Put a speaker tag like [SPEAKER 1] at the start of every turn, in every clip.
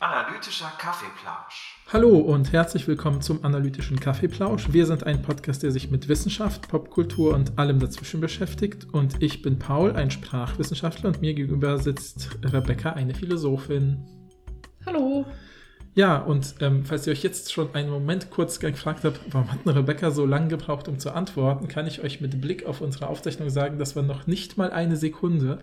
[SPEAKER 1] Analytischer Kaffeeplausch.
[SPEAKER 2] Hallo und herzlich willkommen zum Analytischen Kaffeeplausch. Wir sind ein Podcast, der sich mit Wissenschaft, Popkultur und allem dazwischen beschäftigt. Und ich bin Paul, ein Sprachwissenschaftler, und mir gegenüber sitzt Rebecca, eine Philosophin.
[SPEAKER 3] Hallo.
[SPEAKER 2] Ja, und ähm, falls ihr euch jetzt schon einen Moment kurz gefragt habt, warum hat eine Rebecca so lange gebraucht, um zu antworten, kann ich euch mit Blick auf unsere Aufzeichnung sagen, das war noch nicht mal eine Sekunde.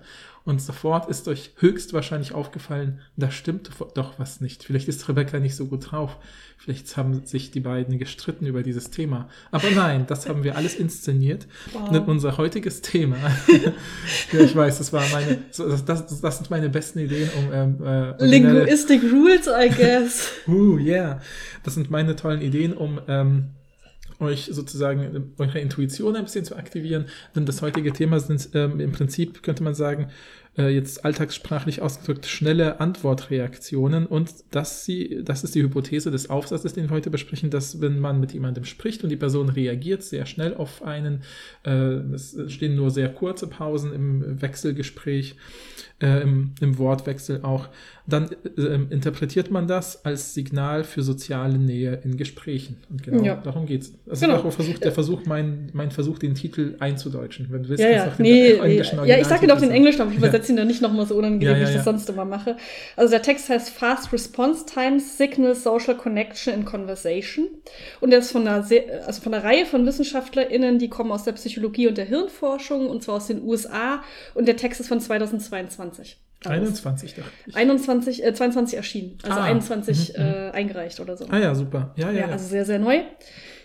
[SPEAKER 2] Und sofort ist euch höchstwahrscheinlich aufgefallen, da stimmt doch was nicht. Vielleicht ist Rebecca nicht so gut drauf. Vielleicht haben sich die beiden gestritten über dieses Thema. Aber nein, das haben wir alles inszeniert. Wow. Und unser heutiges Thema, ja, ich weiß, das war meine, das, das, das sind meine besten Ideen, um ähm,
[SPEAKER 3] äh, Linguistic Rules, I guess.
[SPEAKER 2] uh, yeah. Das sind meine tollen Ideen, um ähm, euch sozusagen eure Intuition ein bisschen zu aktivieren. Denn das heutige Thema sind ähm, im Prinzip, könnte man sagen, äh, jetzt alltagssprachlich ausgedrückt schnelle Antwortreaktionen und dass sie, das ist die Hypothese des Aufsatzes, den wir heute besprechen, dass wenn man mit jemandem spricht und die Person reagiert sehr schnell auf einen, äh, es stehen nur sehr kurze Pausen im Wechselgespräch, äh, im, im, Wortwechsel auch, dann äh, interpretiert man das als Signal für soziale Nähe in Gesprächen. Und genau ja. darum geht es. Also genau. auch versucht, der Versuch, mein, mein Versuch, den Titel einzudeutschen.
[SPEAKER 3] Wenn du willst, ja, ja. Nee, ja, ich sage doch den Englischen, aber ich übersetze ihn dann nicht nochmal so unangenehm, wie ich das sonst immer mache. Also der Text heißt Fast Response Times, Signal, Social Connection in Conversation. Und der ist von einer, also von einer Reihe von WissenschaftlerInnen, die kommen aus der Psychologie und der Hirnforschung, und zwar aus den USA. Und der Text ist von 2022.
[SPEAKER 2] 21, dachte ich.
[SPEAKER 3] 21, äh, 22 erschienen. Also ah, 21 mhm, mhm, äh, eingereicht oder so.
[SPEAKER 2] Ah ja, super. Ja, ja,
[SPEAKER 3] ja, Also sehr, sehr neu.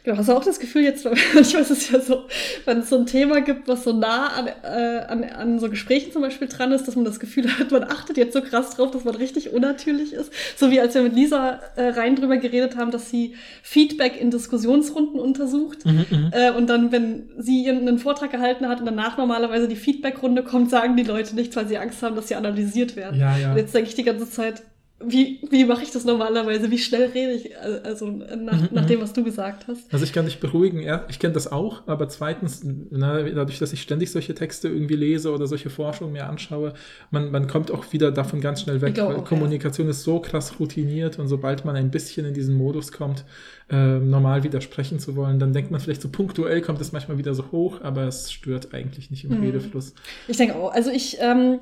[SPEAKER 3] Genau, hast du auch das Gefühl jetzt, ich weiß es ja so, wenn es so ein Thema gibt, was so nah an, äh, an, an so Gesprächen zum Beispiel dran ist, dass man das Gefühl hat, man achtet jetzt so krass drauf, dass man richtig unnatürlich ist. So wie als wir mit Lisa äh, rein drüber geredet haben, dass sie Feedback in Diskussionsrunden untersucht. Mhm, mhm. äh, und dann, wenn sie einen Vortrag gehalten hat und danach normalerweise die Feedbackrunde kommt, sagen die Leute nichts, weil sie Angst haben, dass sie analysiert werden. Ja, ja. Und jetzt denke ich die ganze Zeit, wie, wie mache ich das normalerweise? Wie schnell rede ich? Also nach, mhm, nach mhm. dem, was du gesagt hast.
[SPEAKER 2] Also ich kann dich beruhigen. Ja, ich kenne das auch, aber zweitens, na, dadurch, dass ich ständig solche Texte irgendwie lese oder solche Forschungen mir anschaue, man, man kommt auch wieder davon ganz schnell weg. Glaube, okay. Kommunikation ist so krass routiniert und sobald man ein bisschen in diesen Modus kommt, äh, normal widersprechen zu wollen, dann denkt man vielleicht so punktuell kommt es manchmal wieder so hoch, aber es stört eigentlich nicht im mhm. Redefluss.
[SPEAKER 3] Ich denke auch. Also ich ähm,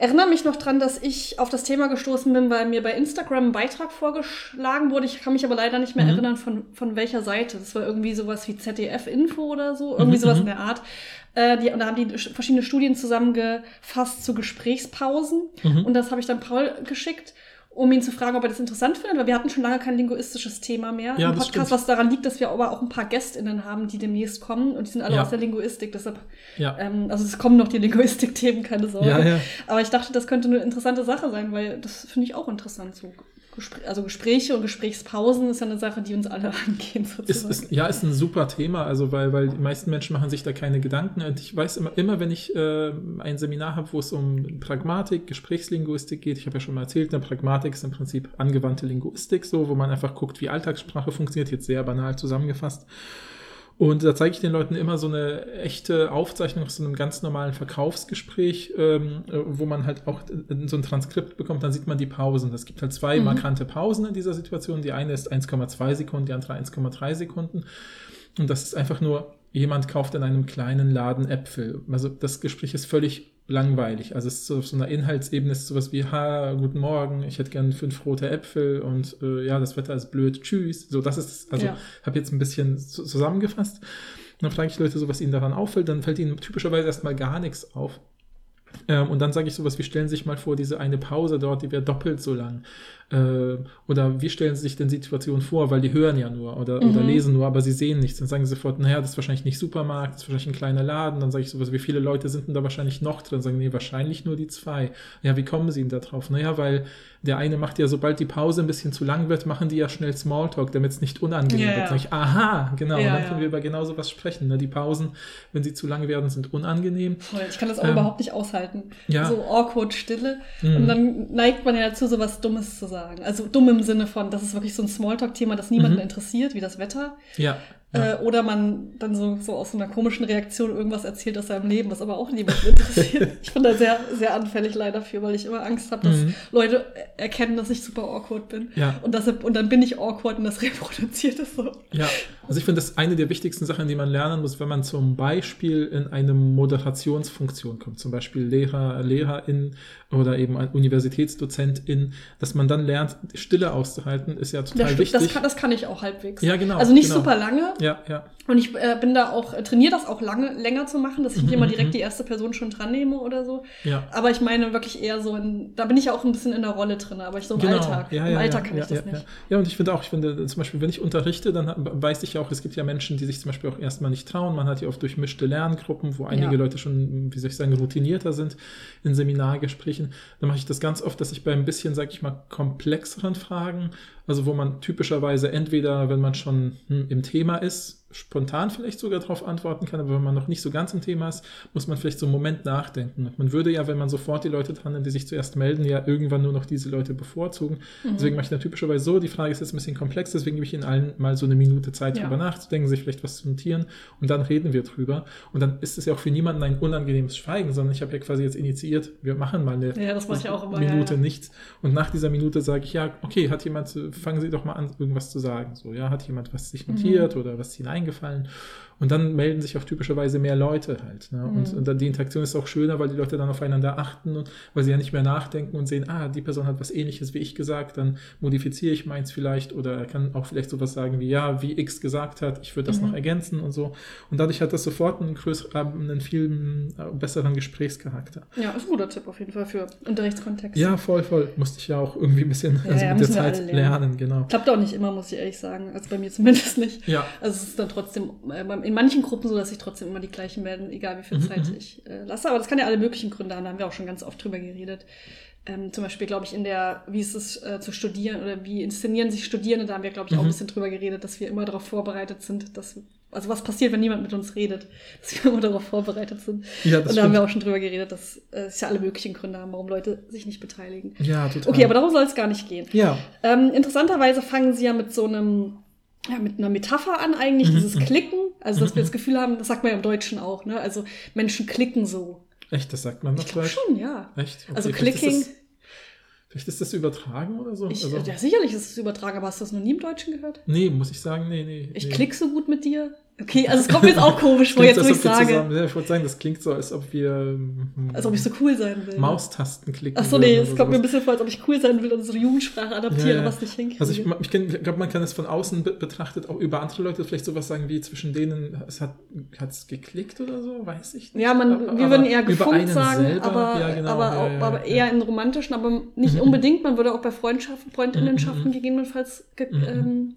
[SPEAKER 3] erinnere mich noch dran, dass ich auf das Thema gestoßen bin, weil mir bei Instagram ein Beitrag vorgeschlagen wurde. Ich kann mich aber leider nicht mehr mhm. erinnern, von, von welcher Seite. Das war irgendwie sowas wie ZDF-Info oder so, irgendwie mhm. sowas in mhm. der Art. Äh, die, und da haben die verschiedene Studien zusammengefasst zu Gesprächspausen. Mhm. Und das habe ich dann Paul geschickt um ihn zu fragen, ob er das interessant findet, weil wir hatten schon lange kein linguistisches Thema mehr ja, im Podcast, stimmt. was daran liegt, dass wir aber auch ein paar GästInnen haben, die demnächst kommen und die sind alle ja. aus der Linguistik, deshalb, ja. ähm, also es kommen noch die Linguistik-Themen, keine Sorge. Aber ich dachte, das könnte eine interessante Sache sein, weil das finde ich auch interessant, so Gespr also Gespräche und Gesprächspausen ist ja eine Sache, die uns alle angehen.
[SPEAKER 2] Ist, ist, ja, ist ein super Thema, also weil, weil die meisten Menschen machen sich da keine Gedanken. Und ich weiß immer, immer wenn ich äh, ein Seminar habe, wo es um Pragmatik, Gesprächslinguistik geht, ich habe ja schon mal erzählt, eine Pragmatik ist im Prinzip angewandte Linguistik, so, wo man einfach guckt, wie Alltagssprache funktioniert, jetzt sehr banal zusammengefasst. Und da zeige ich den Leuten immer so eine echte Aufzeichnung aus so einem ganz normalen Verkaufsgespräch, ähm, wo man halt auch so ein Transkript bekommt, dann sieht man die Pausen. Es gibt halt zwei mhm. markante Pausen in dieser Situation. Die eine ist 1,2 Sekunden, die andere 1,3 Sekunden. Und das ist einfach nur, jemand kauft in einem kleinen Laden Äpfel. Also das Gespräch ist völlig langweilig. Also es ist so auf so einer Inhaltsebene ist sowas wie, ha, guten Morgen, ich hätte gerne fünf rote Äpfel und äh, ja, das Wetter ist blöd, tschüss. So, das ist, also ja. habe jetzt ein bisschen zusammengefasst. Und dann frage ich Leute so, was ihnen daran auffällt, dann fällt ihnen typischerweise erstmal gar nichts auf. Ähm, und dann sage ich sowas, wie stellen Sie sich mal vor, diese eine Pause dort, die wäre doppelt so lang. Äh, oder wie stellen Sie sich denn Situationen vor, weil die hören ja nur oder, mhm. oder lesen nur, aber sie sehen nichts. Dann sagen sie sofort, naja, das ist wahrscheinlich nicht Supermarkt, das ist wahrscheinlich ein kleiner Laden. Dann sage ich sowas, wie viele Leute sind denn da wahrscheinlich noch drin? Dann sagen, nee, wahrscheinlich nur die zwei. Ja, wie kommen Sie denn da drauf? Naja, weil der eine macht ja, sobald die Pause ein bisschen zu lang wird, machen die ja schnell Smalltalk, damit es nicht unangenehm yeah. wird. Sag ich, aha, genau. Und dann können ja. wir über genau sowas sprechen. Ne? Die Pausen, wenn sie zu lang werden, sind unangenehm.
[SPEAKER 3] Ich kann das auch ähm, überhaupt nicht aushalten. Ja. So awkward Stille. Mhm. Und dann neigt man ja dazu, sowas Dummes zu sagen. Also dumm im Sinne von, das ist wirklich so ein Smalltalk-Thema, das niemanden mhm. interessiert, wie das Wetter. Ja. Äh, oder man dann so, so aus so einer komischen Reaktion irgendwas erzählt aus seinem Leben, was aber auch niemand interessiert. ich bin da sehr, sehr anfällig leider für, weil ich immer Angst habe, dass
[SPEAKER 2] Mhm.
[SPEAKER 3] Leute erkennen, dass ich super awkward bin.
[SPEAKER 2] Ja.
[SPEAKER 3] Und, das, und dann bin ich awkward und das reproduziert es so.
[SPEAKER 2] Ja, also ich finde, das ist eine der wichtigsten Sachen, die man lernen muss, wenn man zum Beispiel in eine Moderationsfunktion kommt, zum Beispiel Lehrer, Lehrerin oder eben ein Universitätsdozentin, dass man dann lernt, Stille auszuhalten, ist ja
[SPEAKER 3] Das,
[SPEAKER 2] total
[SPEAKER 3] stimmt,
[SPEAKER 2] wichtig.
[SPEAKER 3] das, kann, das kann ich auch halbwegs.
[SPEAKER 2] Ja, genau,
[SPEAKER 3] Also nicht
[SPEAKER 2] genau.
[SPEAKER 3] super lange.
[SPEAKER 2] Ja, ja,
[SPEAKER 3] Und ich äh, bin da auch, äh, trainiere das auch lange, länger zu machen, dass ich nicht
[SPEAKER 2] Mhm,
[SPEAKER 3] immer
[SPEAKER 2] mhm.
[SPEAKER 3] direkt die erste Person schon dran nehme oder so.
[SPEAKER 2] ja.
[SPEAKER 3] Aber ich meine wirklich eher so in, da bin ich ja auch ein bisschen in der Rolle drin, aber ich so im Alltag.
[SPEAKER 2] Genau. Ja,
[SPEAKER 3] Im
[SPEAKER 2] ja,
[SPEAKER 3] Alltag
[SPEAKER 2] ja,
[SPEAKER 3] kann
[SPEAKER 2] ja,
[SPEAKER 3] ich das
[SPEAKER 2] ja,
[SPEAKER 3] nicht.
[SPEAKER 2] Ja. ja, und ich finde auch, ich finde zum Beispiel, wenn ich unterrichte, dann weiß ich ja auch, es gibt ja Menschen, die sich zum Beispiel auch erstmal nicht trauen. Man hat ja oft durchmischte Lerngruppen, wo einige
[SPEAKER 3] Ja.
[SPEAKER 2] Leute schon, wie soll ich sagen, routinierter sind in Seminargesprächen. Dann mache ich das ganz oft, dass ich bei ein bisschen, sag ich mal, komplexeren Fragen, also wo man typischerweise entweder, wenn man schon hm, im Thema ist, spontan vielleicht sogar darauf antworten kann, aber wenn man noch nicht so ganz im Thema ist, muss man vielleicht so einen Moment nachdenken. Und man würde ja, wenn man sofort die Leute dran die sich zuerst melden, ja irgendwann nur noch diese Leute bevorzugen.
[SPEAKER 3] Mhm.
[SPEAKER 2] Deswegen mache ich da typischerweise so, die Frage ist jetzt ein bisschen komplex, deswegen gebe ich Ihnen allen mal so eine Minute Zeit,
[SPEAKER 3] Ja.
[SPEAKER 2] drüber nachzudenken, sich vielleicht was zu notieren und dann reden wir drüber. Und dann ist es ja auch für niemanden ein unangenehmes Schweigen, sondern ich habe ja quasi jetzt initiiert, wir machen mal eine
[SPEAKER 3] Ja, immer.
[SPEAKER 2] Minute
[SPEAKER 3] ja,
[SPEAKER 2] nichts. Und nach dieser Minute sage ich, ja, okay, hat jemand, fangen Sie doch mal an, irgendwas zu sagen. So, ja, hat jemand was sich notiert
[SPEAKER 3] Mhm.
[SPEAKER 2] oder was Ihnen eingefallen? Und dann melden sich auch typischerweise mehr Leute halt. Ne? Und,
[SPEAKER 3] Mhm.
[SPEAKER 2] und dann die Interaktion ist auch schöner, weil die Leute dann aufeinander achten und weil sie ja nicht mehr nachdenken und sehen, ah, die Person hat was ähnliches wie ich gesagt, dann modifiziere ich meins vielleicht oder kann auch vielleicht sowas sagen wie, ja, wie X gesagt hat, ich würde das
[SPEAKER 3] Mhm.
[SPEAKER 2] noch ergänzen und so. Und dadurch hat das sofort einen größeren, einen viel äh, besseren Gesprächscharakter.
[SPEAKER 3] Ja, ist ein guter Tipp auf jeden Fall für Unterrichtskontext.
[SPEAKER 2] Ja, voll, voll. Musste ich ja auch irgendwie ein bisschen
[SPEAKER 3] Ja,
[SPEAKER 2] also
[SPEAKER 3] ja,
[SPEAKER 2] mit der Zeit lernen.
[SPEAKER 3] lernen.
[SPEAKER 2] genau.
[SPEAKER 3] Klappt auch nicht immer, muss ich ehrlich sagen. Also bei mir zumindest nicht.
[SPEAKER 2] Ja,
[SPEAKER 3] Also es ist dann trotzdem äh, in manchen Gruppen so, dass ich trotzdem immer die gleichen melden, egal wie viel
[SPEAKER 2] Mhm,
[SPEAKER 3] Zeit
[SPEAKER 2] mhm.
[SPEAKER 3] ich äh, lasse. Aber das kann ja alle möglichen Gründe haben, da haben wir auch schon ganz oft drüber geredet. Ähm, zum Beispiel, glaube ich, in der, wie ist es äh, zu studieren oder wie inszenieren sich Studierende, da haben wir, glaube ich, auch
[SPEAKER 2] Mhm.
[SPEAKER 3] ein bisschen drüber geredet, dass wir immer darauf vorbereitet sind, dass, also was passiert, wenn niemand mit uns redet, dass wir immer darauf vorbereitet sind.
[SPEAKER 2] ja, das
[SPEAKER 3] Und da haben wir auch schon drüber geredet, dass äh, es ja alle möglichen Gründe haben, warum Leute sich nicht beteiligen.
[SPEAKER 2] Ja, total.
[SPEAKER 3] Okay, aber darum soll es gar nicht gehen.
[SPEAKER 2] ja,
[SPEAKER 3] Ähm, interessanterweise fangen sie ja mit so einem, ja, mit einer Metapher an eigentlich,
[SPEAKER 2] Mhm,
[SPEAKER 3] dieses. Klicken. Also, dass wir
[SPEAKER 2] Mhm,
[SPEAKER 3] das Gefühl haben, das sagt man ja im Deutschen auch, ne? Also, Menschen klicken so.
[SPEAKER 2] echt, das sagt man
[SPEAKER 3] glaube
[SPEAKER 2] Deutsch.
[SPEAKER 3] schon, ja.
[SPEAKER 2] Echt? Okay,
[SPEAKER 3] Also
[SPEAKER 2] vielleicht ist
[SPEAKER 3] Clicking.
[SPEAKER 2] Das, vielleicht ist das übertragen oder so.
[SPEAKER 3] Ich,
[SPEAKER 2] also,
[SPEAKER 3] ja, sicherlich ist es übertragen, aber hast du das noch nie im Deutschen gehört?
[SPEAKER 2] nee, muss ich sagen, nee, nee.
[SPEAKER 3] Ich
[SPEAKER 2] nee.
[SPEAKER 3] klick so gut mit dir. Okay, also es kommt mir jetzt auch komisch vor, jetzt wo ich sage.
[SPEAKER 2] zusammen- Ja, ich wollte sagen, das klingt so, als ob wir ähm,
[SPEAKER 3] Als ob ich so cool sein will.
[SPEAKER 2] Maustasten klicken.
[SPEAKER 3] Ach so, nee, es kommt mir ein bisschen vor, als ob ich cool sein will und so Jugendsprache adaptiere,
[SPEAKER 2] Ja, ja.
[SPEAKER 3] was nicht hinkriege.
[SPEAKER 2] Also ich, ich, ich glaube, man kann es von außen be betrachtet auch über andere Leute vielleicht sowas sagen wie zwischen denen, es hat hat's geklickt oder so, weiß ich nicht.
[SPEAKER 3] Ja, man,
[SPEAKER 2] Aber-
[SPEAKER 3] wir würden eher gefunkt sagen,
[SPEAKER 2] selber,
[SPEAKER 3] aber,
[SPEAKER 2] ja, genau,
[SPEAKER 3] aber, auch, aber eher in romantischen, aber nicht
[SPEAKER 2] Mhm.
[SPEAKER 3] unbedingt. Man würde auch bei Freundschaften, Freundinnenschaften
[SPEAKER 2] Mhm.
[SPEAKER 3] gegebenenfalls ge
[SPEAKER 2] Mhm.
[SPEAKER 3] ähm,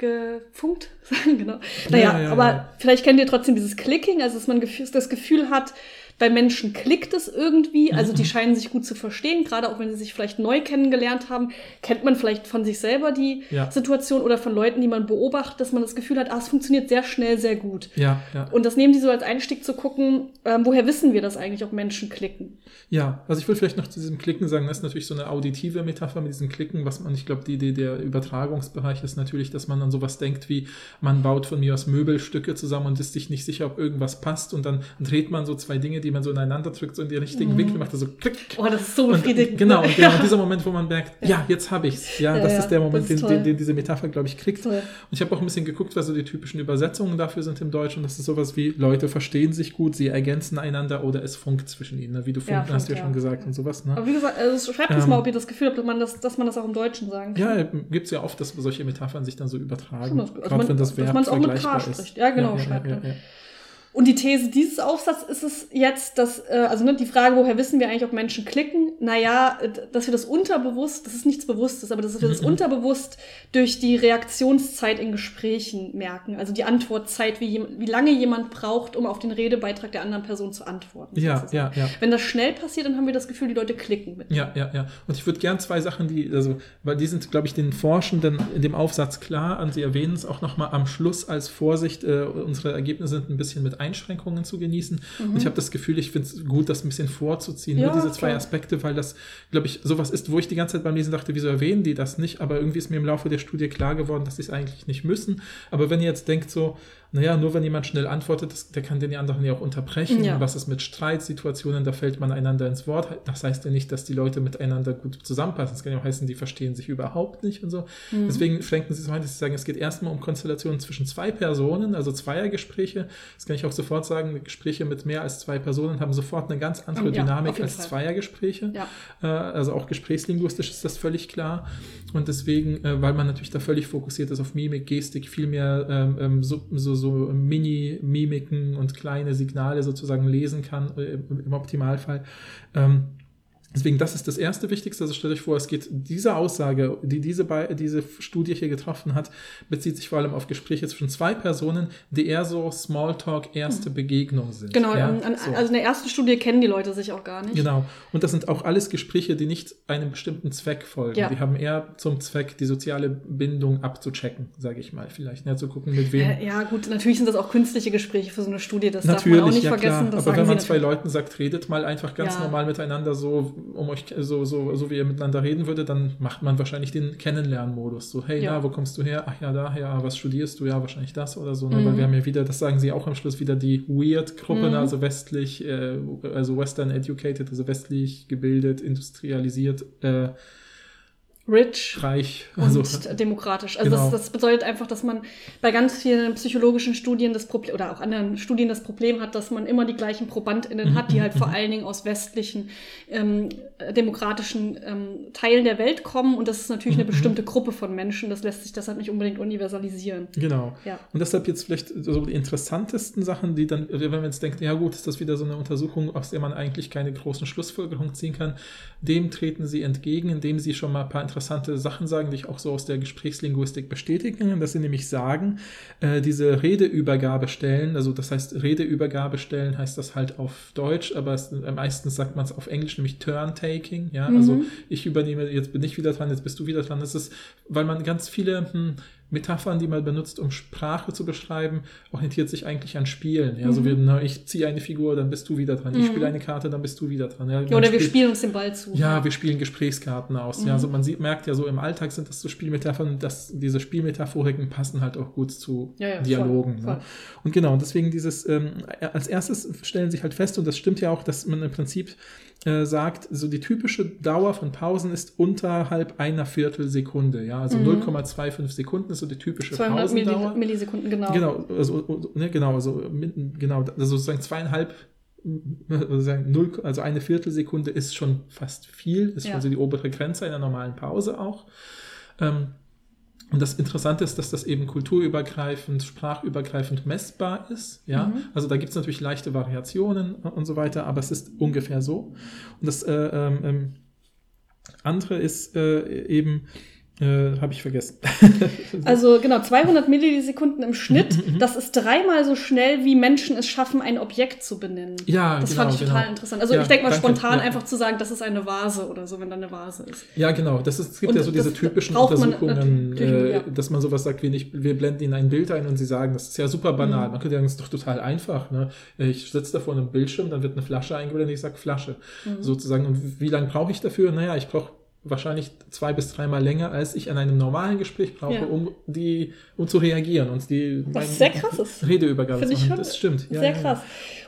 [SPEAKER 3] gefunkt sagen, genau.
[SPEAKER 2] Ja,
[SPEAKER 3] Naja,
[SPEAKER 2] ja,
[SPEAKER 3] aber
[SPEAKER 2] ja.
[SPEAKER 3] vielleicht kennt ihr trotzdem dieses Clicking, also dass man das Gefühl hat, bei Menschen klickt es irgendwie, also die
[SPEAKER 2] Mhm.
[SPEAKER 3] scheinen sich gut zu verstehen, gerade auch wenn sie sich vielleicht neu kennengelernt haben, kennt man vielleicht von sich selber die
[SPEAKER 2] Ja.
[SPEAKER 3] Situation oder von Leuten, die man beobachtet, dass man das Gefühl hat, ah, es funktioniert sehr schnell, sehr gut.
[SPEAKER 2] Ja, ja.
[SPEAKER 3] Und das nehmen die so als Einstieg zu gucken, ähm, woher wissen wir das eigentlich, ob Menschen klicken?
[SPEAKER 2] Ja, also ich will vielleicht noch zu diesem Klicken sagen, das ist natürlich so eine auditive Metapher mit diesem Klicken, was man, ich glaube, die Idee der Übertragungsbereich ist natürlich, dass man an sowas denkt, wie man baut von mir aus Möbelstücke zusammen und ist sich nicht sicher, ob irgendwas passt und dann dreht man so zwei Dinge, die man so ineinander drückt, so in die richtigen
[SPEAKER 3] Mhm.
[SPEAKER 2] Winkel, macht er so klick.
[SPEAKER 3] Oh, das ist so
[SPEAKER 2] Und,
[SPEAKER 3] befriedigend.
[SPEAKER 2] genau,
[SPEAKER 3] ne?
[SPEAKER 2] und genau dieser Moment, wo man merkt, ja, jetzt habe ich's. Ja,
[SPEAKER 3] Ja,
[SPEAKER 2] das
[SPEAKER 3] ja,
[SPEAKER 2] ist der Moment,
[SPEAKER 3] ist
[SPEAKER 2] den, den, den diese Metapher, glaube ich, kriegt.
[SPEAKER 3] Toll.
[SPEAKER 2] Und ich habe auch ein bisschen geguckt, was so die typischen Übersetzungen dafür sind im Deutschen. Das ist sowas wie, Leute verstehen sich gut, sie ergänzen einander oder es funkt zwischen ihnen. Ne? Wie du
[SPEAKER 3] Ja,
[SPEAKER 2] funken hast du ja schon
[SPEAKER 3] ja.
[SPEAKER 2] gesagt und sowas. Ne?
[SPEAKER 3] Aber wie gesagt, also schreibt uns
[SPEAKER 2] Ähm,
[SPEAKER 3] mal, ob ihr das Gefühl habt, dass man das, dass man das auch im Deutschen sagen kann.
[SPEAKER 2] Ja, gibt es ja oft, dass solche Metaphern sich dann so übertragen.
[SPEAKER 3] Also
[SPEAKER 2] Gerade
[SPEAKER 3] man-
[SPEAKER 2] wenn das
[SPEAKER 3] dass
[SPEAKER 2] Verb
[SPEAKER 3] man's auch mit K spricht.
[SPEAKER 2] ist.
[SPEAKER 3] Ja, genau, schreibt er. Und die These dieses Aufsatzes ist es jetzt, dass, äh, also ne, die Frage, woher wissen wir eigentlich, ob Menschen klicken? Naja, äh, dass wir das unterbewusst, das ist nichts Bewusstes, aber dass wir das unterbewusst durch die Reaktionszeit in Gesprächen merken. Also die Antwortzeit, wie, wie lange jemand braucht, um auf den Redebeitrag der anderen Person zu antworten.
[SPEAKER 2] Ja,
[SPEAKER 3] sozusagen.
[SPEAKER 2] ja, ja.
[SPEAKER 3] Wenn das schnell passiert, dann haben wir das Gefühl, die Leute klicken mit.
[SPEAKER 2] Ja, ja, ja. Und ich würde gern zwei Sachen, die, also, weil die sind, glaube ich, den Forschenden in dem Aufsatz klar und sie erwähnen es auch nochmal am Schluss als Vorsicht, äh, unsere Ergebnisse sind ein bisschen mit mit Einschränkungen zu genießen. Und ich habe das Gefühl, ich finde es gut, das ein bisschen vorzuziehen.
[SPEAKER 3] Ja,
[SPEAKER 2] Nur diese zwei
[SPEAKER 3] klar.
[SPEAKER 2] Aspekte, weil das, glaube ich, sowas ist, wo ich die ganze Zeit beim Lesen dachte, wieso erwähnen die das nicht? Aber irgendwie ist mir im Laufe der Studie klar geworden, dass sie es eigentlich nicht müssen. Aber wenn ihr jetzt denkt so, naja, nur wenn jemand schnell antwortet, das, der kann den anderen ja auch unterbrechen.
[SPEAKER 3] Ja.
[SPEAKER 2] Was ist mit Streitsituationen? Da fällt man einander ins Wort. Das heißt ja nicht, dass die Leute miteinander gut zusammenpassen. Das kann ja auch heißen, die verstehen sich überhaupt nicht und so.
[SPEAKER 3] Mhm.
[SPEAKER 2] Deswegen schränken sie es so ein, dass sie sagen, es geht erstmal um Konstellationen zwischen zwei Personen, also Zweiergespräche. Das kann ich auch sofort sagen, Gespräche mit mehr als zwei Personen haben sofort eine ganz andere
[SPEAKER 3] Ja,
[SPEAKER 2] Dynamik als
[SPEAKER 3] Fall.
[SPEAKER 2] Zweiergespräche.
[SPEAKER 3] Ja.
[SPEAKER 2] Äh, also auch gesprächslinguistisch ist das völlig klar. Und deswegen, äh, weil man natürlich da völlig fokussiert ist auf Mimik, Gestik, viel mehr ähm, ähm, so, so, so Mini-Mimiken und kleine Signale sozusagen lesen kann, äh, im im Optimalfall. Ähm, Deswegen, das ist das erste Wichtigste. Also stellt euch vor, es geht, diese Aussage, die diese, Be- diese Studie hier getroffen hat, bezieht sich vor allem auf Gespräche zwischen zwei Personen, die eher so Smalltalk, erste Begegnung sind.
[SPEAKER 3] Genau,
[SPEAKER 2] ja?
[SPEAKER 3] an,
[SPEAKER 2] so.
[SPEAKER 3] also in der ersten Studie kennen die Leute sich auch gar nicht.
[SPEAKER 2] Genau. Und das sind auch alles Gespräche, die nicht einem bestimmten Zweck folgen.
[SPEAKER 3] Ja.
[SPEAKER 2] Die haben eher zum Zweck, die soziale Bindung abzuchecken, sage ich mal. Vielleicht ja, zu gucken, mit wem.
[SPEAKER 3] Äh, Ja, gut, natürlich sind das auch künstliche Gespräche für so eine Studie, das darf
[SPEAKER 2] Natürlich,
[SPEAKER 3] man auch nicht
[SPEAKER 2] ja
[SPEAKER 3] vergessen.
[SPEAKER 2] klar.
[SPEAKER 3] Das
[SPEAKER 2] Aber wenn man zwei. Leuten sagt, redet mal einfach ganz
[SPEAKER 3] Ja.
[SPEAKER 2] normal miteinander so, um euch so, so, so wie ihr miteinander reden würdet, dann macht man wahrscheinlich den Kennenlernmodus. So, hey,
[SPEAKER 3] Ja.
[SPEAKER 2] na, wo kommst du her? Ach ja, daher, ah, was studierst du? Ja, wahrscheinlich das oder so. Ne?
[SPEAKER 3] Mhm.
[SPEAKER 2] Weil wir haben ja wieder, das sagen sie auch am Schluss wieder, die Weird-Gruppe,
[SPEAKER 3] Mhm.
[SPEAKER 2] also westlich, äh, also Western educated, also westlich gebildet, industrialisiert, äh,
[SPEAKER 3] Rich
[SPEAKER 2] reich.
[SPEAKER 3] und
[SPEAKER 2] Also,
[SPEAKER 3] demokratisch. Also
[SPEAKER 2] genau.
[SPEAKER 3] das, das bedeutet einfach, dass man bei ganz vielen psychologischen Studien das Problem oder auch anderen Studien das Problem hat, dass man immer die gleichen ProbandInnen hat, die halt vor allen Dingen aus westlichen ähm, äh, demokratischen ähm, Teilen der Welt kommen. Und das ist natürlich eine bestimmte Gruppe von Menschen. Das lässt sich deshalb nicht unbedingt universalisieren.
[SPEAKER 2] Genau.
[SPEAKER 3] Ja.
[SPEAKER 2] Und deshalb jetzt vielleicht so die interessantesten Sachen, die dann, wenn man jetzt denkt, ja gut, ist das wieder so eine Untersuchung, aus der man eigentlich keine großen Schlussfolgerungen ziehen kann, dem treten sie entgegen, indem sie schon mal ein paar interessante Sachen sagen, die ich auch so aus der Gesprächslinguistik bestätigen, dass sie nämlich sagen, äh, diese Redeübergabestellen, also das heißt Redeübergabestellen heißt das halt auf Deutsch, aber es, meistens sagt man es auf Englisch, nämlich Turn-Taking, ja, also ich übernehme, jetzt bin ich wieder dran, jetzt bist du wieder dran. Das ist, weil man ganz viele hm, Metaphern, die man benutzt, um Sprache zu beschreiben, orientiert sich eigentlich an Spielen. Ja, so wie, na, ich ziehe eine Figur, dann bist du wieder dran. Ich spiele eine Karte, dann bist du wieder dran. Ja,
[SPEAKER 3] Ja, oder wir
[SPEAKER 2] spielt-
[SPEAKER 3] spielen uns den Ball zu.
[SPEAKER 2] ja, wir spielen Gesprächskarten aus.
[SPEAKER 3] Mhm.
[SPEAKER 2] Ja, also man sieht, merkt ja so im Alltag sind das so Spielmetaphern, dass diese Spielmetaphoriken passen halt auch gut zu
[SPEAKER 3] Ja, ja, voll,
[SPEAKER 2] Dialogen.
[SPEAKER 3] voll.
[SPEAKER 2] Ne? Und genau, und deswegen dieses, ähm, als erstes stellen sich halt fest, und das stimmt ja auch, dass man im Prinzip äh, sagt, so die typische Dauer von Pausen ist unterhalb einer Viertelsekunde. Ja, also 0,25 Sekunden ist so die typische
[SPEAKER 3] 200 Milli
[SPEAKER 2] Pausendauer.
[SPEAKER 3] Millisekunden, genau.
[SPEAKER 2] Genau, also, ne, genau, also, genau, also sozusagen zweieinhalb, also null, also eine Viertelsekunde ist schon fast viel, ist
[SPEAKER 3] Ja.
[SPEAKER 2] schon so die obere Grenze einer normalen Pause auch. Ähm, und das Interessante ist, dass das eben kulturübergreifend, sprachübergreifend messbar ist. Ja,
[SPEAKER 3] Mhm.
[SPEAKER 2] also da gibt es natürlich leichte Variationen und so weiter, aber es ist ungefähr so. Und das äh, ähm, ähm, andere ist äh, eben, äh, habe ich vergessen.
[SPEAKER 3] Also genau, 200 Millisekunden im Schnitt. Das ist dreimal so schnell, wie Menschen es schaffen, ein Objekt zu benennen.
[SPEAKER 2] Ja,
[SPEAKER 3] das
[SPEAKER 2] genau,
[SPEAKER 3] fand ich total
[SPEAKER 2] genau.
[SPEAKER 3] interessant. Also
[SPEAKER 2] Ja,
[SPEAKER 3] ich denke mal
[SPEAKER 2] danke,
[SPEAKER 3] spontan
[SPEAKER 2] ja.
[SPEAKER 3] einfach zu sagen, das ist eine Vase oder so, wenn da eine Vase ist.
[SPEAKER 2] Ja, genau. Das ist, es gibt
[SPEAKER 3] Und
[SPEAKER 2] ja so diese typischen
[SPEAKER 3] man
[SPEAKER 2] Untersuchungen,
[SPEAKER 3] natürlich,
[SPEAKER 2] äh,
[SPEAKER 3] ja.
[SPEAKER 2] dass man sowas sagt wie nicht, wir blenden ihnen ein Bild ein und sie sagen, das ist ja super banal.
[SPEAKER 3] Mhm.
[SPEAKER 2] Man könnte sagen, das ist doch total einfach. Ne? Ich sitze da vor einem Bildschirm, dann wird eine Flasche eingeblendet und ich sage Flasche.
[SPEAKER 3] Mhm.
[SPEAKER 2] Sozusagen. Und wie lange brauche ich dafür? Naja, ich brauche wahrscheinlich zwei bis dreimal länger, als ich an einem normalen Gespräch brauche,
[SPEAKER 3] Ja.
[SPEAKER 2] um die um zu reagieren und die
[SPEAKER 3] Was sehr krass ist.
[SPEAKER 2] Redeübergabe
[SPEAKER 3] Finde
[SPEAKER 2] zu
[SPEAKER 3] ich
[SPEAKER 2] machen.
[SPEAKER 3] schon
[SPEAKER 2] Das stimmt. Ja,
[SPEAKER 3] sehr
[SPEAKER 2] ja.
[SPEAKER 3] krass.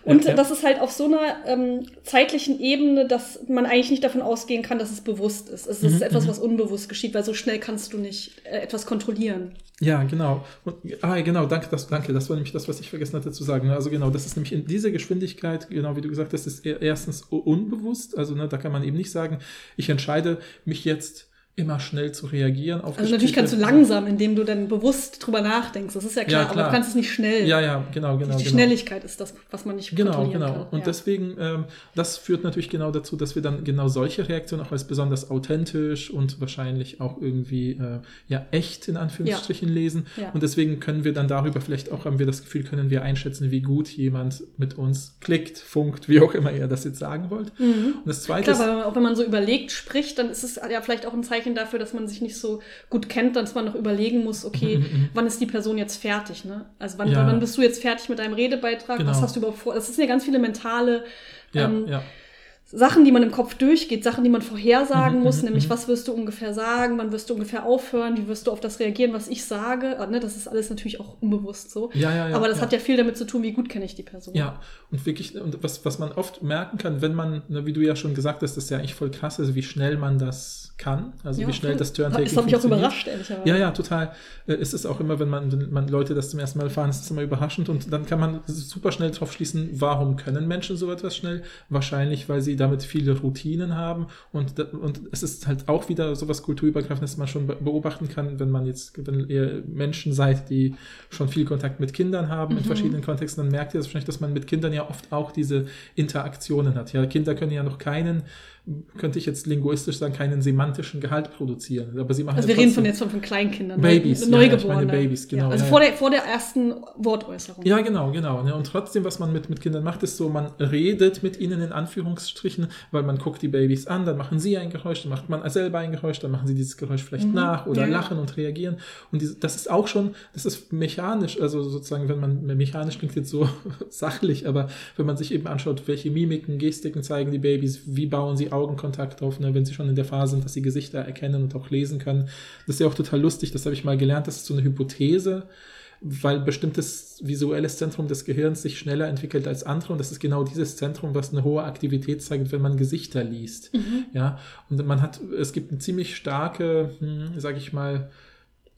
[SPEAKER 3] Und
[SPEAKER 2] ja.
[SPEAKER 3] das ist halt auf so einer ähm, zeitlichen Ebene, dass man eigentlich nicht davon ausgehen kann, dass es bewusst ist. Es ist
[SPEAKER 2] Mhm,
[SPEAKER 3] etwas, was unbewusst geschieht, weil so schnell kannst du nicht äh, etwas kontrollieren.
[SPEAKER 2] Ja, genau. Und, ah, genau, danke das, danke. Das war nämlich das, was ich vergessen hatte zu sagen. Also genau, das ist nämlich in dieser Geschwindigkeit, genau wie du gesagt hast, ist erstens unbewusst. Also ne, da kann man eben nicht sagen, ich entscheide mich jetzt immer schnell zu reagieren auf
[SPEAKER 3] Also natürlich kannst du langsam, indem du dann bewusst drüber nachdenkst. Das ist ja klar,
[SPEAKER 2] Ja, klar.
[SPEAKER 3] aber du kannst es nicht schnell.
[SPEAKER 2] Ja, ja, genau, genau.
[SPEAKER 3] die
[SPEAKER 2] genau.
[SPEAKER 3] Schnelligkeit ist das, was man nicht
[SPEAKER 2] Genau,
[SPEAKER 3] kontrollieren
[SPEAKER 2] genau.
[SPEAKER 3] kann.
[SPEAKER 2] Und
[SPEAKER 3] ja.
[SPEAKER 2] deswegen, ähm, das führt natürlich genau dazu, dass wir dann genau solche Reaktionen auch als besonders authentisch und wahrscheinlich auch irgendwie äh, ja echt in Anführungsstrichen lesen.
[SPEAKER 3] Ja.
[SPEAKER 2] Und deswegen können wir dann darüber vielleicht auch, haben wir das Gefühl, können wir einschätzen, wie gut jemand mit uns klickt, funkt, wie auch immer ihr das jetzt sagen wollt. Und das zweite
[SPEAKER 3] Mhm. Klar,
[SPEAKER 2] ist,
[SPEAKER 3] man, auch wenn man so überlegt spricht, dann ist es ja vielleicht auch ein Zeichen Zeichen dafür, dass man sich nicht so gut kennt, dass man noch überlegen muss, okay, wann ist die Person jetzt fertig, ne? Also wann,
[SPEAKER 2] Ja.
[SPEAKER 3] wann bist du jetzt fertig mit deinem Redebeitrag?
[SPEAKER 2] Genau.
[SPEAKER 3] Was hast du überhaupt vor? Das sind ja ganz viele mentale
[SPEAKER 2] Ja,
[SPEAKER 3] ähm,
[SPEAKER 2] ja.
[SPEAKER 3] Sachen, die man im Kopf durchgeht, Sachen, die man vorhersagen
[SPEAKER 2] Mhm,
[SPEAKER 3] muss,
[SPEAKER 2] mhm,
[SPEAKER 3] nämlich
[SPEAKER 2] mhm.
[SPEAKER 3] was wirst du ungefähr sagen, wann wirst du ungefähr aufhören, wie wirst du auf das reagieren, was ich sage. Ah, Ne, das ist alles natürlich auch unbewusst so.
[SPEAKER 2] Ja, ja, ja,
[SPEAKER 3] Aber das
[SPEAKER 2] ja.
[SPEAKER 3] hat ja viel damit zu tun, wie gut kenne ich die Person.
[SPEAKER 2] Ja, und wirklich, und was, was man oft merken kann, wenn man, ne, wie du ja schon gesagt hast, das ist ja eigentlich voll krass, also wie schnell man das kann, also
[SPEAKER 3] Ja,
[SPEAKER 2] wie schnell
[SPEAKER 3] voll.
[SPEAKER 2] das Turntaking
[SPEAKER 3] Das hat mich auch überrascht, ehrlicherweise.
[SPEAKER 2] Ja, ja, total. Äh, Es ist auch immer, wenn man, wenn man Leute das zum ersten Mal erfahren, ist es immer überraschend und dann kann man super schnell drauf schließen, warum können Menschen so etwas schnell? Wahrscheinlich, weil sie damit viele Routinen haben und, und es ist halt auch wieder sowas kulturübergreifendes, das man schon be- beobachten kann, wenn man jetzt, wenn ihr Menschen seid, die schon viel Kontakt mit Kindern haben in verschiedenen Kontexten, dann merkt ihr das wahrscheinlich, dass man mit Kindern ja oft auch diese Interaktionen hat. Ja, Kinder können ja noch keinen, könnte ich jetzt linguistisch sagen, keinen semantischen Gehalt produzieren, aber sie machen
[SPEAKER 3] Also
[SPEAKER 2] ja
[SPEAKER 3] wir reden von jetzt von, von Kleinkindern,
[SPEAKER 2] Babys, ja, ja, ich
[SPEAKER 3] Neugeborene.
[SPEAKER 2] meine Babys, genau,
[SPEAKER 3] Ja, also
[SPEAKER 2] ja,
[SPEAKER 3] vor,
[SPEAKER 2] ja.
[SPEAKER 3] der, vor der ersten Wortäußerung.
[SPEAKER 2] Ja, genau, genau. Ne? Und trotzdem, was man mit, mit Kindern macht, ist so, man redet mit ihnen in Anführungsstrichen, weil man guckt die Babys an, dann machen sie ein Geräusch, dann macht man selber ein Geräusch, dann machen sie dieses Geräusch vielleicht nach oder
[SPEAKER 3] Mhm. Ja.
[SPEAKER 2] lachen und reagieren. Und diese, das ist auch schon, das ist mechanisch, also sozusagen, wenn man, mechanisch klingt jetzt so sachlich, aber wenn man sich eben anschaut, welche Mimiken, Gestiken zeigen die Babys, wie bauen sie Augenkontakt auf, ne? wenn sie schon in der Phase sind, dass sie Gesichter erkennen und auch lesen können. Das ist ja auch total lustig, das habe ich mal gelernt, das ist so eine Hypothese, weil bestimmtes visuelles Zentrum des Gehirns sich schneller entwickelt als andere und das ist genau dieses Zentrum, was eine hohe Aktivität zeigt, wenn man Gesichter liest. Ja, und man hat, es gibt eine ziemlich starke, hm, sage ich mal,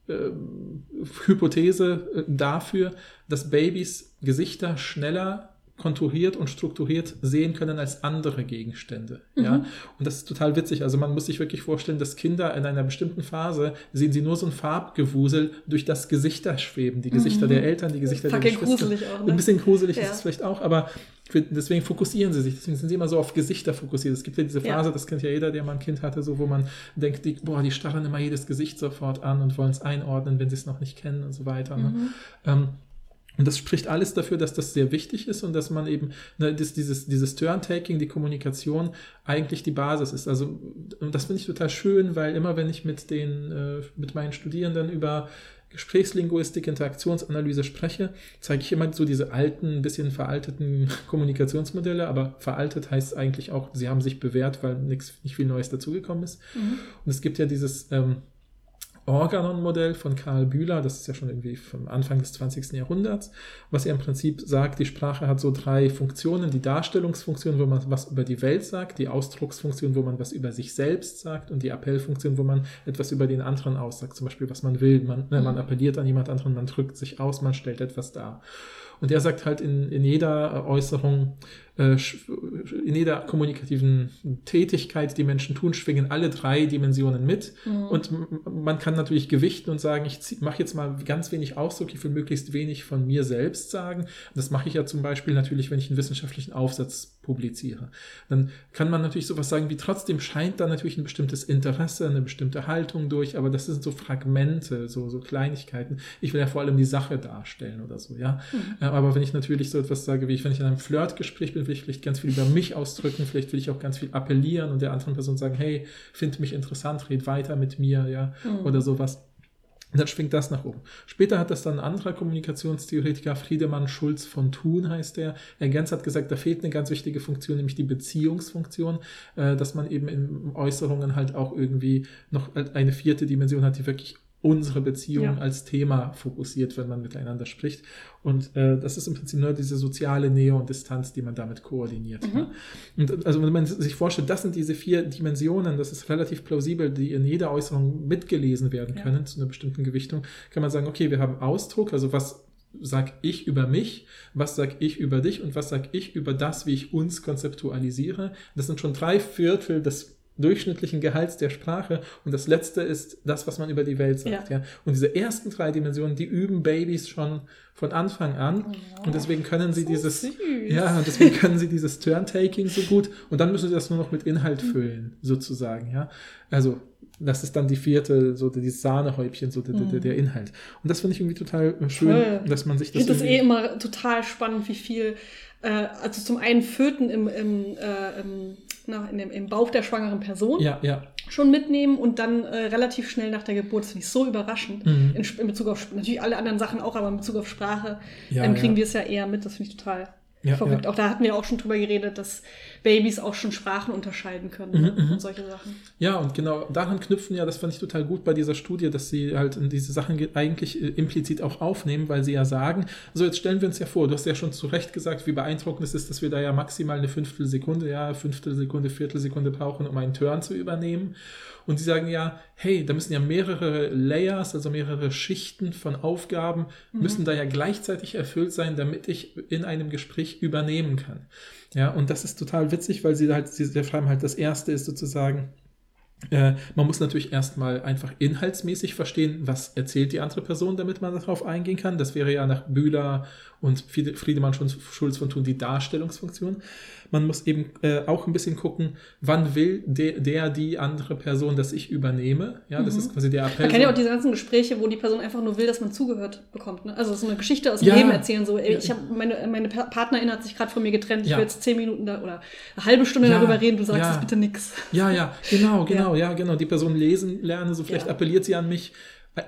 [SPEAKER 2] ähm, Hypothese äh, dafür, dass Babys Gesichter schneller konturiert und strukturiert sehen können als andere Gegenstände. Ja, und das ist total witzig. Also man muss sich wirklich vorstellen, dass Kinder in einer bestimmten Phase sehen sie nur so ein Farbgewusel durch das Gesichter schweben. Die Gesichter der Eltern, die Gesichter der Geschwister.
[SPEAKER 3] gruselig auch, ne?
[SPEAKER 2] Ein bisschen gruselig
[SPEAKER 3] Ja.
[SPEAKER 2] ist es vielleicht auch, aber deswegen fokussieren sie sich. Deswegen sind sie immer so auf Gesichter fokussiert. Es gibt ja diese
[SPEAKER 3] Ja.
[SPEAKER 2] Phase, das kennt ja jeder, der mal ein Kind hatte, so wo man denkt, die, boah, die starren immer jedes Gesicht sofort an und wollen es einordnen, wenn sie es noch nicht kennen und so weiter. Ne? Ähm, und das spricht alles dafür, dass das sehr wichtig ist und dass man eben, ne, das, dieses, dieses Turn-Taking, die Kommunikation eigentlich die Basis ist. Also, und das finde ich total schön, weil immer wenn ich mit den, äh, mit meinen Studierenden über Gesprächslinguistik, Interaktionsanalyse spreche, zeige ich immer so diese alten, ein bisschen veralteten Kommunikationsmodelle, aber veraltet heißt eigentlich auch, sie haben sich bewährt, weil nichts, nicht viel Neues dazugekommen ist. Und es gibt ja dieses ähm, Organon-Modell von Karl Bühler, das ist ja schon irgendwie vom Anfang des 20. Jahrhunderts, was ja im Prinzip sagt, die Sprache hat so drei Funktionen, die Darstellungsfunktion, wo man was über die Welt sagt, die Ausdrucksfunktion, wo man was über sich selbst sagt und die Appellfunktion, wo man etwas über den anderen aussagt, zum Beispiel was man will, man, ne, man appelliert an jemand anderen, man drückt sich aus, man stellt etwas dar. Und er sagt halt in, in jeder Äußerung, in jeder kommunikativen Tätigkeit, die Menschen tun, schwingen alle drei Dimensionen mit. Und m- man kann natürlich gewichten und sagen, ich mache jetzt mal ganz wenig Ausdruck, ich will möglichst wenig von mir selbst sagen. Das mache ich ja zum Beispiel natürlich, wenn ich einen wissenschaftlichen Aufsatz publiziere. Dann kann man natürlich sowas sagen, wie trotzdem scheint da natürlich ein bestimmtes Interesse, eine bestimmte Haltung durch, aber das sind so Fragmente, so, so Kleinigkeiten. Ich will ja vor allem die Sache darstellen oder so, ja. Äh, Aber wenn ich natürlich so etwas sage, wie ich, wenn ich in einem Flirtgespräch bin, will ich vielleicht ganz viel über mich ausdrücken, vielleicht will ich auch ganz viel appellieren und der anderen Person sagen, hey, find mich interessant, red weiter mit mir, ja, oder sowas. Und dann schwingt das nach oben. Später hat das dann ein anderer Kommunikationstheoretiker, Friedemann Schulz von Thun heißt der, ergänzt hat gesagt, da fehlt eine ganz wichtige Funktion, nämlich die Beziehungsfunktion, äh, dass man eben in Äußerungen halt auch irgendwie noch eine vierte Dimension hat, die wirklich unsere Beziehung
[SPEAKER 3] Ja.
[SPEAKER 2] als Thema fokussiert, wenn man miteinander spricht. Und äh, das ist im Prinzip nur diese soziale Nähe und Distanz, die man damit koordiniert.
[SPEAKER 3] Mhm.
[SPEAKER 2] Ne? Und also wenn man sich vorstellt, das sind diese vier Dimensionen, das ist relativ plausibel, die in jeder Äußerung mitgelesen werden
[SPEAKER 3] Ja.
[SPEAKER 2] können zu einer bestimmten Gewichtung, kann man sagen, okay, wir haben Ausdruck, also was sag ich über mich, was sag ich über dich und was sag ich über das, wie ich uns konzeptualisiere. Das sind schon drei Viertel des durchschnittlichen Gehalts der Sprache und das letzte ist das, was man über die Welt sagt. Ja.
[SPEAKER 3] Ja.
[SPEAKER 2] Und diese ersten drei Dimensionen, die üben Babys schon von Anfang an und deswegen können sie dieses
[SPEAKER 3] süß.
[SPEAKER 2] ja, und deswegen können sie dieses Turn-Taking so gut und dann müssen sie das nur noch mit Inhalt füllen, sozusagen, ja. Also, das ist dann die vierte, so dieses Sahnehäubchen, so der, der, der Inhalt. Und das finde ich irgendwie total schön,
[SPEAKER 3] Toll.
[SPEAKER 2] dass man sich
[SPEAKER 3] Ich
[SPEAKER 2] das
[SPEAKER 3] finde das eh immer total spannend, wie viel äh, also zum einen Föten im, im, äh, im, na, in dem, im Bauch der schwangeren Person
[SPEAKER 2] Ja, ja.
[SPEAKER 3] schon mitnehmen und dann äh, relativ schnell nach der Geburt. Das finde ich so überraschend.
[SPEAKER 2] Mhm.
[SPEAKER 3] In, in Bezug auf natürlich alle anderen Sachen auch, aber in Bezug auf Sprache
[SPEAKER 2] Ja,
[SPEAKER 3] ähm, kriegen wir es ja eher mit. Das finde ich total
[SPEAKER 2] Ja,
[SPEAKER 3] verrückt.
[SPEAKER 2] ja.
[SPEAKER 3] Auch da hatten wir auch schon drüber geredet, dass Babys auch schon Sprachen unterscheiden können
[SPEAKER 2] Mhm,
[SPEAKER 3] ne? und solche Sachen.
[SPEAKER 2] Ja, und genau daran knüpfen ja, das fand ich total gut bei dieser Studie, dass sie halt diese Sachen ge- eigentlich äh, implizit auch aufnehmen, weil sie ja sagen, so jetzt stellen wir uns ja vor, du hast ja schon zu Recht gesagt, wie beeindruckend es ist, dass wir da ja maximal eine Fünftelsekunde, ja, Fünftelsekunde, Viertelsekunde brauchen, um einen Turn zu übernehmen. Und sie sagen ja, hey, da müssen ja mehrere Layers, also mehrere Schichten von Aufgaben, müssen da ja gleichzeitig erfüllt sein, damit ich in einem Gespräch übernehmen kann. Ja, und das ist total witzig, weil sie halt, sie schreiben halt, das erste ist sozusagen, äh, man muss natürlich erstmal einfach inhaltsmäßig verstehen, was erzählt die andere Person, damit man darauf eingehen kann. Das wäre ja nach Bühler und Friede- Friedemann Schulz- Schulz von Thun die Darstellungsfunktion. Man muss eben äh, auch ein bisschen gucken, wann will der, der, die andere Person, dass ich übernehme. Ja, das ist quasi der Appell.
[SPEAKER 3] Man kennt ja auch diese ganzen Gespräche, wo die Person einfach nur will, dass man zugehört bekommt. Ne? Also so eine Geschichte aus dem
[SPEAKER 2] Ja.
[SPEAKER 3] Leben erzählen. So, ey, ich habe meine, meine Pa- Partnerin hat sich gerade von mir getrennt. Ich
[SPEAKER 2] Ja.
[SPEAKER 3] will jetzt zehn Minuten da oder eine halbe Stunde
[SPEAKER 2] Ja.
[SPEAKER 3] darüber reden. Du sagst jetzt bitte nix.
[SPEAKER 2] Ja, ja, genau, genau, ja, genau. Die Person lesen lernen, so vielleicht appelliert sie an mich,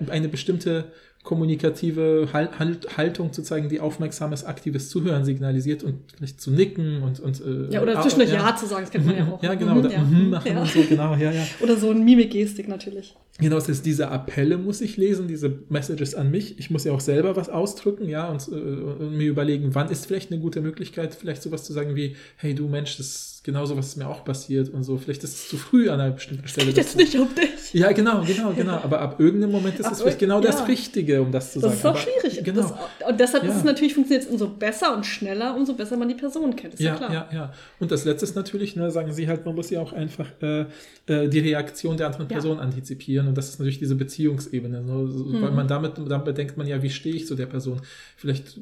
[SPEAKER 2] eine bestimmte kommunikative Hal- Halt- Haltung zu zeigen, die aufmerksames, aktives Zuhören signalisiert und vielleicht zu nicken und, und äh,
[SPEAKER 3] Ja, oder
[SPEAKER 2] ah,
[SPEAKER 3] zwischendurch
[SPEAKER 2] ja.
[SPEAKER 3] ja. zu sagen, das kennt man ja auch.
[SPEAKER 2] Ja, genau,
[SPEAKER 3] Mhm,
[SPEAKER 2] oder
[SPEAKER 3] ja.
[SPEAKER 2] mhm machen
[SPEAKER 3] Ja.
[SPEAKER 2] und so, genau, ja, ja.
[SPEAKER 3] Oder so ein Mimikgestik natürlich.
[SPEAKER 2] Genau, das heißt, diese Appelle muss ich lesen, diese Messages an mich. Ich muss ja auch selber was ausdrücken, ja, und, äh, und mir überlegen, wann ist vielleicht eine gute Möglichkeit, vielleicht sowas zu sagen wie, hey du Mensch, das ist genau so, was ist mir auch passiert und so. Vielleicht ist es zu früh an einer bestimmten Stelle. Das
[SPEAKER 3] jetzt nicht um dich.
[SPEAKER 2] Ja, genau, genau, genau. Aber ab irgendeinem Moment ist es vielleicht genau das
[SPEAKER 3] ja.
[SPEAKER 2] Richtige, um das zu
[SPEAKER 3] Das
[SPEAKER 2] sagen.
[SPEAKER 3] ist doch
[SPEAKER 2] Aber-
[SPEAKER 3] schwierig.
[SPEAKER 2] Genau.
[SPEAKER 3] Das, und deshalb
[SPEAKER 2] Ja.
[SPEAKER 3] ist es natürlich, funktioniert es umso besser und schneller, umso besser man die Person kennt. Ist ja,
[SPEAKER 2] ja,
[SPEAKER 3] klar.
[SPEAKER 2] ja, ja. Und das Letzte ist natürlich, ne, sagen Sie halt, man muss ja auch einfach äh, äh, die Reaktion der anderen. Person antizipieren. Und das ist natürlich diese Beziehungsebene. Ne? So,
[SPEAKER 3] Mhm.
[SPEAKER 2] Weil man damit, damit bedenkt man ja, wie stehe ich zu der Person. Vielleicht äh,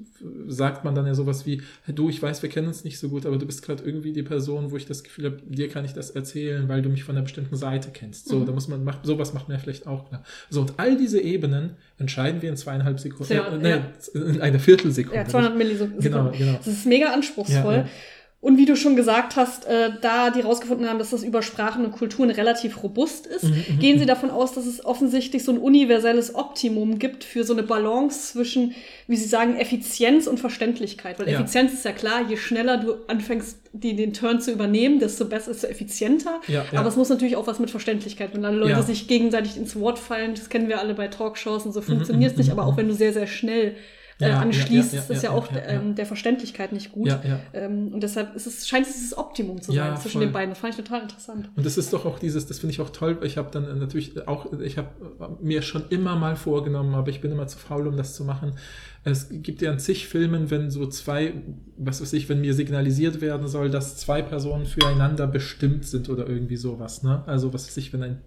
[SPEAKER 2] sagt man dann ja sowas wie, du, ich weiß, wir kennen uns nicht so gut, aber du bist gerade irgendwie die Person, wo ich das Gefühl habe, dir kann ich das erzählen, weil du mich von einer bestimmten Seite kennst. So,
[SPEAKER 3] Mhm.
[SPEAKER 2] da muss man, macht, sowas macht man ja vielleicht auch klar. So, und all diese Ebenen entscheiden wir in zweieinhalb Sekunden,
[SPEAKER 3] Ja,
[SPEAKER 2] äh, nee,
[SPEAKER 3] ja.
[SPEAKER 2] in einer Viertelsekunde.
[SPEAKER 3] Ja, 200 Millisekunden.
[SPEAKER 2] Genau, genau.
[SPEAKER 3] Das ist mega anspruchsvoll.
[SPEAKER 2] Ja.
[SPEAKER 3] Und wie du schon gesagt hast, äh, da die rausgefunden haben, dass das über Sprachen und Kulturen relativ robust ist,
[SPEAKER 2] Mhm,
[SPEAKER 3] gehen sie davon aus, dass es offensichtlich so ein universelles Optimum gibt für so eine Balance zwischen, wie sie sagen, Effizienz und Verständlichkeit. Weil
[SPEAKER 2] Ja.
[SPEAKER 3] Effizienz ist ja klar, je schneller du anfängst, die, den Turn zu übernehmen, desto besser, desto effizienter.
[SPEAKER 2] Ja, ja.
[SPEAKER 3] Aber es muss natürlich auch was mit Verständlichkeit. Wenn alle Leute sich gegenseitig ins Wort fallen, das kennen wir alle bei Talkshows und so funktioniert es nicht. Aber auch wenn du sehr, sehr schnell äh,
[SPEAKER 2] Ja,
[SPEAKER 3] anschließt,
[SPEAKER 2] ja, ja,
[SPEAKER 3] ist ja, auch. Ähm, der Verständlichkeit nicht gut. Ähm, und deshalb ist es, scheint es dieses Optimum zu sein zwischen
[SPEAKER 2] voll.
[SPEAKER 3] den beiden. Das fand ich total interessant.
[SPEAKER 2] Und das ist doch auch dieses, das finde ich auch toll. Ich habe dann natürlich auch, ich habe mir schon immer mal vorgenommen, aber ich bin immer zu faul, um das zu machen. Es gibt ja in zig Filmen, wenn so zwei, was weiß ich, wenn mir signalisiert werden soll, dass zwei Personen füreinander bestimmt sind oder irgendwie sowas, ne? Also was weiß ich, wenn ein,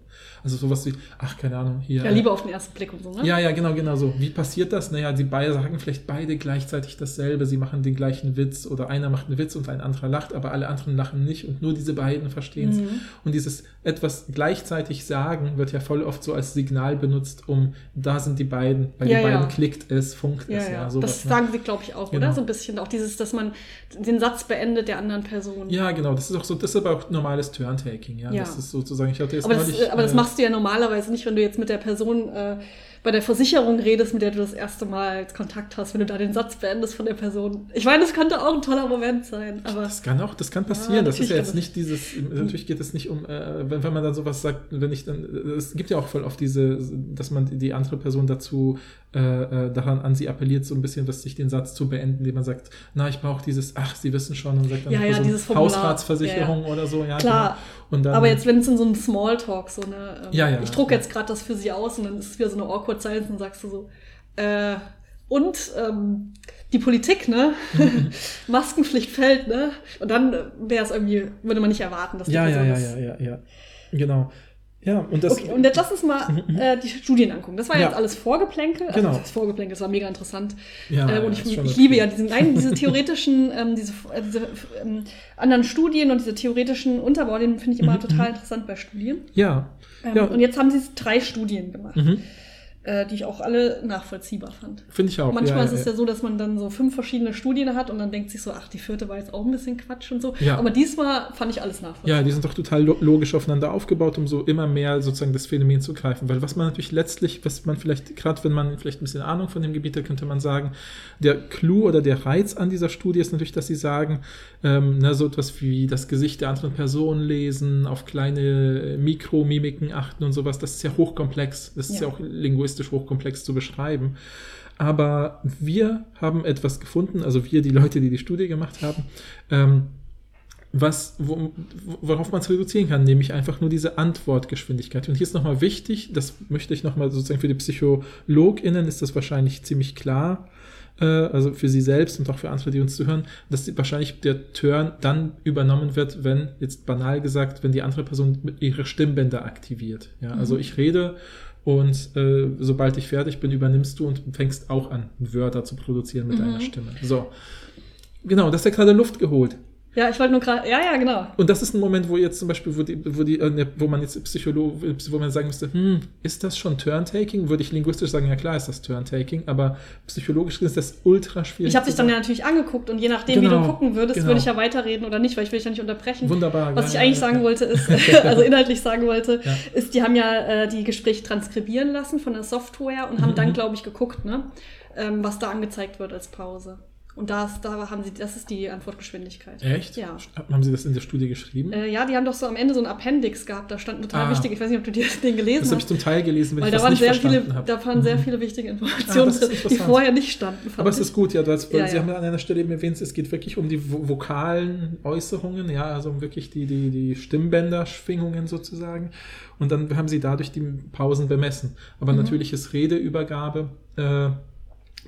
[SPEAKER 2] also sowas wie, ach, keine Ahnung, hier.
[SPEAKER 3] Ja, Liebe auf den ersten Blick und so, ne?
[SPEAKER 2] Ja, ja, genau, genau so. Wie passiert das? Naja, die beide sagen vielleicht beide gleichzeitig dasselbe. Sie machen den gleichen Witz oder einer macht einen Witz und ein anderer lacht, aber alle anderen lachen nicht und nur diese beiden verstehen es.
[SPEAKER 3] Mhm.
[SPEAKER 2] Und dieses etwas gleichzeitig sagen wird ja voll oft so als Signal benutzt, um da sind die beiden, bei
[SPEAKER 3] Ja,
[SPEAKER 2] den beiden
[SPEAKER 3] ja.
[SPEAKER 2] klickt es, funkt es,
[SPEAKER 3] ja.
[SPEAKER 2] Ja, sowas.
[SPEAKER 3] das
[SPEAKER 2] ne?
[SPEAKER 3] sagen sie, glaube ich, auch,
[SPEAKER 2] Genau.
[SPEAKER 3] oder? So ein bisschen auch dieses, dass man den Satz beendet der anderen Person.
[SPEAKER 2] Ja, genau, das ist auch so, das ist aber auch normales Turntaking, ja.
[SPEAKER 3] Ja.
[SPEAKER 2] Das ist sozusagen, ich hatte jetzt
[SPEAKER 3] aber das,
[SPEAKER 2] neulich,
[SPEAKER 3] aber das
[SPEAKER 2] äh,
[SPEAKER 3] machst du ja normalerweise nicht, wenn du jetzt mit der Person äh, bei der Versicherung redest, mit der du das erste Mal Kontakt hast, wenn du da den Satz beendest von der Person. Ich meine, das könnte auch ein toller Moment sein, aber
[SPEAKER 2] Das kann auch, das kann passieren.
[SPEAKER 3] Ja,
[SPEAKER 2] das ist ja jetzt nicht dieses, natürlich geht es nicht um, äh, wenn, wenn man dann sowas sagt, wenn ich dann, es gibt ja auch voll oft diese, dass man die andere Person dazu, äh, äh, daran an sie appelliert, so ein bisschen, was sich den Satz zu beenden, indem man sagt, na, ich brauche dieses, ach, Sie wissen schon, und sagt dann
[SPEAKER 3] Ja, ja,
[SPEAKER 2] so
[SPEAKER 3] dieses Formular.
[SPEAKER 2] Hausratsversicherung oder so, ja.
[SPEAKER 3] Klar.
[SPEAKER 2] Genau. Und dann,
[SPEAKER 3] Aber jetzt, wenn es in so einem Smalltalk so eine, ähm,
[SPEAKER 2] Ja, ja,
[SPEAKER 3] ich drucke
[SPEAKER 2] ja.
[SPEAKER 3] jetzt gerade das für sie aus und dann ist es wieder so eine awkward Silence und sagst du so, äh, und ähm, die Politik, ne? Maskenpflicht fällt, ne? Und dann wäre es irgendwie, würde man nicht erwarten, dass die
[SPEAKER 2] ja, ja,
[SPEAKER 3] Person
[SPEAKER 2] ja,
[SPEAKER 3] das-
[SPEAKER 2] ja, ja, ja. Genau. Ja, und das,
[SPEAKER 3] Okay, und jetzt lass uns mal äh, die Studien angucken. Das war
[SPEAKER 2] Ja.
[SPEAKER 3] jetzt alles Vorgeplänkel. Also
[SPEAKER 2] Genau.
[SPEAKER 3] das Vorgeplänkel, das war mega interessant.
[SPEAKER 2] Ja,
[SPEAKER 3] äh, und
[SPEAKER 2] ja,
[SPEAKER 3] ich, ich liebe ja diesen, nein, diese theoretischen, ähm, diese, äh, diese ähm, anderen Studien und diese theoretischen Unterbau, den finde ich immer total interessant bei Studien.
[SPEAKER 2] ja,
[SPEAKER 3] Ähm,
[SPEAKER 2] ja.
[SPEAKER 3] Und jetzt haben sie drei Studien gemacht.
[SPEAKER 2] Mhm.
[SPEAKER 3] Äh, die ich auch alle nachvollziehbar fand.
[SPEAKER 2] Finde ich auch.
[SPEAKER 3] Manchmal
[SPEAKER 2] ja,
[SPEAKER 3] ist es ja so, dass man dann so fünf verschiedene Studien hat und dann denkt sich so, ach, die vierte war jetzt auch ein bisschen Quatsch und so.
[SPEAKER 2] Ja.
[SPEAKER 3] Aber diesmal fand ich alles nachvollziehbar.
[SPEAKER 2] Ja, die sind doch total lo logisch aufeinander aufgebaut, um so immer mehr sozusagen das Phänomen zu greifen. Weil was man natürlich letztlich, was man vielleicht, gerade wenn man vielleicht ein bisschen Ahnung von dem Gebiet hat, könnte man sagen, der Clou oder der Reiz an dieser Studie ist natürlich, dass sie sagen, ähm, na, so etwas wie das Gesicht der anderen Person lesen, auf kleine Mikromimiken achten und sowas, das ist ja hochkomplex. Das ist ja,
[SPEAKER 3] Ja.
[SPEAKER 2] auch linguistisch hochkomplex zu beschreiben. Aber wir haben etwas gefunden, also wir, die Leute, die die Studie gemacht haben, ähm, was, wo, worauf man es reduzieren kann, nämlich einfach nur diese Antwortgeschwindigkeit. Und hier ist nochmal wichtig, das möchte ich nochmal sozusagen für die PsychologInnen ist das wahrscheinlich ziemlich klar, äh, also für sie selbst und auch für andere, die uns zuhören, dass die, wahrscheinlich der Turn dann übernommen wird, wenn, jetzt banal gesagt, wenn die andere Person ihre Stimmbänder aktiviert. Ja, also ich rede und äh, sobald ich fertig bin, übernimmst du und fängst auch an, Wörter zu produzieren mit deiner Stimme. So. Genau, das ist ja gerade Luft geholt.
[SPEAKER 3] Ja, ich wollte nur gerade, ja, ja, genau.
[SPEAKER 2] Und das ist ein Moment, wo jetzt zum Beispiel, wo, die, wo, die, äh, wo man jetzt Psycholo wo man sagen müsste, hm, ist das schon Turntaking? Würde ich linguistisch sagen, ja klar ist das Turntaking, aber psychologisch ist das ultra schwierig.
[SPEAKER 3] Ich habe dich dann ja natürlich angeguckt und je nachdem, wie
[SPEAKER 2] Genau,
[SPEAKER 3] du gucken würdest,
[SPEAKER 2] genau.
[SPEAKER 3] würde ich ja weiterreden oder nicht, weil ich will dich ja nicht unterbrechen.
[SPEAKER 2] Wunderbar.
[SPEAKER 3] Was
[SPEAKER 2] ja,
[SPEAKER 3] ich eigentlich
[SPEAKER 2] ja,
[SPEAKER 3] sagen wollte, ist, also inhaltlich sagen wollte, ist, die haben ja äh, die Gespräche transkribieren lassen von der Software und haben
[SPEAKER 2] Mhm.
[SPEAKER 3] dann, glaube ich, geguckt, ne, ähm, was da angezeigt wird als Pause. Und das, da haben sie, das ist die Antwortgeschwindigkeit.
[SPEAKER 2] Echt?
[SPEAKER 3] Ja.
[SPEAKER 2] Haben Sie das in der Studie geschrieben?
[SPEAKER 3] Äh, ja, die haben doch so am Ende so ein Appendix gehabt, da stand total
[SPEAKER 2] Ah.
[SPEAKER 3] wichtig, ich weiß nicht, ob du dir den gelesen
[SPEAKER 2] das habe ich
[SPEAKER 3] hast.
[SPEAKER 2] zum Teil gelesen, wenn
[SPEAKER 3] Weil
[SPEAKER 2] ich
[SPEAKER 3] da
[SPEAKER 2] das
[SPEAKER 3] waren,
[SPEAKER 2] nicht
[SPEAKER 3] sehr viele,
[SPEAKER 2] verstanden habe.
[SPEAKER 3] da waren sehr viele wichtige Informationen
[SPEAKER 2] das ist
[SPEAKER 3] drin, die vorher nicht standen.
[SPEAKER 2] Aber es ist gut, ja, das,
[SPEAKER 3] Ja,
[SPEAKER 2] Sie
[SPEAKER 3] ja.
[SPEAKER 2] haben ja an einer Stelle eben erwähnt, es geht wirklich um die vo- vokalen Äußerungen, ja, also um wirklich die, die, die Stimmbänder-Schwingungen sozusagen. Und dann haben Sie dadurch die Pausen bemessen. Aber
[SPEAKER 3] Mhm.
[SPEAKER 2] natürlich ist Redeübergabe äh,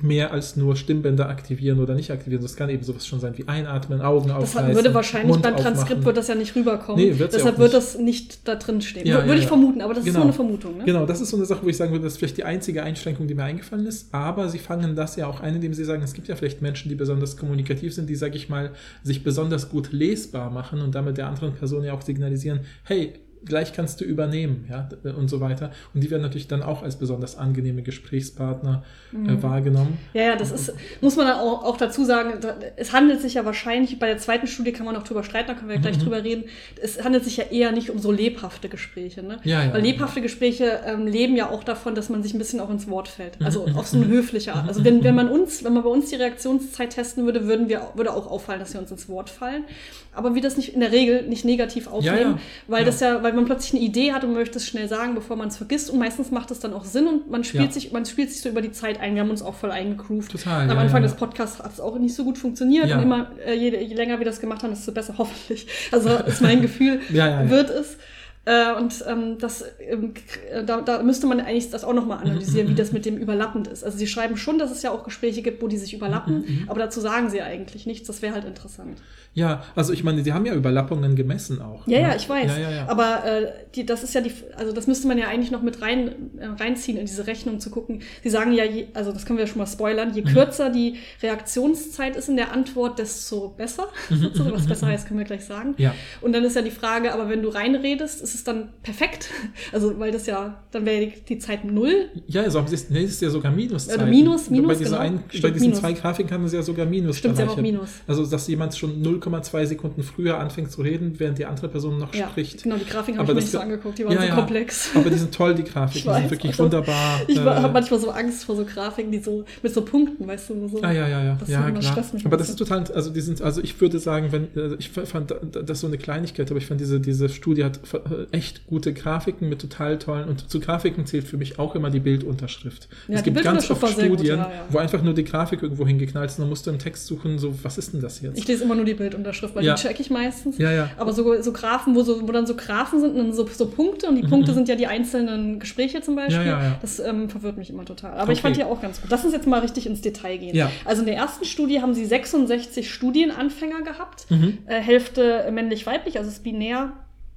[SPEAKER 2] mehr als nur Stimmbänder aktivieren oder nicht aktivieren. Das kann eben sowas schon sein wie einatmen, Augen
[SPEAKER 3] Das
[SPEAKER 2] aufreißen.
[SPEAKER 3] hat, würde wahrscheinlich
[SPEAKER 2] Mund
[SPEAKER 3] beim Transkript
[SPEAKER 2] aufmachen.
[SPEAKER 3] wird das ja nicht rüberkommen.
[SPEAKER 2] Nee, wird's ja
[SPEAKER 3] Deshalb
[SPEAKER 2] auch
[SPEAKER 3] wird das nicht da drin stehen.
[SPEAKER 2] Ja,
[SPEAKER 3] würde
[SPEAKER 2] ja,
[SPEAKER 3] ich
[SPEAKER 2] ja.
[SPEAKER 3] vermuten, aber das ist
[SPEAKER 2] Genau.
[SPEAKER 3] nur eine Vermutung. Ne?
[SPEAKER 2] Genau, das ist so eine Sache, wo ich sagen würde, das ist vielleicht die einzige Einschränkung, die mir eingefallen ist. Aber sie fangen das ja auch ein, indem sie sagen, es gibt ja vielleicht Menschen, die besonders kommunikativ sind, die, sage ich mal, sich besonders gut lesbar machen und damit der anderen Person ja auch signalisieren, hey, gleich kannst du übernehmen, ja, und so weiter. Und die werden natürlich dann auch als besonders angenehme Gesprächspartner äh, wahrgenommen.
[SPEAKER 3] Ja, ja, das ist, muss man auch, auch dazu sagen, es handelt sich ja wahrscheinlich, bei der zweiten Studie kann man noch drüber streiten, da können wir ja gleich
[SPEAKER 2] Mhm.
[SPEAKER 3] drüber reden, es handelt sich ja eher nicht um so lebhafte Gespräche, ne?
[SPEAKER 2] Ja, ja.
[SPEAKER 3] Weil lebhafte Gespräche ähm, leben ja auch davon, dass man sich ein bisschen auch ins Wort fällt. Also
[SPEAKER 2] Mhm.
[SPEAKER 3] auf so eine höfliche Art. Also wenn, wenn man uns, wenn man bei uns die Reaktionszeit testen würde, würden wir, würde auch auffallen, dass wir uns ins Wort fallen. Aber wir das nicht in der Regel nicht negativ aufnehmen, weil das ja, weil man plötzlich eine Idee hat und möchte es schnell sagen, bevor man es vergisst. Und meistens macht es dann auch Sinn und man spielt
[SPEAKER 2] Ja.
[SPEAKER 3] sich, man spielt sich so über die Zeit ein. Wir haben uns auch voll eingegroovt.
[SPEAKER 2] Total,
[SPEAKER 3] Am
[SPEAKER 2] ja,
[SPEAKER 3] Anfang
[SPEAKER 2] ja,
[SPEAKER 3] des. Podcasts hat es auch nicht so gut funktioniert und immer, äh, je, je länger wir das gemacht haben, desto besser hoffentlich. Also ist mein Gefühl, wird es. Äh, und ähm, das, ähm, k- da, da müsste man eigentlich das auch nochmal analysieren, wie das mit dem überlappend ist. Also sie schreiben schon, dass es ja auch Gespräche gibt, wo die sich
[SPEAKER 2] Mhm,
[SPEAKER 3] überlappen, aber dazu sagen sie eigentlich nichts. Das wäre halt interessant.
[SPEAKER 2] Ja, also ich meine, die haben ja Überlappungen gemessen auch.
[SPEAKER 3] Ja,
[SPEAKER 2] ne?
[SPEAKER 3] ja, ich weiß.
[SPEAKER 2] Ja, ja, ja.
[SPEAKER 3] Aber äh, die, das ist ja die, also das müsste man ja eigentlich noch mit rein, äh, reinziehen in diese Rechnung zu gucken. Sie sagen ja, je, also das können wir ja schon mal spoilern,
[SPEAKER 2] Mhm.
[SPEAKER 3] je kürzer die Reaktionszeit ist in der Antwort, desto besser. so, was besser heißt, können wir gleich sagen.
[SPEAKER 2] Mhm, Ja.
[SPEAKER 3] Und dann ist ja die Frage, aber wenn du reinredest, ist es dann perfekt? Also, weil das ja, dann wäre die, die Zeit null.
[SPEAKER 2] Ja, also haben sie es, nee, ist ja sogar Minus.
[SPEAKER 3] Oder Minus, Minus,
[SPEAKER 2] bei, dieser
[SPEAKER 3] genau.
[SPEAKER 2] ein, bei diesen
[SPEAKER 3] Minus.
[SPEAKER 2] zwei Grafiken kann man ja sogar Minus
[SPEAKER 3] Stimmt, sie haben auch. Minus.
[SPEAKER 2] Also, dass jemand schon 0,2 Sekunden früher anfängt zu reden, während die andere Person noch
[SPEAKER 3] Ja,
[SPEAKER 2] spricht.
[SPEAKER 3] genau, die Grafiken habe ich mir nicht so
[SPEAKER 2] ge-
[SPEAKER 3] angeguckt, die waren
[SPEAKER 2] Ja,
[SPEAKER 3] so
[SPEAKER 2] ja.
[SPEAKER 3] komplex.
[SPEAKER 2] Aber die sind toll, die Grafiken. Die sind wirklich
[SPEAKER 3] also,
[SPEAKER 2] wunderbar.
[SPEAKER 3] Ich
[SPEAKER 2] äh,
[SPEAKER 3] habe manchmal so Angst vor so Grafiken, die so mit so Punkten, weißt du, so.
[SPEAKER 2] Ah, ja, ja, ja.
[SPEAKER 3] Das
[SPEAKER 2] ja, klar.
[SPEAKER 3] stresst mich
[SPEAKER 2] Aber das ist total, also die sind, also ich würde sagen, wenn, also ich fand das so eine Kleinigkeit, aber ich fand diese, diese Studie hat äh, echt gute Grafiken mit total tollen, und zu Grafiken zählt für mich auch immer die Bildunterschrift.
[SPEAKER 3] Ja,
[SPEAKER 2] es gibt ganz oft
[SPEAKER 3] sehr gut,
[SPEAKER 2] Studien,
[SPEAKER 3] ja, ja.
[SPEAKER 2] wo einfach nur die Grafik irgendwo hingeknallt ist und dann musst du im Text suchen, so, was ist denn das jetzt?
[SPEAKER 3] Ich lese immer nur die Bildunterschrift, weil die check ich meistens.
[SPEAKER 2] ja, ja.
[SPEAKER 3] Aber so, so Graphen, wo, so, wo dann so Graphen sind und dann so, so Punkte und die Punkte sind ja die einzelnen Gespräche zum Beispiel.
[SPEAKER 2] Mhm.
[SPEAKER 3] Das ähm, verwirrt mich immer total. Aber ich
[SPEAKER 2] Okay.
[SPEAKER 3] fand die auch ganz gut. Lass uns jetzt mal richtig ins Detail gehen. Also in der ersten Studie haben sie 66 Studienanfänger gehabt,
[SPEAKER 2] Mhm.
[SPEAKER 3] äh, Hälfte männlich-weiblich, also es ist binär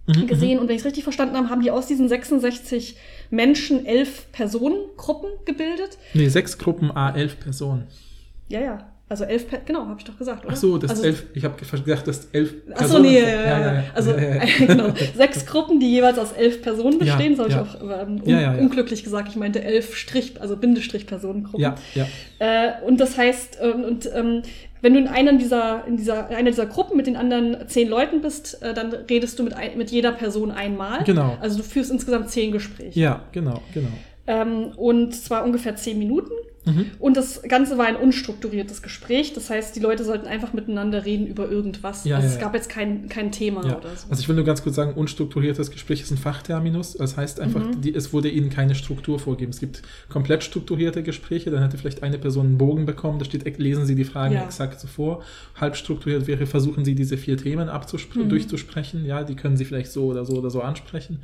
[SPEAKER 2] Mhm,
[SPEAKER 3] gesehen. Und wenn ich es richtig verstanden habe, haben die aus diesen 66 Menschen elf Personengruppen gebildet.
[SPEAKER 2] Nee, sechs Gruppen A11 Personen.
[SPEAKER 3] Ja, ja. Also elf, genau, habe ich doch gesagt, oder?
[SPEAKER 2] Ach so, das
[SPEAKER 3] also,
[SPEAKER 2] elf, ich habe gedacht, das elf
[SPEAKER 3] Ach so, nee, ja, ja, ja, Also
[SPEAKER 2] ja, ja, ja.
[SPEAKER 3] genau, sechs Gruppen, die jeweils aus elf Personen
[SPEAKER 2] Ja,
[SPEAKER 3] bestehen, das habe
[SPEAKER 2] ja.
[SPEAKER 3] ich auch ähm, un
[SPEAKER 2] Ja, ja, ja.
[SPEAKER 3] unglücklich gesagt. Ich meinte elf Strich, also Bindestrich-Personengruppen.
[SPEAKER 2] ja, ja,
[SPEAKER 3] Äh, und das heißt, ähm, und ähm, wenn du in einer dieser, in dieser, in einer dieser Gruppen mit den anderen zehn Leuten bist, äh, dann redest du mit, ein, mit jeder Person einmal.
[SPEAKER 2] Genau.
[SPEAKER 3] Also du führst insgesamt zehn Gespräche.
[SPEAKER 2] ja, genau, genau.
[SPEAKER 3] Ähm, und zwar ungefähr zehn Minuten.
[SPEAKER 2] Mhm.
[SPEAKER 3] Und das Ganze war ein unstrukturiertes Gespräch. Das heißt, die Leute sollten einfach miteinander reden über irgendwas.
[SPEAKER 2] Ja,
[SPEAKER 3] also
[SPEAKER 2] ja,
[SPEAKER 3] es
[SPEAKER 2] ja.
[SPEAKER 3] gab jetzt kein, kein Thema
[SPEAKER 2] Ja.
[SPEAKER 3] oder so.
[SPEAKER 2] Also ich will nur ganz kurz sagen, unstrukturiertes Gespräch ist ein Fachterminus. Das heißt einfach,
[SPEAKER 3] Mhm.
[SPEAKER 2] die, es wurde ihnen keine Struktur vorgegeben. Es gibt komplett strukturierte Gespräche, dann hätte vielleicht eine Person einen Bogen bekommen, da steht, lesen Sie die Fragen
[SPEAKER 3] Ja.
[SPEAKER 2] exakt so vor. Halb strukturiert wäre, versuchen Sie diese vier Themen
[SPEAKER 3] Mhm.
[SPEAKER 2] durchzusprechen. Ja, die können Sie vielleicht so oder so oder so ansprechen.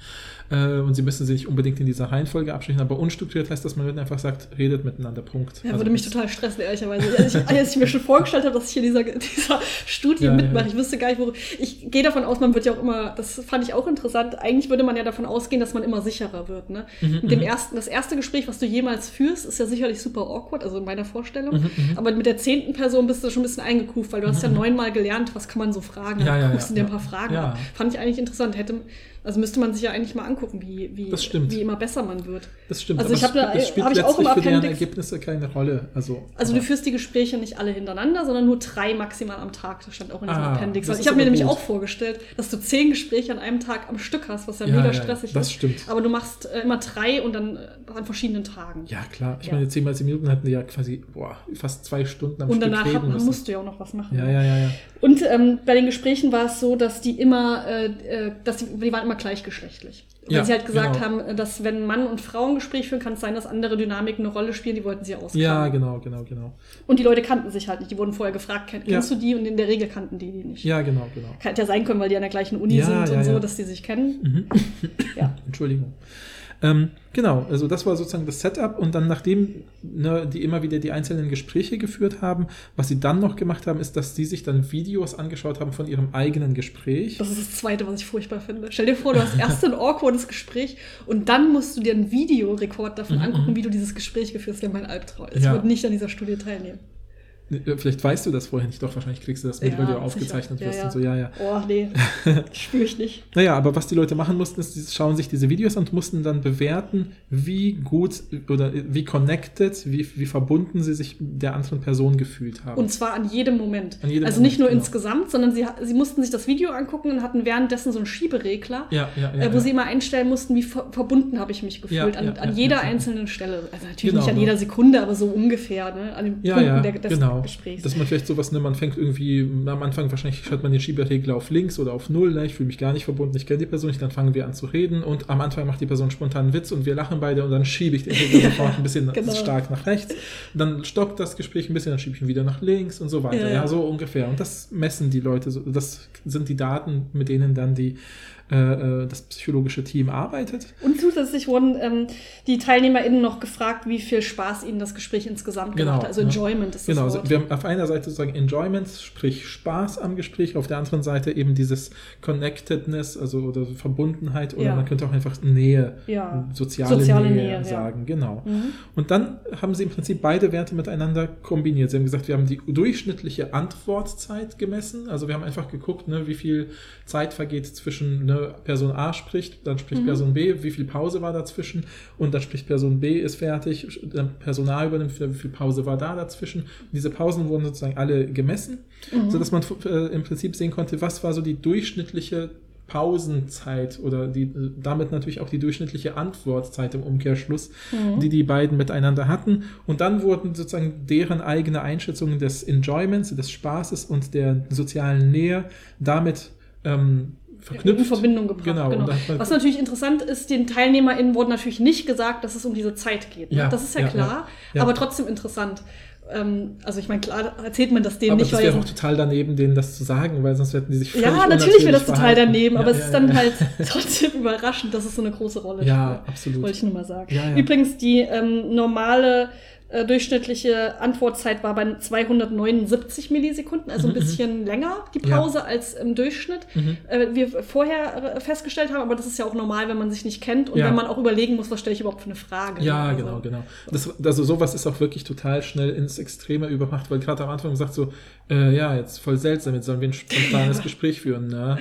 [SPEAKER 2] Äh, und Sie müssen sie nicht unbedingt in dieser Reihenfolge absprechen, aber unstrukturiert heißt, dass man einfach sagt, redet miteinander, Punkt.
[SPEAKER 3] Ja,
[SPEAKER 2] Also
[SPEAKER 3] würde mich total stressen, ehrlicherweise. Als ich, als ich mir schon vorgestellt habe, dass ich hier dieser, dieser Studie
[SPEAKER 2] Ja,
[SPEAKER 3] mitmache,
[SPEAKER 2] ja.
[SPEAKER 3] ich wüsste gar nicht, wo. Ich gehe davon aus, man wird ja auch immer, das fand ich auch interessant, eigentlich würde man ja davon ausgehen, dass man immer sicherer wird. Ne?
[SPEAKER 2] Mhm,
[SPEAKER 3] Mit dem
[SPEAKER 2] mhm.
[SPEAKER 3] ersten, das erste Gespräch, was du jemals führst, ist ja sicherlich super awkward, also in meiner Vorstellung.
[SPEAKER 2] Mhm, mhm.
[SPEAKER 3] Aber mit der zehnten Person bist du schon ein bisschen eingekuft, weil du hast ja neunmal gelernt, was kann man so fragen.
[SPEAKER 2] Ja, ja,
[SPEAKER 3] guckst
[SPEAKER 2] ja,
[SPEAKER 3] du dir ein paar Fragen ab. Fand ich eigentlich interessant. Hätte, also müsste man sich ja eigentlich mal angucken, wie, wie, wie immer besser man wird.
[SPEAKER 2] Das stimmt.
[SPEAKER 3] Also ich hab
[SPEAKER 2] es
[SPEAKER 3] da-
[SPEAKER 2] spielt
[SPEAKER 3] hab ich auch im
[SPEAKER 2] für deren Ergebnisse keine Rolle. Also,
[SPEAKER 3] Also du führst die Gespräche nicht alle hintereinander, sondern nur drei maximal am Tag. Das stand auch in diesem
[SPEAKER 2] Ah,
[SPEAKER 3] Appendix.
[SPEAKER 2] ist
[SPEAKER 3] ich habe mir nämlich auch vorgestellt, dass du zehn Gespräche an einem Tag am Stück hast, was ja,
[SPEAKER 2] Ja,
[SPEAKER 3] mega
[SPEAKER 2] ja, ja,
[SPEAKER 3] stressig
[SPEAKER 2] das
[SPEAKER 3] ist.
[SPEAKER 2] stimmt.
[SPEAKER 3] Aber du machst äh, immer drei und dann äh, an verschiedenen Tagen.
[SPEAKER 2] Ja, klar. Ich
[SPEAKER 3] Ja.
[SPEAKER 2] meine, 10 mal 10 Minuten hatten die ja quasi boah, fast zwei Stunden am
[SPEAKER 3] und
[SPEAKER 2] Stück
[SPEAKER 3] danach
[SPEAKER 2] reden
[SPEAKER 3] hat, musst du ja auch noch was machen.
[SPEAKER 2] ja, ja, ja, ja.
[SPEAKER 3] Und ähm, bei den Gesprächen war es so, dass die immer, äh, äh, dass die, die waren immer gleichgeschlechtlich. Weil
[SPEAKER 2] Ja,
[SPEAKER 3] sie halt gesagt
[SPEAKER 2] genau.
[SPEAKER 3] haben, dass wenn Mann und Frau ein Gespräch führen, kann es sein, dass andere Dynamiken eine Rolle spielen, die wollten sie ausklammern.
[SPEAKER 2] Ja, genau, genau, genau.
[SPEAKER 3] Und die Leute kannten sich halt nicht. Die wurden vorher gefragt, kenn,
[SPEAKER 2] Ja.
[SPEAKER 3] kennst du die? Und in der Regel kannten die die nicht.
[SPEAKER 2] Ja, genau, genau.
[SPEAKER 3] Kann ja sein können, weil die an der gleichen Uni
[SPEAKER 2] Ja,
[SPEAKER 3] sind und so, dass die sich kennen.
[SPEAKER 2] Mhm.
[SPEAKER 3] Ja.
[SPEAKER 2] Entschuldigung. Ähm, genau, also das war sozusagen das Setup und dann nachdem ne, die immer wieder die einzelnen Gespräche geführt haben, was sie dann noch gemacht haben, ist, dass sie sich dann Videos angeschaut haben von ihrem eigenen Gespräch.
[SPEAKER 3] Das ist das Zweite, was ich furchtbar finde. Stell dir vor, du hast erst ein awkwardes Gespräch und dann musst du dir einen Videorekord davon
[SPEAKER 2] Mhm,
[SPEAKER 3] angucken,
[SPEAKER 2] mhm.
[SPEAKER 3] wie du dieses Gespräch geführt hast. Wäre mein Albtraum. Ich
[SPEAKER 2] Ja.
[SPEAKER 3] würde nicht an dieser Studie teilnehmen.
[SPEAKER 2] Äh, Vielleicht weißt du das vorher nicht, doch wahrscheinlich kriegst du das mit,
[SPEAKER 3] Ja,
[SPEAKER 2] weil du aufgezeichnet
[SPEAKER 3] Ja,
[SPEAKER 2] wirst
[SPEAKER 3] ja.
[SPEAKER 2] und so, ja, ja.
[SPEAKER 3] Oh, nee. Spüre ich nicht.
[SPEAKER 2] Naja, aber was die Leute machen mussten, ist, sie schauen sich diese Videos an und mussten dann bewerten, wie gut oder wie connected, wie, wie verbunden sie sich der anderen Person gefühlt haben.
[SPEAKER 3] Und zwar an jedem Moment.
[SPEAKER 2] An jedem
[SPEAKER 3] also nicht nur
[SPEAKER 2] Moment, genau.
[SPEAKER 3] insgesamt, sondern sie, sie mussten sich das Video angucken und hatten währenddessen so einen Schieberegler,
[SPEAKER 2] ja, ja, ja.
[SPEAKER 3] äh, wo
[SPEAKER 2] ja.
[SPEAKER 3] sie immer einstellen mussten, wie ver verbunden habe ich mich gefühlt
[SPEAKER 2] Ja,
[SPEAKER 3] an,
[SPEAKER 2] ja,
[SPEAKER 3] an
[SPEAKER 2] ja,
[SPEAKER 3] jeder
[SPEAKER 2] ja, ja.
[SPEAKER 3] einzelnen Stelle. Also natürlich
[SPEAKER 2] Genau,
[SPEAKER 3] nicht an
[SPEAKER 2] ne?
[SPEAKER 3] jeder Sekunde, aber so ungefähr, ne? an den
[SPEAKER 2] ja,
[SPEAKER 3] Punkten
[SPEAKER 2] ja,
[SPEAKER 3] der, des
[SPEAKER 2] genau.
[SPEAKER 3] Gesprächs.
[SPEAKER 2] Dass man vielleicht sowas, ne, man fängt irgendwie, am Anfang wahrscheinlich schaltet man den Schieberegler auf links oder auf null, ne, ich fühle mich gar nicht verbunden, ich kenne die Person nicht, dann fangen wir an zu reden und am Anfang macht die Person spontan einen Witz und wir lachen beide und dann schiebe ich den Regler sofort ein bisschen
[SPEAKER 3] genau.
[SPEAKER 2] stark nach rechts, dann stoppt das Gespräch ein bisschen, dann schiebe ich ihn wieder nach links und so weiter,
[SPEAKER 3] Ja,
[SPEAKER 2] ja,
[SPEAKER 3] ja.
[SPEAKER 2] so ungefähr. Und das messen die Leute, das sind die Daten, mit denen dann die, äh, äh, das psychologische Team arbeitet.
[SPEAKER 3] Und zusätzlich wurden ähm, die TeilnehmerInnen noch gefragt, wie viel Spaß ihnen das Gespräch insgesamt
[SPEAKER 2] Genau,
[SPEAKER 3] gemacht hat. Also
[SPEAKER 2] ja.
[SPEAKER 3] Enjoyment ist das
[SPEAKER 2] Genau, also
[SPEAKER 3] Wort.
[SPEAKER 2] wir haben auf einer Seite sozusagen Enjoyment, sprich Spaß am Gespräch, auf der anderen Seite eben dieses Connectedness, also oder Verbundenheit oder
[SPEAKER 3] Ja.
[SPEAKER 2] man könnte auch einfach Nähe,
[SPEAKER 3] Ja.
[SPEAKER 2] soziale,
[SPEAKER 3] Soziale
[SPEAKER 2] Nähe,
[SPEAKER 3] Nähe, ja.
[SPEAKER 2] sagen, genau.
[SPEAKER 3] Mhm.
[SPEAKER 2] Und dann haben sie im Prinzip beide Werte miteinander kombiniert. Sie haben gesagt, wir haben die durchschnittliche Antwortzeit gemessen, also wir haben einfach geguckt, ne, wie viel Zeit vergeht zwischen ne, Person A spricht, dann spricht
[SPEAKER 3] Mhm.
[SPEAKER 2] Person B, wie viel Pause war dazwischen und dann spricht Person B, ist fertig, dann Person A übernimmt, wie viel Pause war da dazwischen. Und diese Pausen wurden sozusagen alle gemessen,
[SPEAKER 3] Mhm.
[SPEAKER 2] sodass man äh, im Prinzip sehen konnte, was war so die durchschnittliche Pausenzeit oder die, äh, damit natürlich auch die durchschnittliche Antwortzeit im Umkehrschluss,
[SPEAKER 3] Mhm.
[SPEAKER 2] die die beiden miteinander hatten. Und dann wurden sozusagen deren eigene Einschätzungen des Enjoyments, des Spaßes und der sozialen Nähe damit ähm, verknüpft.
[SPEAKER 3] in Verbindung gebracht.
[SPEAKER 2] Genau,
[SPEAKER 3] Genau. Was natürlich interessant ist, den TeilnehmerInnen wurde natürlich nicht gesagt, dass es um diese Zeit geht. Ne?
[SPEAKER 2] Ja,
[SPEAKER 3] das ist ja,
[SPEAKER 2] ja,
[SPEAKER 3] klar,
[SPEAKER 2] ja. Ja.
[SPEAKER 3] aber trotzdem interessant. Ähm, also ich meine, klar erzählt man das denen
[SPEAKER 2] Aber
[SPEAKER 3] nicht,
[SPEAKER 2] das
[SPEAKER 3] weil
[SPEAKER 2] wäre
[SPEAKER 3] ja
[SPEAKER 2] auch total daneben, denen das zu sagen, weil sonst hätten die sich
[SPEAKER 3] Ja, natürlich wäre das total
[SPEAKER 2] verhalten.
[SPEAKER 3] daneben, aber
[SPEAKER 2] Ja,
[SPEAKER 3] es
[SPEAKER 2] ja,
[SPEAKER 3] ist dann
[SPEAKER 2] ja.
[SPEAKER 3] halt trotzdem überraschend, dass es so eine große Rolle
[SPEAKER 2] Ja,
[SPEAKER 3] spielt.
[SPEAKER 2] absolut.
[SPEAKER 3] Wollte ich nur mal sagen.
[SPEAKER 2] Ja, ja.
[SPEAKER 3] Übrigens, die ähm, normale äh, durchschnittliche Antwortzeit war bei 279 Millisekunden, also ein
[SPEAKER 2] Mhm,
[SPEAKER 3] bisschen länger die Pause als im Durchschnitt.
[SPEAKER 2] Mhm.
[SPEAKER 3] Äh, wir vorher äh, festgestellt haben, aber das ist ja auch normal, wenn man sich nicht kennt und
[SPEAKER 2] Ja.
[SPEAKER 3] wenn man auch überlegen muss, was stelle ich überhaupt für eine Frage.
[SPEAKER 2] Ja,
[SPEAKER 3] Also,
[SPEAKER 2] genau, genau. Das, also sowas ist auch wirklich total schnell ins Extreme übermacht, weil gerade am Anfang gesagt so, äh, ja, jetzt voll seltsam, jetzt sollen wir ein spontanes Gespräch führen, ne?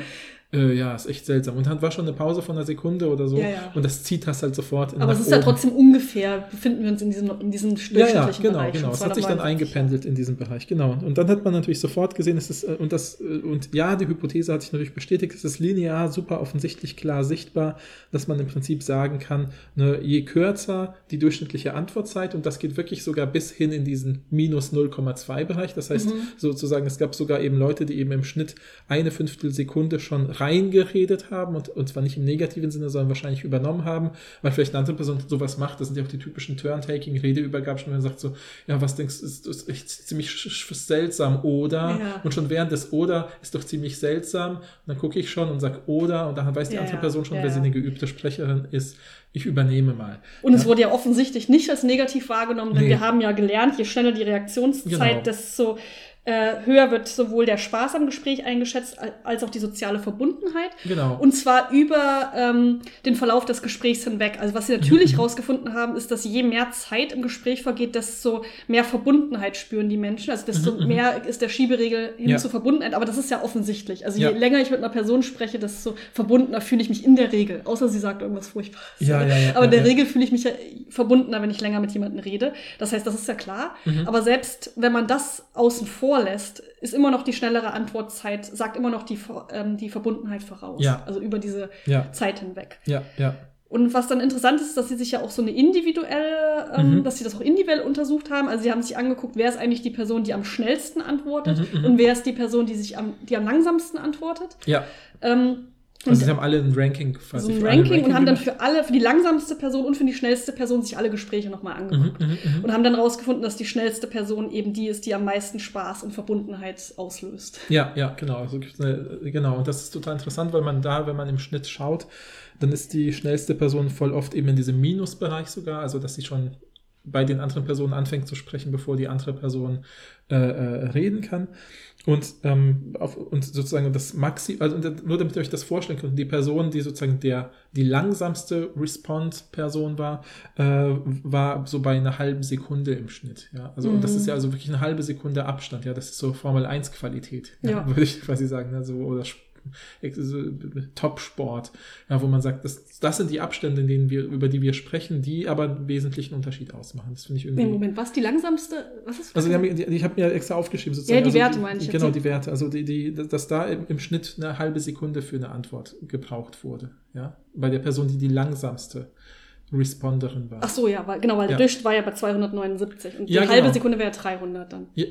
[SPEAKER 2] Äh, ja, ist echt seltsam. Und dann war schon eine Pause von einer Sekunde oder so.
[SPEAKER 3] Ja, ja.
[SPEAKER 2] Und das zieht das halt sofort in
[SPEAKER 3] Aber es ist ja trotzdem ungefähr, befinden wir uns in diesem, in diesem
[SPEAKER 2] Ja, ja, genau,
[SPEAKER 3] Bereich.
[SPEAKER 2] genau.
[SPEAKER 3] von
[SPEAKER 2] Es hat sich dann
[SPEAKER 3] 279.
[SPEAKER 2] eingependelt in diesem Bereich, genau. Und dann hat man natürlich sofort gesehen, es ist, äh, und das, äh, und ja, die Hypothese hat sich natürlich bestätigt, es ist linear, super offensichtlich klar sichtbar, dass man im Prinzip sagen kann, ne, je kürzer die durchschnittliche Antwortzeit, und das geht wirklich sogar bis hin in diesen minus 0,2 Bereich. Das heißt, sozusagen, es gab sogar eben Leute, die eben im Schnitt eine Fünftelsekunde schon reingeredet haben und, und zwar nicht im negativen Sinne, sondern wahrscheinlich übernommen haben, weil vielleicht eine andere Person sowas macht. Das sind ja auch die typischen Turn-Taking-Redeübergaben, wenn man sagt so, ja, was denkst du, ist, ist echt ziemlich seltsam oder
[SPEAKER 3] Ja.
[SPEAKER 2] und schon während des oder ist doch ziemlich seltsam und dann gucke ich schon und sage oder und dann weiß die
[SPEAKER 3] Ja,
[SPEAKER 2] andere. Person schon,
[SPEAKER 3] Ja,
[SPEAKER 2] wer sie eine geübte Sprecherin ist. Ich übernehme mal.
[SPEAKER 3] Und es wurde ja offensichtlich nicht als negativ wahrgenommen, denn
[SPEAKER 2] Nee.
[SPEAKER 3] wir haben ja gelernt, je schneller die Reaktionszeit,
[SPEAKER 2] Genau.
[SPEAKER 3] desto äh, höher wird sowohl der Spaß am Gespräch eingeschätzt, al- als auch die soziale Verbundenheit.
[SPEAKER 2] Genau.
[SPEAKER 3] Und zwar über ähm, den Verlauf des Gesprächs hinweg. Also was sie
[SPEAKER 2] Mhm.
[SPEAKER 3] natürlich herausgefunden haben, ist, dass je mehr Zeit im Gespräch vergeht, desto mehr Verbundenheit spüren die Menschen. Also desto mehr ist der Schieberegel hin
[SPEAKER 2] Mhm, Ja.
[SPEAKER 3] zur Verbundenheit. Aber das ist ja offensichtlich. Also
[SPEAKER 2] Ja.
[SPEAKER 3] je länger ich mit einer Person spreche, desto verbundener fühle ich mich in der Regel. Außer sie sagt irgendwas Furchtbares.
[SPEAKER 2] Ja, ja,
[SPEAKER 3] Aber in der. Regel fühle ich mich ja verbundener, wenn ich länger mit jemandem rede. Das heißt, das ist ja klar.
[SPEAKER 2] Mhm.
[SPEAKER 3] Aber selbst wenn man das außen vor lässt, ist immer noch die schnellere Antwortzeit, sagt immer noch die, ähm, die Verbundenheit voraus.
[SPEAKER 2] Ja.
[SPEAKER 3] Also über diese
[SPEAKER 2] Ja.
[SPEAKER 3] Zeit hinweg.
[SPEAKER 2] Ja, ja.
[SPEAKER 3] Und was dann interessant ist, dass sie sich ja auch so eine individuelle, ähm,
[SPEAKER 2] Mhm.
[SPEAKER 3] dass sie das auch individuell untersucht haben. Also sie haben sich angeguckt, wer ist eigentlich die Person, die am schnellsten antwortet
[SPEAKER 2] Mhm, mhm.
[SPEAKER 3] und wer ist die Person, die sich am, die am langsamsten antwortet.
[SPEAKER 2] Ja.
[SPEAKER 3] Ähm,
[SPEAKER 2] Also sie haben alle ein Ranking quasi.
[SPEAKER 3] so ein
[SPEAKER 2] alle
[SPEAKER 3] Ranking und haben dann für alle, für die langsamste Person und für die schnellste Person sich alle Gespräche nochmal angeguckt.
[SPEAKER 2] Mhm, mhm, mhm.
[SPEAKER 3] Und haben dann rausgefunden, dass die schnellste Person eben die ist, die am meisten Spaß und Verbundenheit auslöst.
[SPEAKER 2] Ja, ja, genau. Also, eine, genau. Und das ist total interessant, weil man da, wenn man im Schnitt schaut, dann ist die schnellste Person voll oft eben in diesem Minusbereich sogar, also dass sie schon bei den anderen Personen anfängt zu sprechen, bevor die andere Person äh, äh, reden kann. Und, ähm, auf, und sozusagen das Maxi, also nur damit ihr euch das vorstellen könnt, die Person, die sozusagen der die langsamste Respond-Person war, äh, war so bei einer halben Sekunde im Schnitt. Ja, also und das ist ja also wirklich eine halbe Sekunde Abstand. Ja, das ist so Formel 1 Qualität, ja,
[SPEAKER 3] Ja.
[SPEAKER 2] würde ich quasi sagen, oder Sp- so Top-Sport, ja, wo man sagt, das, das sind die Abstände, in denen wir, über die wir sprechen, die aber einen wesentlichen Unterschied ausmachen. Das finde ich irgendwie.
[SPEAKER 3] Nee, Moment, was die langsamste? Was ist
[SPEAKER 2] Also die ich habe mir extra aufgeschrieben sozusagen.
[SPEAKER 3] Ja, die
[SPEAKER 2] also
[SPEAKER 3] Werte meine ich jetzt.
[SPEAKER 2] Genau, die Werte. Also die, die, dass da im, im Schnitt eine halbe Sekunde für eine Antwort gebraucht wurde. Ja, bei der Person, die die langsamste Responderin war.
[SPEAKER 3] Ach so, ja, weil, genau, weil
[SPEAKER 2] Ja.
[SPEAKER 3] der war ja bei 279 und
[SPEAKER 2] Ja,
[SPEAKER 3] die halbe
[SPEAKER 2] genau.
[SPEAKER 3] Sekunde wäre 300 dann.
[SPEAKER 2] Ja,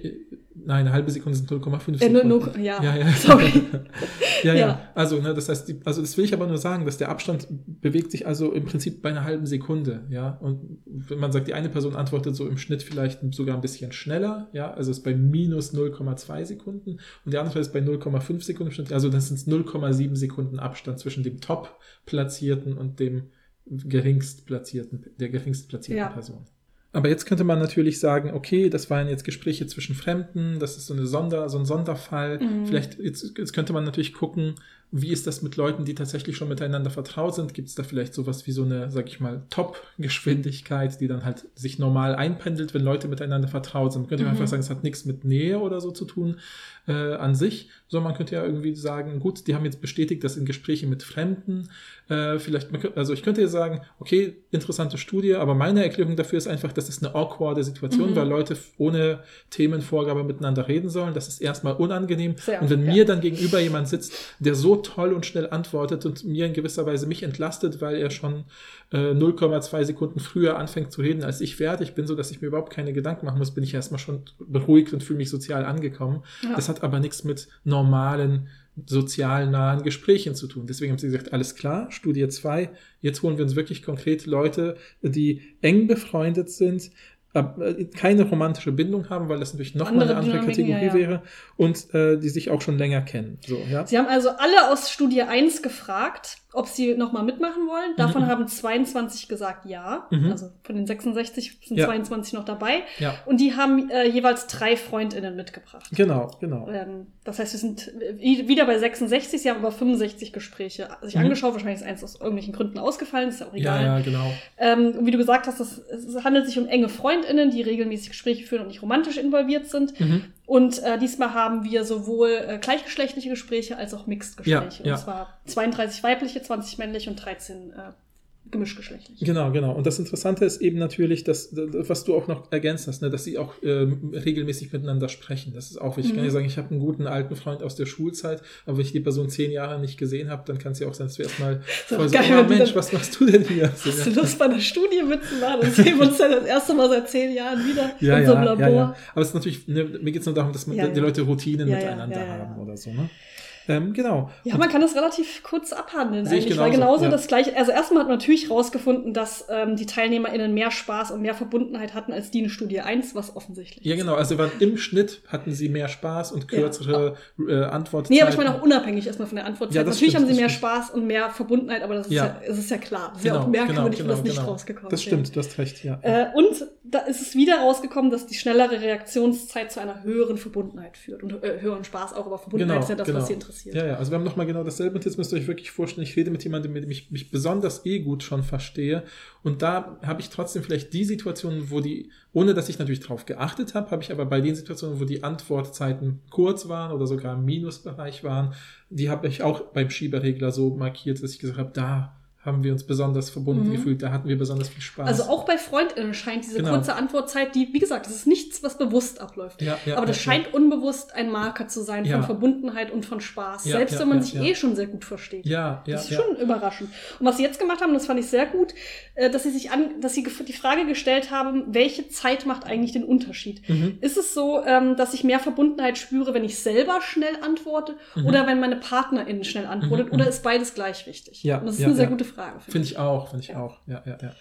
[SPEAKER 2] nein, eine halbe Sekunde sind 0,5
[SPEAKER 3] Äh, nur,
[SPEAKER 2] Sekunden.
[SPEAKER 3] ja.
[SPEAKER 2] Ja, ja.
[SPEAKER 3] sorry.
[SPEAKER 2] ja, ja,
[SPEAKER 3] Ja.
[SPEAKER 2] Also, ne, das heißt, die, also das will ich aber nur sagen, dass der Abstand bewegt sich also im Prinzip bei einer halben Sekunde, ja. Und wenn man sagt, die eine Person antwortet so im Schnitt vielleicht sogar ein bisschen schneller, ja, also ist bei minus 0,2 Sekunden und die andere ist bei 0,5 Sekunden im Schnitt, also das sind 0,7 Sekunden Abstand zwischen dem Top-Platzierten und dem geringst platzierten, der geringst platzierten
[SPEAKER 3] Ja.
[SPEAKER 2] Person. Aber jetzt könnte man natürlich sagen, okay, das waren jetzt Gespräche zwischen Fremden, das ist so, eine Sonder, so ein Sonderfall.
[SPEAKER 3] Mhm.
[SPEAKER 2] Vielleicht, jetzt, jetzt könnte man natürlich gucken, wie ist das mit Leuten, die tatsächlich schon miteinander vertraut sind? Gibt es da vielleicht sowas wie so eine, sag ich mal, Top-Geschwindigkeit, die dann halt sich normal einpendelt, wenn Leute miteinander vertraut sind? Man könnte
[SPEAKER 3] Mhm.
[SPEAKER 2] einfach sagen, es hat nichts mit Nähe oder so zu tun äh, an sich, sondern man könnte ja irgendwie sagen, gut, die haben jetzt bestätigt, dass in Gesprächen mit Fremden äh, vielleicht, also ich könnte ja sagen, okay, interessante Studie, aber meine Erklärung dafür ist einfach, das ist eine awkwarde Situation,
[SPEAKER 3] Mhm.
[SPEAKER 2] weil Leute ohne Themenvorgabe miteinander reden sollen. Das ist erstmal unangenehm.
[SPEAKER 3] Sehr,
[SPEAKER 2] und wenn
[SPEAKER 3] ja.
[SPEAKER 2] mir dann gegenüber jemand sitzt, der so toll und schnell antwortet und mir in gewisser Weise mich entlastet, weil er schon äh, 0,2 Sekunden früher anfängt zu reden, als ich fertig bin, so dass ich mir überhaupt keine Gedanken machen muss, bin ich erstmal schon beruhigt und fühle mich sozial angekommen.
[SPEAKER 3] Ja.
[SPEAKER 2] Das hat aber nichts mit normalen sozial nahen Gesprächen zu tun. Deswegen haben sie gesagt, alles klar, Studie 2, jetzt holen wir uns wirklich konkret Leute, die eng befreundet sind, keine romantische Bindung haben, weil das natürlich noch mal
[SPEAKER 3] Andere
[SPEAKER 2] eine andere
[SPEAKER 3] Dynamiken,
[SPEAKER 2] Kategorie
[SPEAKER 3] ja, ja.
[SPEAKER 2] wäre und äh, die sich auch schon länger kennen. So, ja.
[SPEAKER 3] Sie haben also alle aus Studie 1 gefragt ob sie nochmal mitmachen wollen. Davon
[SPEAKER 2] Mhm.
[SPEAKER 3] haben 22 gesagt ja.
[SPEAKER 2] Mhm.
[SPEAKER 3] Also von den 66 sind
[SPEAKER 2] Ja.
[SPEAKER 3] 22 noch dabei.
[SPEAKER 2] Ja,
[SPEAKER 3] Und die haben äh, jeweils drei FreundInnen mitgebracht.
[SPEAKER 2] genau, genau.
[SPEAKER 3] Ähm, das heißt, wir sind äh, wieder bei 66, sie haben aber 65 Gespräche sich
[SPEAKER 2] Mhm.
[SPEAKER 3] angeschaut. Wahrscheinlich ist eins aus irgendwelchen Gründen ausgefallen, ist ja auch
[SPEAKER 2] Ja,
[SPEAKER 3] egal.
[SPEAKER 2] ja, genau.
[SPEAKER 3] Ähm, und wie du gesagt hast, das, es handelt sich um enge FreundInnen, die regelmäßig Gespräche führen und nicht romantisch involviert sind. Und äh, diesmal haben wir sowohl äh, gleichgeschlechtliche Gespräche als auch Mixed-Gespräche.
[SPEAKER 2] Ja, ja.
[SPEAKER 3] Und zwar 32 weibliche, 20 männliche und 13 äh, gemischgeschlechtliche.
[SPEAKER 2] Genau, genau. Und das Interessante ist eben natürlich, dass, was du auch noch ergänzt hast, ne, dass sie auch ähm, regelmäßig miteinander sprechen. Das ist auch wichtig. Ich kann
[SPEAKER 3] Mhm.
[SPEAKER 2] ja sagen, ich habe einen guten alten Freund aus der Schulzeit, aber wenn ich die Person zehn Jahre nicht gesehen habe, dann kann es ja auch sein, dass wir erstmal
[SPEAKER 3] doch
[SPEAKER 2] voll so,
[SPEAKER 3] geil,
[SPEAKER 2] oh,
[SPEAKER 3] wenn die
[SPEAKER 2] Mensch, was machst du denn hier? So,
[SPEAKER 3] Hast du Lust, bei einer Studie mitzumachen? Und sehen wir uns dann das erste Mal seit zehn Jahren wieder
[SPEAKER 2] ja,
[SPEAKER 3] in so einem Labor.
[SPEAKER 2] ja, ja. Aber es ist natürlich, ne, mir geht es nur darum, dass man, die. Leute Routinen miteinander haben oder so. Ne? Ähm, genau.
[SPEAKER 3] Ja, man kann das relativ kurz abhandeln
[SPEAKER 2] Sehe ich
[SPEAKER 3] eigentlich, weil
[SPEAKER 2] genauso,
[SPEAKER 3] genauso
[SPEAKER 2] ja.
[SPEAKER 3] das gleiche, also erstmal hat man natürlich rausgefunden, dass ähm, die TeilnehmerInnen mehr Spaß und mehr Verbundenheit hatten als die in Studie 1, was offensichtlich
[SPEAKER 2] Ja,
[SPEAKER 3] ist.
[SPEAKER 2] genau. Also waren im Schnitt hatten sie mehr Spaß und
[SPEAKER 3] Ja.
[SPEAKER 2] kürzere äh, Antwortzeiten.
[SPEAKER 3] Nee, aber ich meine auch unabhängig erstmal von der Antwortzeit.
[SPEAKER 2] Ja, das
[SPEAKER 3] Natürlich
[SPEAKER 2] stimmt,
[SPEAKER 3] haben sie
[SPEAKER 2] das
[SPEAKER 3] mehr
[SPEAKER 2] stimmt.
[SPEAKER 3] Spaß und mehr Verbundenheit, aber das ist
[SPEAKER 2] Ja.
[SPEAKER 3] ja, es ist ja klar. Das ist
[SPEAKER 2] Genau,
[SPEAKER 3] ja auch merkwürdig,
[SPEAKER 2] genau,
[SPEAKER 3] wenn das
[SPEAKER 2] genau,
[SPEAKER 3] nicht
[SPEAKER 2] genau.
[SPEAKER 3] rausgekommen
[SPEAKER 2] Das stimmt, du hast recht, ja.
[SPEAKER 3] Äh, und da ist es wieder rausgekommen, dass die schnellere Reaktionszeit zu einer höheren Verbundenheit führt. Und äh, höheren Spaß auch, aber Verbundenheit ist ja das, was sie interessiert.
[SPEAKER 2] Genau, Ja, ja, also wir haben nochmal genau dasselbe. Und jetzt müsst ihr euch wirklich vorstellen, ich rede mit jemandem, mit dem ich mich besonders eh gut schon verstehe. Und da habe ich trotzdem vielleicht die Situationen, wo die, ohne dass ich natürlich drauf geachtet habe, habe ich aber bei den Situationen, wo die Antwortzeiten kurz waren oder sogar im Minusbereich waren, die habe ich auch beim Schieberegler so markiert, dass ich gesagt habe, da haben wir uns besonders verbunden
[SPEAKER 3] Mhm.
[SPEAKER 2] gefühlt, da hatten wir besonders viel Spaß.
[SPEAKER 3] Also auch bei FreundInnen scheint diese
[SPEAKER 2] Genau.
[SPEAKER 3] kurze Antwortzeit, die, wie gesagt, das ist nichts, was bewusst abläuft.
[SPEAKER 2] ja, ja,
[SPEAKER 3] aber das
[SPEAKER 2] ja,
[SPEAKER 3] scheint unbewusst ein Marker zu sein von Verbundenheit und von Spaß. Selbst wenn man sich eh schon sehr gut versteht.
[SPEAKER 2] Ja, ja,
[SPEAKER 3] Das ist schon überraschend. Und was sie jetzt gemacht haben, das fand ich sehr gut, äh, dass sie sich an, dass sie die Frage gestellt haben, welche Zeit macht eigentlich den Unterschied?
[SPEAKER 2] Mhm.
[SPEAKER 3] Ist es so, ähm, dass ich mehr Verbundenheit spüre, wenn ich selber schnell antworte
[SPEAKER 2] Mhm.
[SPEAKER 3] oder wenn meine Partnerin schnell antwortet
[SPEAKER 2] Mhm,
[SPEAKER 3] oder
[SPEAKER 2] mhm.
[SPEAKER 3] ist beides gleich wichtig?
[SPEAKER 2] Ja,
[SPEAKER 3] Und das ist eine sehr gute Frage.
[SPEAKER 2] Finde ich auch, finde ich
[SPEAKER 3] Ja.
[SPEAKER 2] auch. Ja, ja, ja.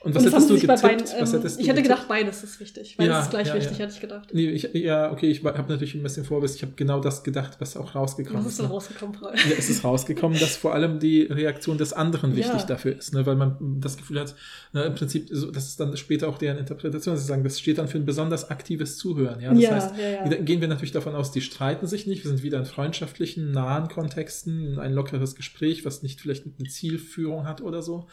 [SPEAKER 2] Und
[SPEAKER 3] Und
[SPEAKER 2] was
[SPEAKER 3] das haben
[SPEAKER 2] hättest du getippt?
[SPEAKER 3] beiden,
[SPEAKER 2] was
[SPEAKER 3] ähm,
[SPEAKER 2] hättest du
[SPEAKER 3] ich hätte gedacht, beides ist wichtig. Beides
[SPEAKER 2] Ja,
[SPEAKER 3] ist gleich
[SPEAKER 2] ja,
[SPEAKER 3] wichtig,
[SPEAKER 2] ja.
[SPEAKER 3] hätte ich gedacht.
[SPEAKER 2] Nee, ich, ja, okay, ich habe natürlich ein bisschen Vorwissen. Ich habe genau das gedacht, was auch rausgekommen
[SPEAKER 3] Was
[SPEAKER 2] ist.
[SPEAKER 3] ist denn
[SPEAKER 2] ne?
[SPEAKER 3] rausgekommen, Paul?
[SPEAKER 2] Ja, es ist rausgekommen, dass vor allem die Reaktion des anderen wichtig dafür ist, ne? weil man das Gefühl hat, ne, im Prinzip, so, das ist dann später auch deren Interpretation, sie sagen, das steht dann für ein besonders aktives Zuhören. Ja, das heißt, gehen wir natürlich davon aus, die streiten sich nicht, wir sind wieder in freundschaftlichen, nahen Kontexten, ein lockeres Gespräch, was nicht vielleicht eine Zielführung hat oder so.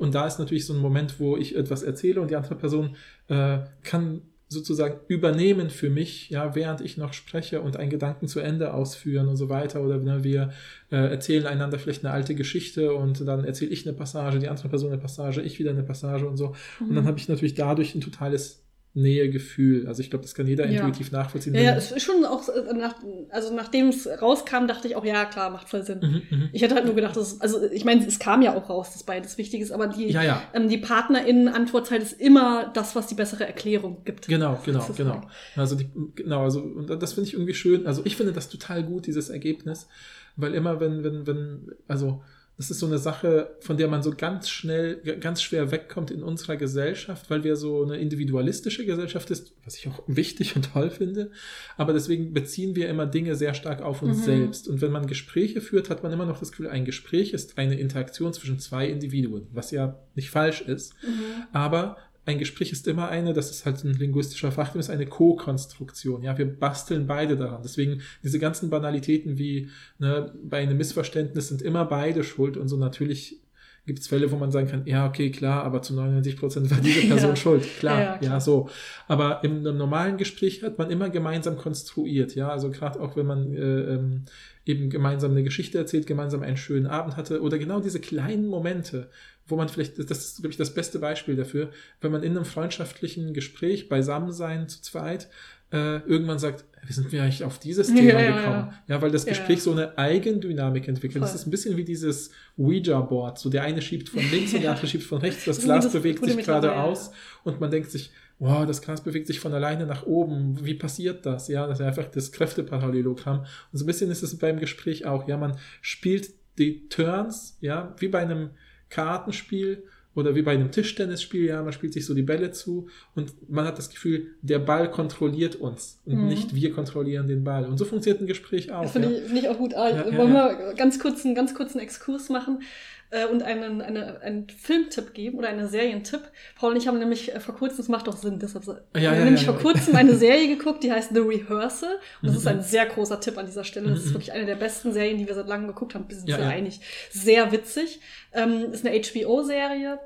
[SPEAKER 2] Und da ist natürlich so ein Moment, wo ich etwas erzähle und die andere Person äh, kann sozusagen übernehmen für mich, ja, während ich noch spreche und einen Gedanken zu Ende ausführen und so weiter. Oder ne, wir äh, erzählen einander vielleicht eine alte Geschichte und dann erzähle ich eine Passage, die andere Person eine Passage, ich wieder eine Passage und so. Und
[SPEAKER 3] Mhm.
[SPEAKER 2] dann habe ich natürlich dadurch ein totales Nähegefühl. Also ich glaube, das kann jeder
[SPEAKER 3] Ja.
[SPEAKER 2] intuitiv nachvollziehen.
[SPEAKER 3] Ja, ja, es ist schon auch, äh, nach, also nachdem es rauskam, dachte ich auch, ja, klar, macht voll Sinn.
[SPEAKER 2] Mhm, mhm.
[SPEAKER 3] Ich hätte halt nur gedacht, dass, also ich meine, es kam ja auch raus, dass beides wichtig ist, aber die,
[SPEAKER 2] Ja, ja.
[SPEAKER 3] ähm, die PartnerInnen-Antwortzeit ist immer das, was die bessere Erklärung gibt.
[SPEAKER 2] Genau, genau, genau.
[SPEAKER 3] halt-
[SPEAKER 2] Also die, genau, also und das finde ich irgendwie schön. Also ich finde das total gut, dieses Ergebnis, weil immer wenn, wenn, wenn, also das ist so eine Sache, von der man so ganz schnell, ganz schwer wegkommt in unserer Gesellschaft, weil wir so eine individualistische Gesellschaft ist, was ich auch wichtig und toll finde. Aber deswegen beziehen wir immer Dinge sehr stark auf uns
[SPEAKER 3] Mhm.
[SPEAKER 2] selbst. Und wenn man Gespräche führt, hat man immer noch das Gefühl, ein Gespräch ist eine Interaktion zwischen zwei Individuen, was ja nicht falsch ist.
[SPEAKER 3] Mhm.
[SPEAKER 2] Aber ein Gespräch ist immer eine, das ist halt ein linguistischer Fachterm, ist eine Co-Konstruktion. Ja, wir basteln beide daran. Deswegen diese ganzen Banalitäten wie ne, bei einem Missverständnis sind immer beide schuld und so natürlich gibt es Fälle, wo man sagen kann, ja, okay, klar, aber zu 99 Prozent war diese Person
[SPEAKER 3] Ja.
[SPEAKER 2] schuld. Klar,
[SPEAKER 3] Ja,
[SPEAKER 2] ja,
[SPEAKER 3] ja, klar.
[SPEAKER 2] so. Aber in einem normalen Gespräch hat man immer gemeinsam konstruiert, ja, also gerade auch wenn man äh, ähm, eben gemeinsam eine Geschichte erzählt, gemeinsam einen schönen Abend hatte oder genau diese kleinen Momente, wo man vielleicht, das ist, glaube ich, das beste Beispiel dafür, wenn man in einem freundschaftlichen Gespräch beisammensein zu zweit äh, irgendwann sagt, wie sind wir eigentlich auf dieses
[SPEAKER 3] Ja,
[SPEAKER 2] Thema
[SPEAKER 3] ja,
[SPEAKER 2] gekommen? Ja, weil das
[SPEAKER 3] Ja,
[SPEAKER 2] Gespräch
[SPEAKER 3] ja.
[SPEAKER 2] so eine Eigendynamik entwickelt. Das
[SPEAKER 3] Voll.
[SPEAKER 2] ist ein bisschen wie dieses Ouija-Board. So der eine schiebt von links und der andere schiebt von rechts. Das
[SPEAKER 3] Das
[SPEAKER 2] Glas
[SPEAKER 3] das
[SPEAKER 2] bewegt sich geradeaus und man denkt sich, wow, das Glas bewegt sich von alleine nach oben. Wie passiert das? Ja, das ist einfach das Kräfteparallelogramm. Und so ein bisschen ist es beim Gespräch auch. Ja, man spielt die Turns, ja, wie bei einem Kartenspiel oder wie bei einem Tischtennisspiel, ja, man spielt sich so die Bälle zu und man hat das Gefühl, der Ball kontrolliert uns und
[SPEAKER 3] Mhm.
[SPEAKER 2] nicht wir kontrollieren den Ball. Und so funktioniert ein Gespräch auch.
[SPEAKER 3] Das finde
[SPEAKER 2] ja.
[SPEAKER 3] ich, finde ich auch gut. Ah,
[SPEAKER 2] Ja,
[SPEAKER 3] wollen wir ganz kurz einen ganz kurzen Exkurs machen äh, und einen, eine, einen Filmtipp geben oder einen Serientipp. Paul und ich haben nämlich äh, vor kurzem, das macht doch Sinn, deshalb
[SPEAKER 2] Ja,
[SPEAKER 3] wir
[SPEAKER 2] ja,
[SPEAKER 3] haben nämlich
[SPEAKER 2] ja,
[SPEAKER 3] vor
[SPEAKER 2] ja.
[SPEAKER 3] kurzem eine Serie geguckt, die heißt The Rehearsal. Und das ist
[SPEAKER 2] Mhm.
[SPEAKER 3] ein sehr großer Tipp an dieser Stelle. Das ist
[SPEAKER 2] Mhm.
[SPEAKER 3] wirklich eine der besten Serien, die wir seit langem geguckt haben. Wir sind
[SPEAKER 2] Ja,
[SPEAKER 3] ja,
[SPEAKER 2] ja.
[SPEAKER 3] einig. Sehr witzig. Ähm, ist eine HBO-Serie.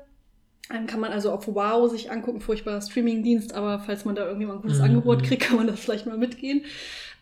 [SPEAKER 3] Kann man also auf Wow sich angucken, furchtbarer Streamingdienst, aber falls man da irgendwie mal ein gutes
[SPEAKER 2] Mhm,
[SPEAKER 3] Angebot
[SPEAKER 2] mhm.
[SPEAKER 3] kriegt, kann man das vielleicht mal mitgehen.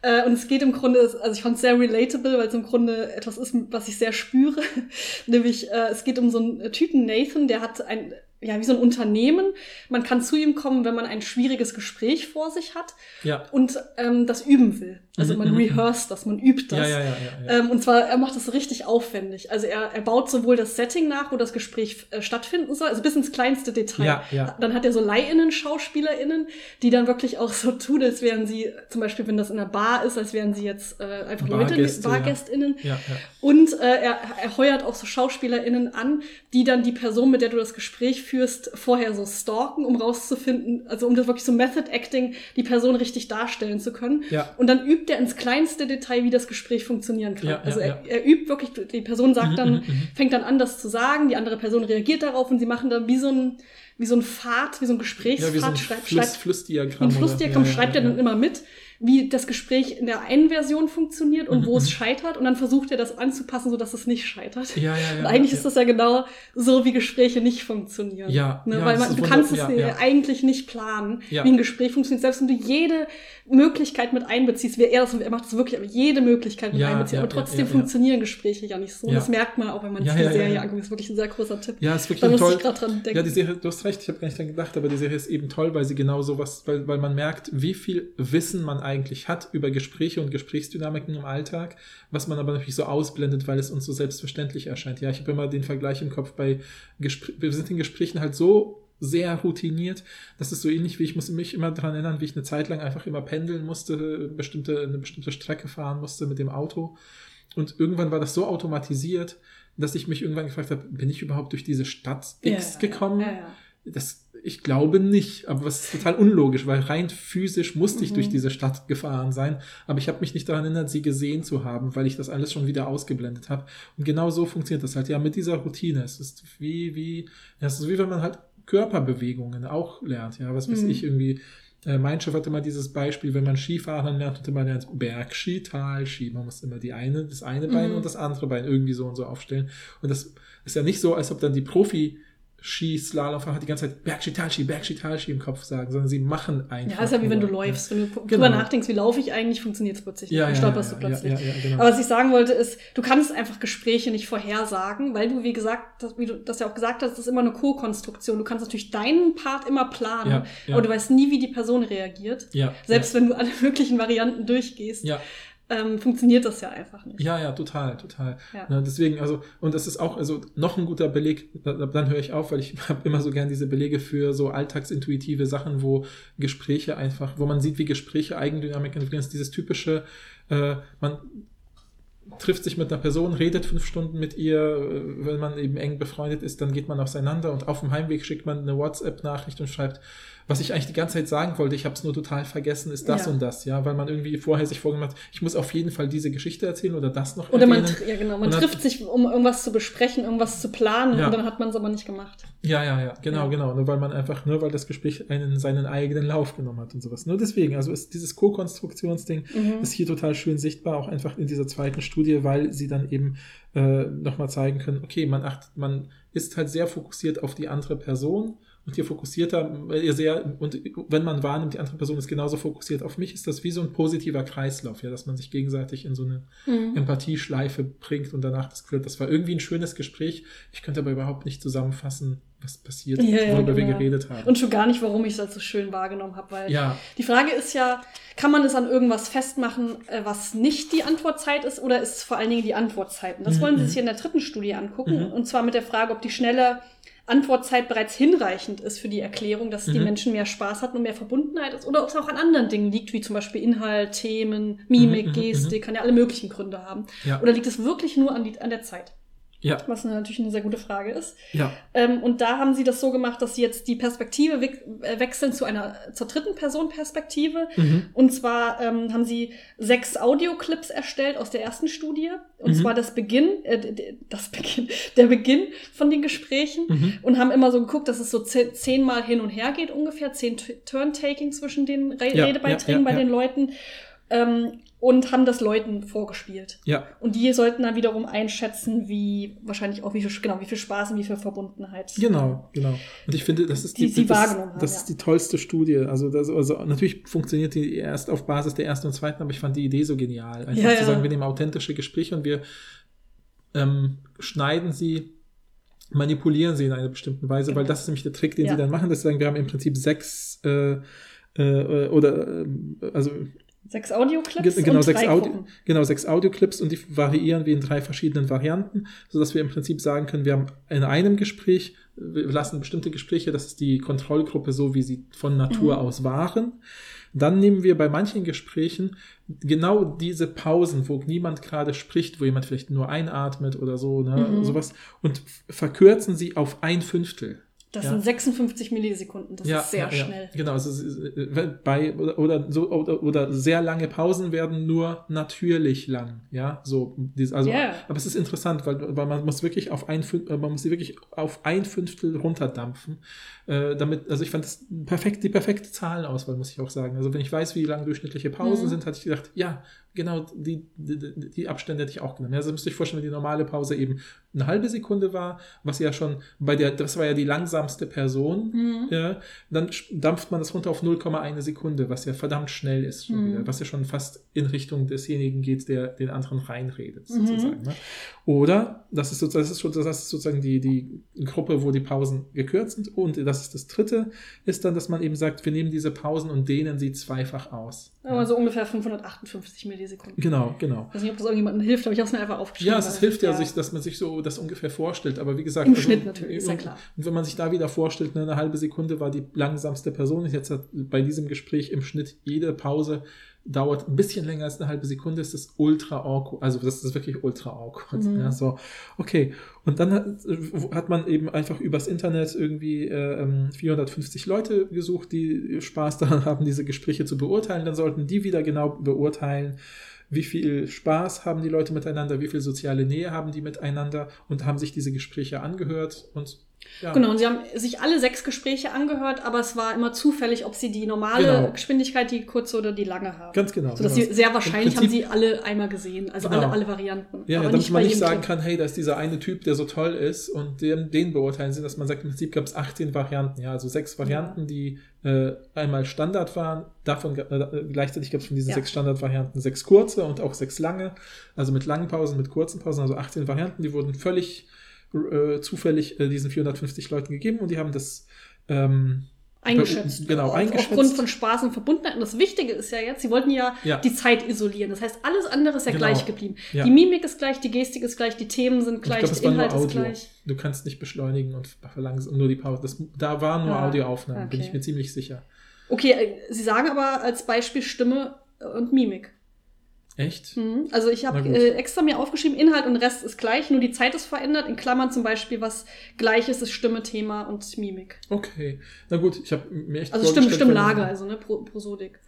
[SPEAKER 3] Äh, und es geht im Grunde, also ich fand es sehr relatable, weil es im Grunde etwas ist, was ich sehr spüre. Nämlich, äh, es geht um so einen Typen, Nathan, der hat ein, ja, wie so ein Unternehmen. Man kann zu ihm kommen, wenn man ein schwieriges Gespräch vor sich hat
[SPEAKER 2] Ja.
[SPEAKER 3] und ähm, das üben will. Also
[SPEAKER 2] Mhm,
[SPEAKER 3] man
[SPEAKER 2] mhm,
[SPEAKER 3] rehearst das, man übt das.
[SPEAKER 2] Ja, ja, ja, ja, ja.
[SPEAKER 3] Ähm, und zwar, er macht das richtig aufwendig. Also er, er baut sowohl das Setting nach, wo das Gespräch äh, stattfinden soll, also bis ins kleinste Detail.
[SPEAKER 2] Ja, ja.
[SPEAKER 3] Dann hat er so Leihinnen, SchauspielerInnen, die dann wirklich auch so tun, als wären sie, zum Beispiel, wenn das in einer Bar ist, als wären sie jetzt äh, einfach Leute,
[SPEAKER 2] Bargäste, ja.
[SPEAKER 3] BargästInnen.
[SPEAKER 2] ja, ja.
[SPEAKER 3] Und äh, er, er heuert auch so SchauspielerInnen an, die dann die Person, mit der du das Gespräch führst, vorher so stalken, um rauszufinden, also um das wirklich so Method Acting, die Person richtig darstellen zu können.
[SPEAKER 2] Ja.
[SPEAKER 3] Und dann übt er ins kleinste Detail, wie das Gespräch funktionieren kann.
[SPEAKER 2] Ja,
[SPEAKER 3] also
[SPEAKER 2] ja,
[SPEAKER 3] er, er übt wirklich, die Person sagt
[SPEAKER 2] Mhm,
[SPEAKER 3] dann,
[SPEAKER 2] mhm, mhm.
[SPEAKER 3] fängt dann an, das zu sagen, die andere Person reagiert darauf und sie machen dann wie so ein, wie so ein Pfad, wie so ein Gesprächspfad,
[SPEAKER 2] Ja, wie so ein
[SPEAKER 3] schreibt,
[SPEAKER 2] Fluss,
[SPEAKER 3] schreibt
[SPEAKER 2] Flussdiagramm.
[SPEAKER 3] ein Flussdiagramm schreibt er dann immer mit, wie das Gespräch in der einen Version funktioniert und
[SPEAKER 2] Mhm,
[SPEAKER 3] wo es
[SPEAKER 2] mhm.
[SPEAKER 3] scheitert. Und dann versucht er das anzupassen, sodass es nicht scheitert.
[SPEAKER 2] Ja, ja, ja.
[SPEAKER 3] und eigentlich
[SPEAKER 2] ja.
[SPEAKER 3] ist das ja genau so, wie Gespräche nicht funktionieren.
[SPEAKER 2] Ja,
[SPEAKER 3] ne?
[SPEAKER 2] ja,
[SPEAKER 3] Weil
[SPEAKER 2] das
[SPEAKER 3] man, du kannst es eigentlich nicht planen, wie ein Gespräch funktioniert. Selbst wenn du jede Möglichkeit mit einbeziehst, wie er das, er macht das wirklich, aber jede Möglichkeit mit
[SPEAKER 2] ja,
[SPEAKER 3] aber trotzdem funktionieren Gespräche ja nicht so.
[SPEAKER 2] Ja.
[SPEAKER 3] Das merkt man auch, wenn man sich die Serie anguckt. Das ist wirklich ein sehr großer Tipp.
[SPEAKER 2] Ja, ist wirklich
[SPEAKER 3] da
[SPEAKER 2] toll.
[SPEAKER 3] ich gerade dran denken.
[SPEAKER 2] Ja, die Serie, du hast recht, ich habe gar nicht dran gedacht, aber die Serie ist eben toll, weil sie genau sowas, weil, weil man merkt, wie viel Wissen man eigentlich hat über Gespräche und Gesprächsdynamiken im Alltag, was man aber natürlich so ausblendet, weil es uns so selbstverständlich erscheint. Ja, ich habe immer den Vergleich im Kopf bei Gespr wir sind in Gesprächen halt so sehr routiniert. Das ist so ähnlich wie ich muss mich immer daran erinnern, wie ich eine Zeit lang einfach immer pendeln musste, bestimmte, eine bestimmte Strecke fahren musste mit dem Auto. Und irgendwann war das so automatisiert, dass ich mich irgendwann gefragt habe, bin ich überhaupt durch diese Stadt X gekommen?
[SPEAKER 3] Ja, ja.
[SPEAKER 2] Das, ich glaube nicht, aber was ist total unlogisch, weil rein physisch musste ich
[SPEAKER 3] Mhm.
[SPEAKER 2] durch diese Stadt gefahren sein, aber ich habe mich nicht daran erinnert, sie gesehen zu haben, weil ich das alles schon wieder ausgeblendet habe. Und genau so funktioniert das halt, ja, mit dieser Routine. Es ist wie, wie, ja, es ist wie wenn man halt Körperbewegungen auch lernt, ja, was weiß
[SPEAKER 3] Mhm.
[SPEAKER 2] ich, irgendwie. Äh, mein Chef hatte immer dieses Beispiel, wenn man Skifahren lernt, und man lernt Bergski, Talski. Man muss immer die eine, das eine Bein
[SPEAKER 3] Mhm.
[SPEAKER 2] und das andere Bein irgendwie so und so aufstellen. Und das ist ja nicht so, als ob dann die Profi Skislalomfahrer die ganze Zeit Bergski, Talski, Bergski, Talski im Kopf sagen, sondern sie machen einfach.
[SPEAKER 3] Ja, ist ja wie wenn du läufst. Wenn du
[SPEAKER 2] Genau.
[SPEAKER 3] drüber nachdenkst, wie laufe ich eigentlich, funktioniert es plötzlich.
[SPEAKER 2] Ja,
[SPEAKER 3] Dann
[SPEAKER 2] ja,
[SPEAKER 3] stolperst
[SPEAKER 2] ja,
[SPEAKER 3] du plötzlich.
[SPEAKER 2] Ja, ja, ja, genau.
[SPEAKER 3] Aber was ich sagen wollte ist, du kannst einfach Gespräche nicht vorhersagen, weil du, wie gesagt, das, wie du das ja auch gesagt hast, das ist immer eine Co-Konstruktion. Du kannst natürlich deinen Part immer planen, aber du weißt nie, wie die Person reagiert.
[SPEAKER 2] ja,
[SPEAKER 3] Selbst wenn du alle möglichen Varianten durchgehst,
[SPEAKER 2] ja,
[SPEAKER 3] ähm, funktioniert das ja einfach nicht.
[SPEAKER 2] Ja, ja, total, total.
[SPEAKER 3] Ja.
[SPEAKER 2] Deswegen, also, und das ist auch, also noch ein guter Beleg, da, dann höre ich auf, weil ich habe immer so gern diese Belege für so alltagsintuitive Sachen, wo Gespräche einfach, wo man sieht, wie Gespräche Eigendynamik entwickeln. Das ist dieses typische, äh, man trifft sich mit einer Person, redet fünf Stunden mit ihr, äh, wenn man eben eng befreundet ist, dann geht man auseinander und auf dem Heimweg schickt man eine WhatsApp-Nachricht und schreibt, was ich eigentlich die ganze Zeit sagen wollte, ich habe es nur total vergessen, ist das
[SPEAKER 3] Ja.
[SPEAKER 2] und das, ja, weil man irgendwie vorher sich vorgenommen hat, ich muss auf jeden Fall diese Geschichte erzählen oder das noch
[SPEAKER 3] Oder man,
[SPEAKER 2] erwähnen.
[SPEAKER 3] tr- ja genau, man
[SPEAKER 2] Und
[SPEAKER 3] trifft sich, um irgendwas zu besprechen, irgendwas zu planen
[SPEAKER 2] Ja.
[SPEAKER 3] und dann hat man es aber nicht gemacht.
[SPEAKER 2] Ja, ja, ja, genau,
[SPEAKER 3] Ja.
[SPEAKER 2] genau. Nur weil man einfach, nur weil das Gespräch einen seinen eigenen Lauf genommen hat und sowas. Nur deswegen, also ist dieses Co-Konstruktionsding
[SPEAKER 3] Mhm.
[SPEAKER 2] ist hier total schön sichtbar, auch einfach in dieser zweiten Studie, weil sie dann eben äh, nochmal zeigen können, okay, man achtet, man ist halt sehr fokussiert auf die andere Person und je fokussierter, äh, ihr sehr, und wenn man wahrnimmt, die andere Person ist genauso fokussiert auf mich, ist das wie so ein positiver Kreislauf, ja, dass man sich gegenseitig in so eine
[SPEAKER 3] Mhm.
[SPEAKER 2] Empathieschleife bringt und danach das Gefühl das war irgendwie ein schönes Gespräch. Ich könnte aber überhaupt nicht zusammenfassen, was passiert,
[SPEAKER 3] Ja, ja,
[SPEAKER 2] worüber wir
[SPEAKER 3] genau.
[SPEAKER 2] geredet haben.
[SPEAKER 3] Und schon gar nicht, warum ich es als so schön wahrgenommen habe, weil
[SPEAKER 2] ja,
[SPEAKER 3] die Frage ist ja, kann man es an irgendwas festmachen, äh, was nicht die Antwortzeit ist, oder ist es vor allen Dingen die Antwortzeit? Und das
[SPEAKER 2] Mhm,
[SPEAKER 3] wollen Sie
[SPEAKER 2] mhm.
[SPEAKER 3] sich in der dritten Studie angucken,
[SPEAKER 2] Mhm.
[SPEAKER 3] und zwar mit der Frage, ob die schnelle Antwortzeit bereits hinreichend ist für die Erklärung, dass die
[SPEAKER 2] Mhm.
[SPEAKER 3] Menschen mehr Spaß hatten und mehr Verbundenheit ist, oder ob es auch an anderen Dingen liegt, wie zum Beispiel Inhalt, Themen, Mimik,
[SPEAKER 2] Mhm, mhm,
[SPEAKER 3] Gestik, kann ja alle möglichen Gründe haben.
[SPEAKER 2] ja.
[SPEAKER 3] Oder liegt es wirklich nur an, die, an der Zeit?
[SPEAKER 2] Ja.
[SPEAKER 3] Was natürlich eine sehr gute Frage ist.
[SPEAKER 2] Ja.
[SPEAKER 3] Ähm, und da haben sie das so gemacht, dass sie jetzt die Perspektive we äh, wechseln zu einer zur dritten Person Perspektive.
[SPEAKER 2] Mhm.
[SPEAKER 3] Und zwar ähm, haben sie sechs Audioclips erstellt aus der ersten Studie. Und
[SPEAKER 2] Mhm.
[SPEAKER 3] zwar das Beginn, äh, das Beginn, der Beginn von den Gesprächen.
[SPEAKER 2] Mhm.
[SPEAKER 3] Und haben immer so geguckt, dass es so ze- zehnmal hin und her geht ungefähr, zehn Turn-Taking zwischen den Re
[SPEAKER 2] Ja,
[SPEAKER 3] Redebeiträgen
[SPEAKER 2] ja,
[SPEAKER 3] bei den Leuten. Ähm, und haben das Leuten vorgespielt.
[SPEAKER 2] Ja.
[SPEAKER 3] Und die sollten dann wiederum einschätzen, wie wahrscheinlich auch wie viel, genau, wie viel Spaß und wie viel Verbundenheit.
[SPEAKER 2] Genau, genau. Und ich finde, das ist
[SPEAKER 3] Die
[SPEAKER 2] die,
[SPEAKER 3] sie
[SPEAKER 2] das,
[SPEAKER 3] haben,
[SPEAKER 2] das
[SPEAKER 3] ja.
[SPEAKER 2] ist die tollste Studie. Also, das, also natürlich funktioniert die erst auf Basis der ersten und zweiten, aber ich fand die Idee so genial. Einfach
[SPEAKER 3] Ja,
[SPEAKER 2] zu sagen, wir nehmen authentische Gespräche und wir ähm, schneiden sie, manipulieren sie in einer bestimmten Weise,
[SPEAKER 3] Genau.
[SPEAKER 2] weil das ist nämlich der Trick, den
[SPEAKER 3] Ja.
[SPEAKER 2] sie dann machen. Das sagen, wir haben im Prinzip sechs äh, äh, oder äh, also
[SPEAKER 3] Sechs Audioclips
[SPEAKER 2] Ge- genau,
[SPEAKER 3] und
[SPEAKER 2] sechs Audio,
[SPEAKER 3] Gruppen.
[SPEAKER 2] genau, sechs Audioclips und die variieren wir in drei verschiedenen Varianten, sodass wir im Prinzip sagen können, wir haben in einem Gespräch, wir lassen bestimmte Gespräche, das ist die Kontrollgruppe so, wie sie von Natur
[SPEAKER 3] Mhm.
[SPEAKER 2] aus waren. Dann nehmen wir bei manchen Gesprächen genau diese Pausen, wo niemand gerade spricht, wo jemand vielleicht nur einatmet oder so, ne,
[SPEAKER 3] Mhm.
[SPEAKER 2] sowas, und verkürzen sie auf ein Fünftel.
[SPEAKER 3] Das
[SPEAKER 2] Ja.
[SPEAKER 3] sind 56 Millisekunden. Das ist sehr schnell.
[SPEAKER 2] Genau, also es ist, äh, bei oder, oder so oder, oder sehr lange Pausen werden nur natürlich lang, ja, so also
[SPEAKER 3] Ja.
[SPEAKER 2] aber es ist interessant, weil, weil man muss wirklich auf ein äh, man muss sie wirklich auf ein Fünftel runterdampfen, äh, damit also ich fand das perfekt die perfekte Zahlenauswahl, muss ich auch sagen. Also wenn ich weiß, wie lang durchschnittliche Pausen
[SPEAKER 3] Mhm.
[SPEAKER 2] sind, hatte ich gedacht, ja, genau die, die, die- Abstände hätte ich auch genommen. Also müsst ihr euch vorstellen, wenn die normale Pause eben eine halbe Sekunde war, was ja schon bei der das war ja die langsamste Person
[SPEAKER 3] Mhm.
[SPEAKER 2] ja, dann dampft man das runter auf 0,1 Sekunde, was ja verdammt schnell ist
[SPEAKER 3] Mhm.
[SPEAKER 2] wieder, was ja schon fast in Richtung desjenigen geht, der den anderen reinredet,
[SPEAKER 3] Mhm.
[SPEAKER 2] sozusagen. Ne? Oder, das ist, sozusagen, das, ist, das ist sozusagen die, die Gruppe, wo die Pausen gekürzt sind. Und das ist das dritte, ist dann, dass man eben sagt, wir nehmen diese Pausen und dehnen sie zweifach aus.
[SPEAKER 3] Aber so ungefähr 558 Millisekunden.
[SPEAKER 2] Genau, genau.
[SPEAKER 3] Ich weiß nicht, ob das irgendjemandem hilft, aber ich habe es mir einfach aufgeschrieben.
[SPEAKER 2] Ja, es hilft ja, Sich, dass man sich so das ungefähr vorstellt. Aber wie gesagt,
[SPEAKER 3] Im Schnitt natürlich, ist ja
[SPEAKER 2] und-
[SPEAKER 3] klar.
[SPEAKER 2] Und wenn man sich da wieder vorstellt, ne, eine halbe Sekunde war die langsamste Person. Jetzt hat bei diesem Gespräch im Schnitt jede Pause dauert ein bisschen länger als eine halbe Sekunde, ist das ultra awkward. Also das ist wirklich ultra awkward.
[SPEAKER 3] Mhm.
[SPEAKER 2] Ja, so, okay. Und dann hat, hat man eben einfach übers Internet irgendwie äh, ähm, 450 Leute gesucht, die Spaß daran haben, diese Gespräche zu beurteilen. Dann sollten die wieder genau beurteilen, wie viel Spaß haben die Leute miteinander, wie viel soziale Nähe haben die miteinander und haben sich diese Gespräche angehört und ja.
[SPEAKER 3] Genau, und sie haben sich alle sechs Gespräche angehört, aber es war immer zufällig, ob sie die normale
[SPEAKER 2] Genau.
[SPEAKER 3] Geschwindigkeit, die kurze oder die lange haben.
[SPEAKER 2] Ganz genau.
[SPEAKER 3] Sodass
[SPEAKER 2] genau.
[SPEAKER 3] sie sehr wahrscheinlich
[SPEAKER 2] Im
[SPEAKER 3] haben
[SPEAKER 2] Prinzip-
[SPEAKER 3] sie alle einmal gesehen, also
[SPEAKER 2] Genau.
[SPEAKER 3] alle, alle Varianten.
[SPEAKER 2] Ja,
[SPEAKER 3] aber
[SPEAKER 2] damit man nicht sagen
[SPEAKER 3] Clip.
[SPEAKER 2] kann, hey, da ist dieser eine Typ, der so toll ist und den, den beurteilen sie, dass man sagt, im Prinzip gab es 18 Varianten, ja, also sechs Varianten, die äh, einmal Standard waren, davon äh, gleichzeitig gab es von diesen
[SPEAKER 3] Ja.
[SPEAKER 2] sechs Standardvarianten sechs kurze und auch sechs lange, also mit langen Pausen, mit kurzen Pausen, also 18 Varianten, die wurden völlig äh, zufällig äh, diesen 450 Leuten gegeben und die haben das ähm,
[SPEAKER 3] eingeschätzt.
[SPEAKER 2] Genau,
[SPEAKER 3] Auf-
[SPEAKER 2] eingeschätzt.
[SPEAKER 3] Aufgrund von Spaß und Verbundenheit. Und das Wichtige ist ja jetzt, sie wollten ja,
[SPEAKER 2] Ja.
[SPEAKER 3] die Zeit isolieren. Das heißt, alles andere ist ja
[SPEAKER 2] Genau.
[SPEAKER 3] gleich geblieben.
[SPEAKER 2] Ja.
[SPEAKER 3] Die Mimik ist gleich, die Gestik ist gleich, die Themen sind
[SPEAKER 2] Ich
[SPEAKER 3] gleich, der Inhalt ist gleich.
[SPEAKER 2] Du kannst nicht beschleunigen und verlangsamen, nur die Pause. Das, da waren nur
[SPEAKER 3] Ah,
[SPEAKER 2] Audioaufnahmen, bin
[SPEAKER 3] okay.
[SPEAKER 2] ich mir ziemlich sicher.
[SPEAKER 3] Okay, äh, Sie sagen aber als Beispiel Stimme und Mimik.
[SPEAKER 2] Echt?
[SPEAKER 3] Mhm. Also ich habe äh, extra mir aufgeschrieben, Inhalt und Rest ist gleich, nur die Zeit ist verändert. In Klammern zum Beispiel, was gleich ist, ist Stimme, Thema und Mimik.
[SPEAKER 2] Okay. Na gut, ich habe mir echt
[SPEAKER 3] Also Stimme, Stimmlage, also ne, Pro Prosodik.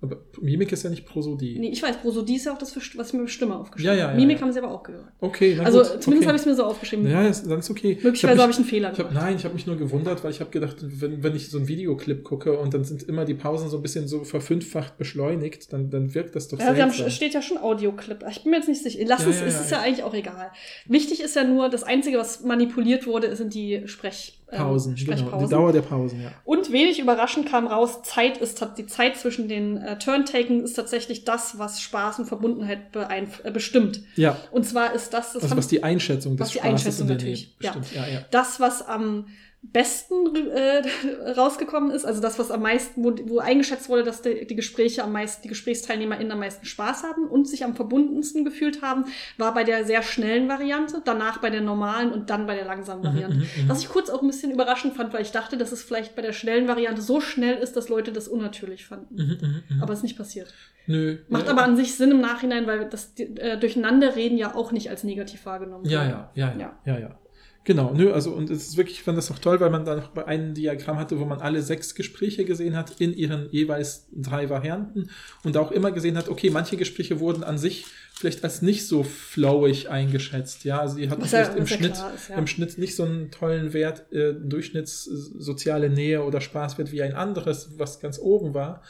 [SPEAKER 2] Aber Mimik ist ja nicht Prosodie.
[SPEAKER 3] Nee, ich weiß, Prosodie ist ja auch das, was ich mir mit Stimme aufgeschrieben
[SPEAKER 2] Ja, ja,
[SPEAKER 3] habe.
[SPEAKER 2] ja,
[SPEAKER 3] Mimik
[SPEAKER 2] ja.
[SPEAKER 3] haben Sie aber auch gehört.
[SPEAKER 2] Okay,
[SPEAKER 3] Also
[SPEAKER 2] gut.
[SPEAKER 3] zumindest
[SPEAKER 2] okay.
[SPEAKER 3] habe ich es mir so aufgeschrieben.
[SPEAKER 2] Ja, ist, dann ist okay.
[SPEAKER 3] Möglicherweise
[SPEAKER 2] Ich
[SPEAKER 3] habe ich einen Fehler
[SPEAKER 2] Ich hab,
[SPEAKER 3] gemacht.
[SPEAKER 2] nein, ich habe mich nur gewundert, weil ich habe gedacht, wenn, wenn ich so einen Videoclip gucke und dann sind immer die Pausen so ein bisschen so verfünffacht beschleunigt, dann, dann wirkt das doch
[SPEAKER 3] Ja,
[SPEAKER 2] seltsam.
[SPEAKER 3] es steht ja schon Audioclip. Ich bin mir jetzt nicht sicher. Lass
[SPEAKER 2] Ja,
[SPEAKER 3] es,
[SPEAKER 2] ja,
[SPEAKER 3] es
[SPEAKER 2] ja,
[SPEAKER 3] ist
[SPEAKER 2] ja.
[SPEAKER 3] ja eigentlich auch egal. Wichtig ist ja nur, das Einzige, was manipuliert wurde, sind die Sprech,
[SPEAKER 2] Pausen, genau. Die Dauer der Pausen, ja.
[SPEAKER 3] Und wenig überraschend kam raus, Zeit ist die Zeit zwischen den äh, Turntaken ist tatsächlich das, was Spaß und Verbundenheit äh, bestimmt.
[SPEAKER 2] Ja,
[SPEAKER 3] Und zwar ist das, das
[SPEAKER 2] also was die Einschätzung des
[SPEAKER 3] was die
[SPEAKER 2] Spaßes
[SPEAKER 3] Einschätzung
[SPEAKER 2] in der
[SPEAKER 3] natürlich,
[SPEAKER 2] Nähe bestimmt. Ja, ja.
[SPEAKER 3] das, was am besten äh, rausgekommen ist, also das, was am meisten, wo, wo eingeschätzt wurde, dass die, die Gespräche am meisten, die GesprächsteilnehmerInnen am meisten Spaß haben und sich am verbundensten gefühlt haben, war bei der sehr schnellen Variante, danach bei der normalen und dann bei der langsamen
[SPEAKER 2] Mhm,
[SPEAKER 3] Variante. Was ich kurz auch ein bisschen überraschend fand, weil ich dachte, dass es vielleicht bei der schnellen Variante so schnell ist, dass Leute das unnatürlich fanden.
[SPEAKER 2] Mhm, mhm,
[SPEAKER 3] Aber es ist nicht passiert.
[SPEAKER 2] Nö.
[SPEAKER 3] Macht
[SPEAKER 2] ja,
[SPEAKER 3] aber an sich Sinn im Nachhinein, weil das äh, Durcheinanderreden ja auch nicht als negativ wahrgenommen wurde.
[SPEAKER 2] ja, ja, ja,
[SPEAKER 3] Ja.
[SPEAKER 2] ja, ja. Genau, nö, also und es ist wirklich, ich fand das auch toll, weil man da noch bei einem Diagramm hatte, wo man alle sechs Gespräche gesehen hat in ihren jeweils drei Varianten und auch immer gesehen hat, okay, manche Gespräche wurden an sich vielleicht als nicht so flowig eingeschätzt, ja, also die hatten
[SPEAKER 3] Was ja-
[SPEAKER 2] vielleicht im Schnitt,
[SPEAKER 3] ist, ja.
[SPEAKER 2] im Schnitt nicht so einen tollen Wert, äh, Durchschnitts soziale Nähe oder Spaßwert wie ein anderes, was ganz oben war,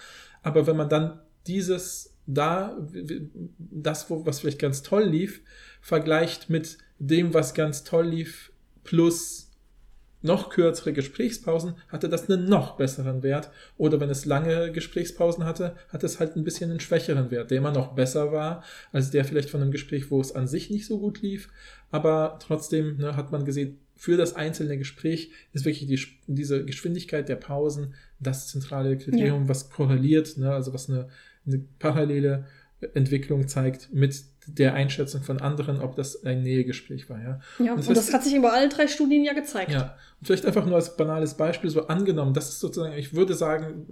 [SPEAKER 2] aber wenn man dann dieses da, das, wo, was vielleicht ganz toll lief, vergleicht mit dem, was ganz toll lief, plus noch kürzere Gesprächspausen, hatte das einen noch besseren Wert. Oder wenn es lange Gesprächspausen hatte, hatte es halt ein bisschen einen schwächeren Wert, der immer noch besser war, als der vielleicht von einem Gespräch, wo es an sich nicht so gut lief. Aber trotzdem ne, hat man gesehen, für das einzelne Gespräch ist wirklich die, diese Geschwindigkeit der Pausen das zentrale Kriterium, was korreliert, ne, also was eine, eine parallele Entwicklung zeigt mit der Einschätzung von anderen, ob das ein Nähegespräch war. Ja,
[SPEAKER 3] Ja,
[SPEAKER 2] Und
[SPEAKER 3] und
[SPEAKER 2] das
[SPEAKER 3] das,
[SPEAKER 2] heißt-
[SPEAKER 3] hat sich über alle drei Studien ja gezeigt.
[SPEAKER 2] ja. Und vielleicht einfach nur als banales Beispiel so angenommen, das ist sozusagen, ich würde sagen,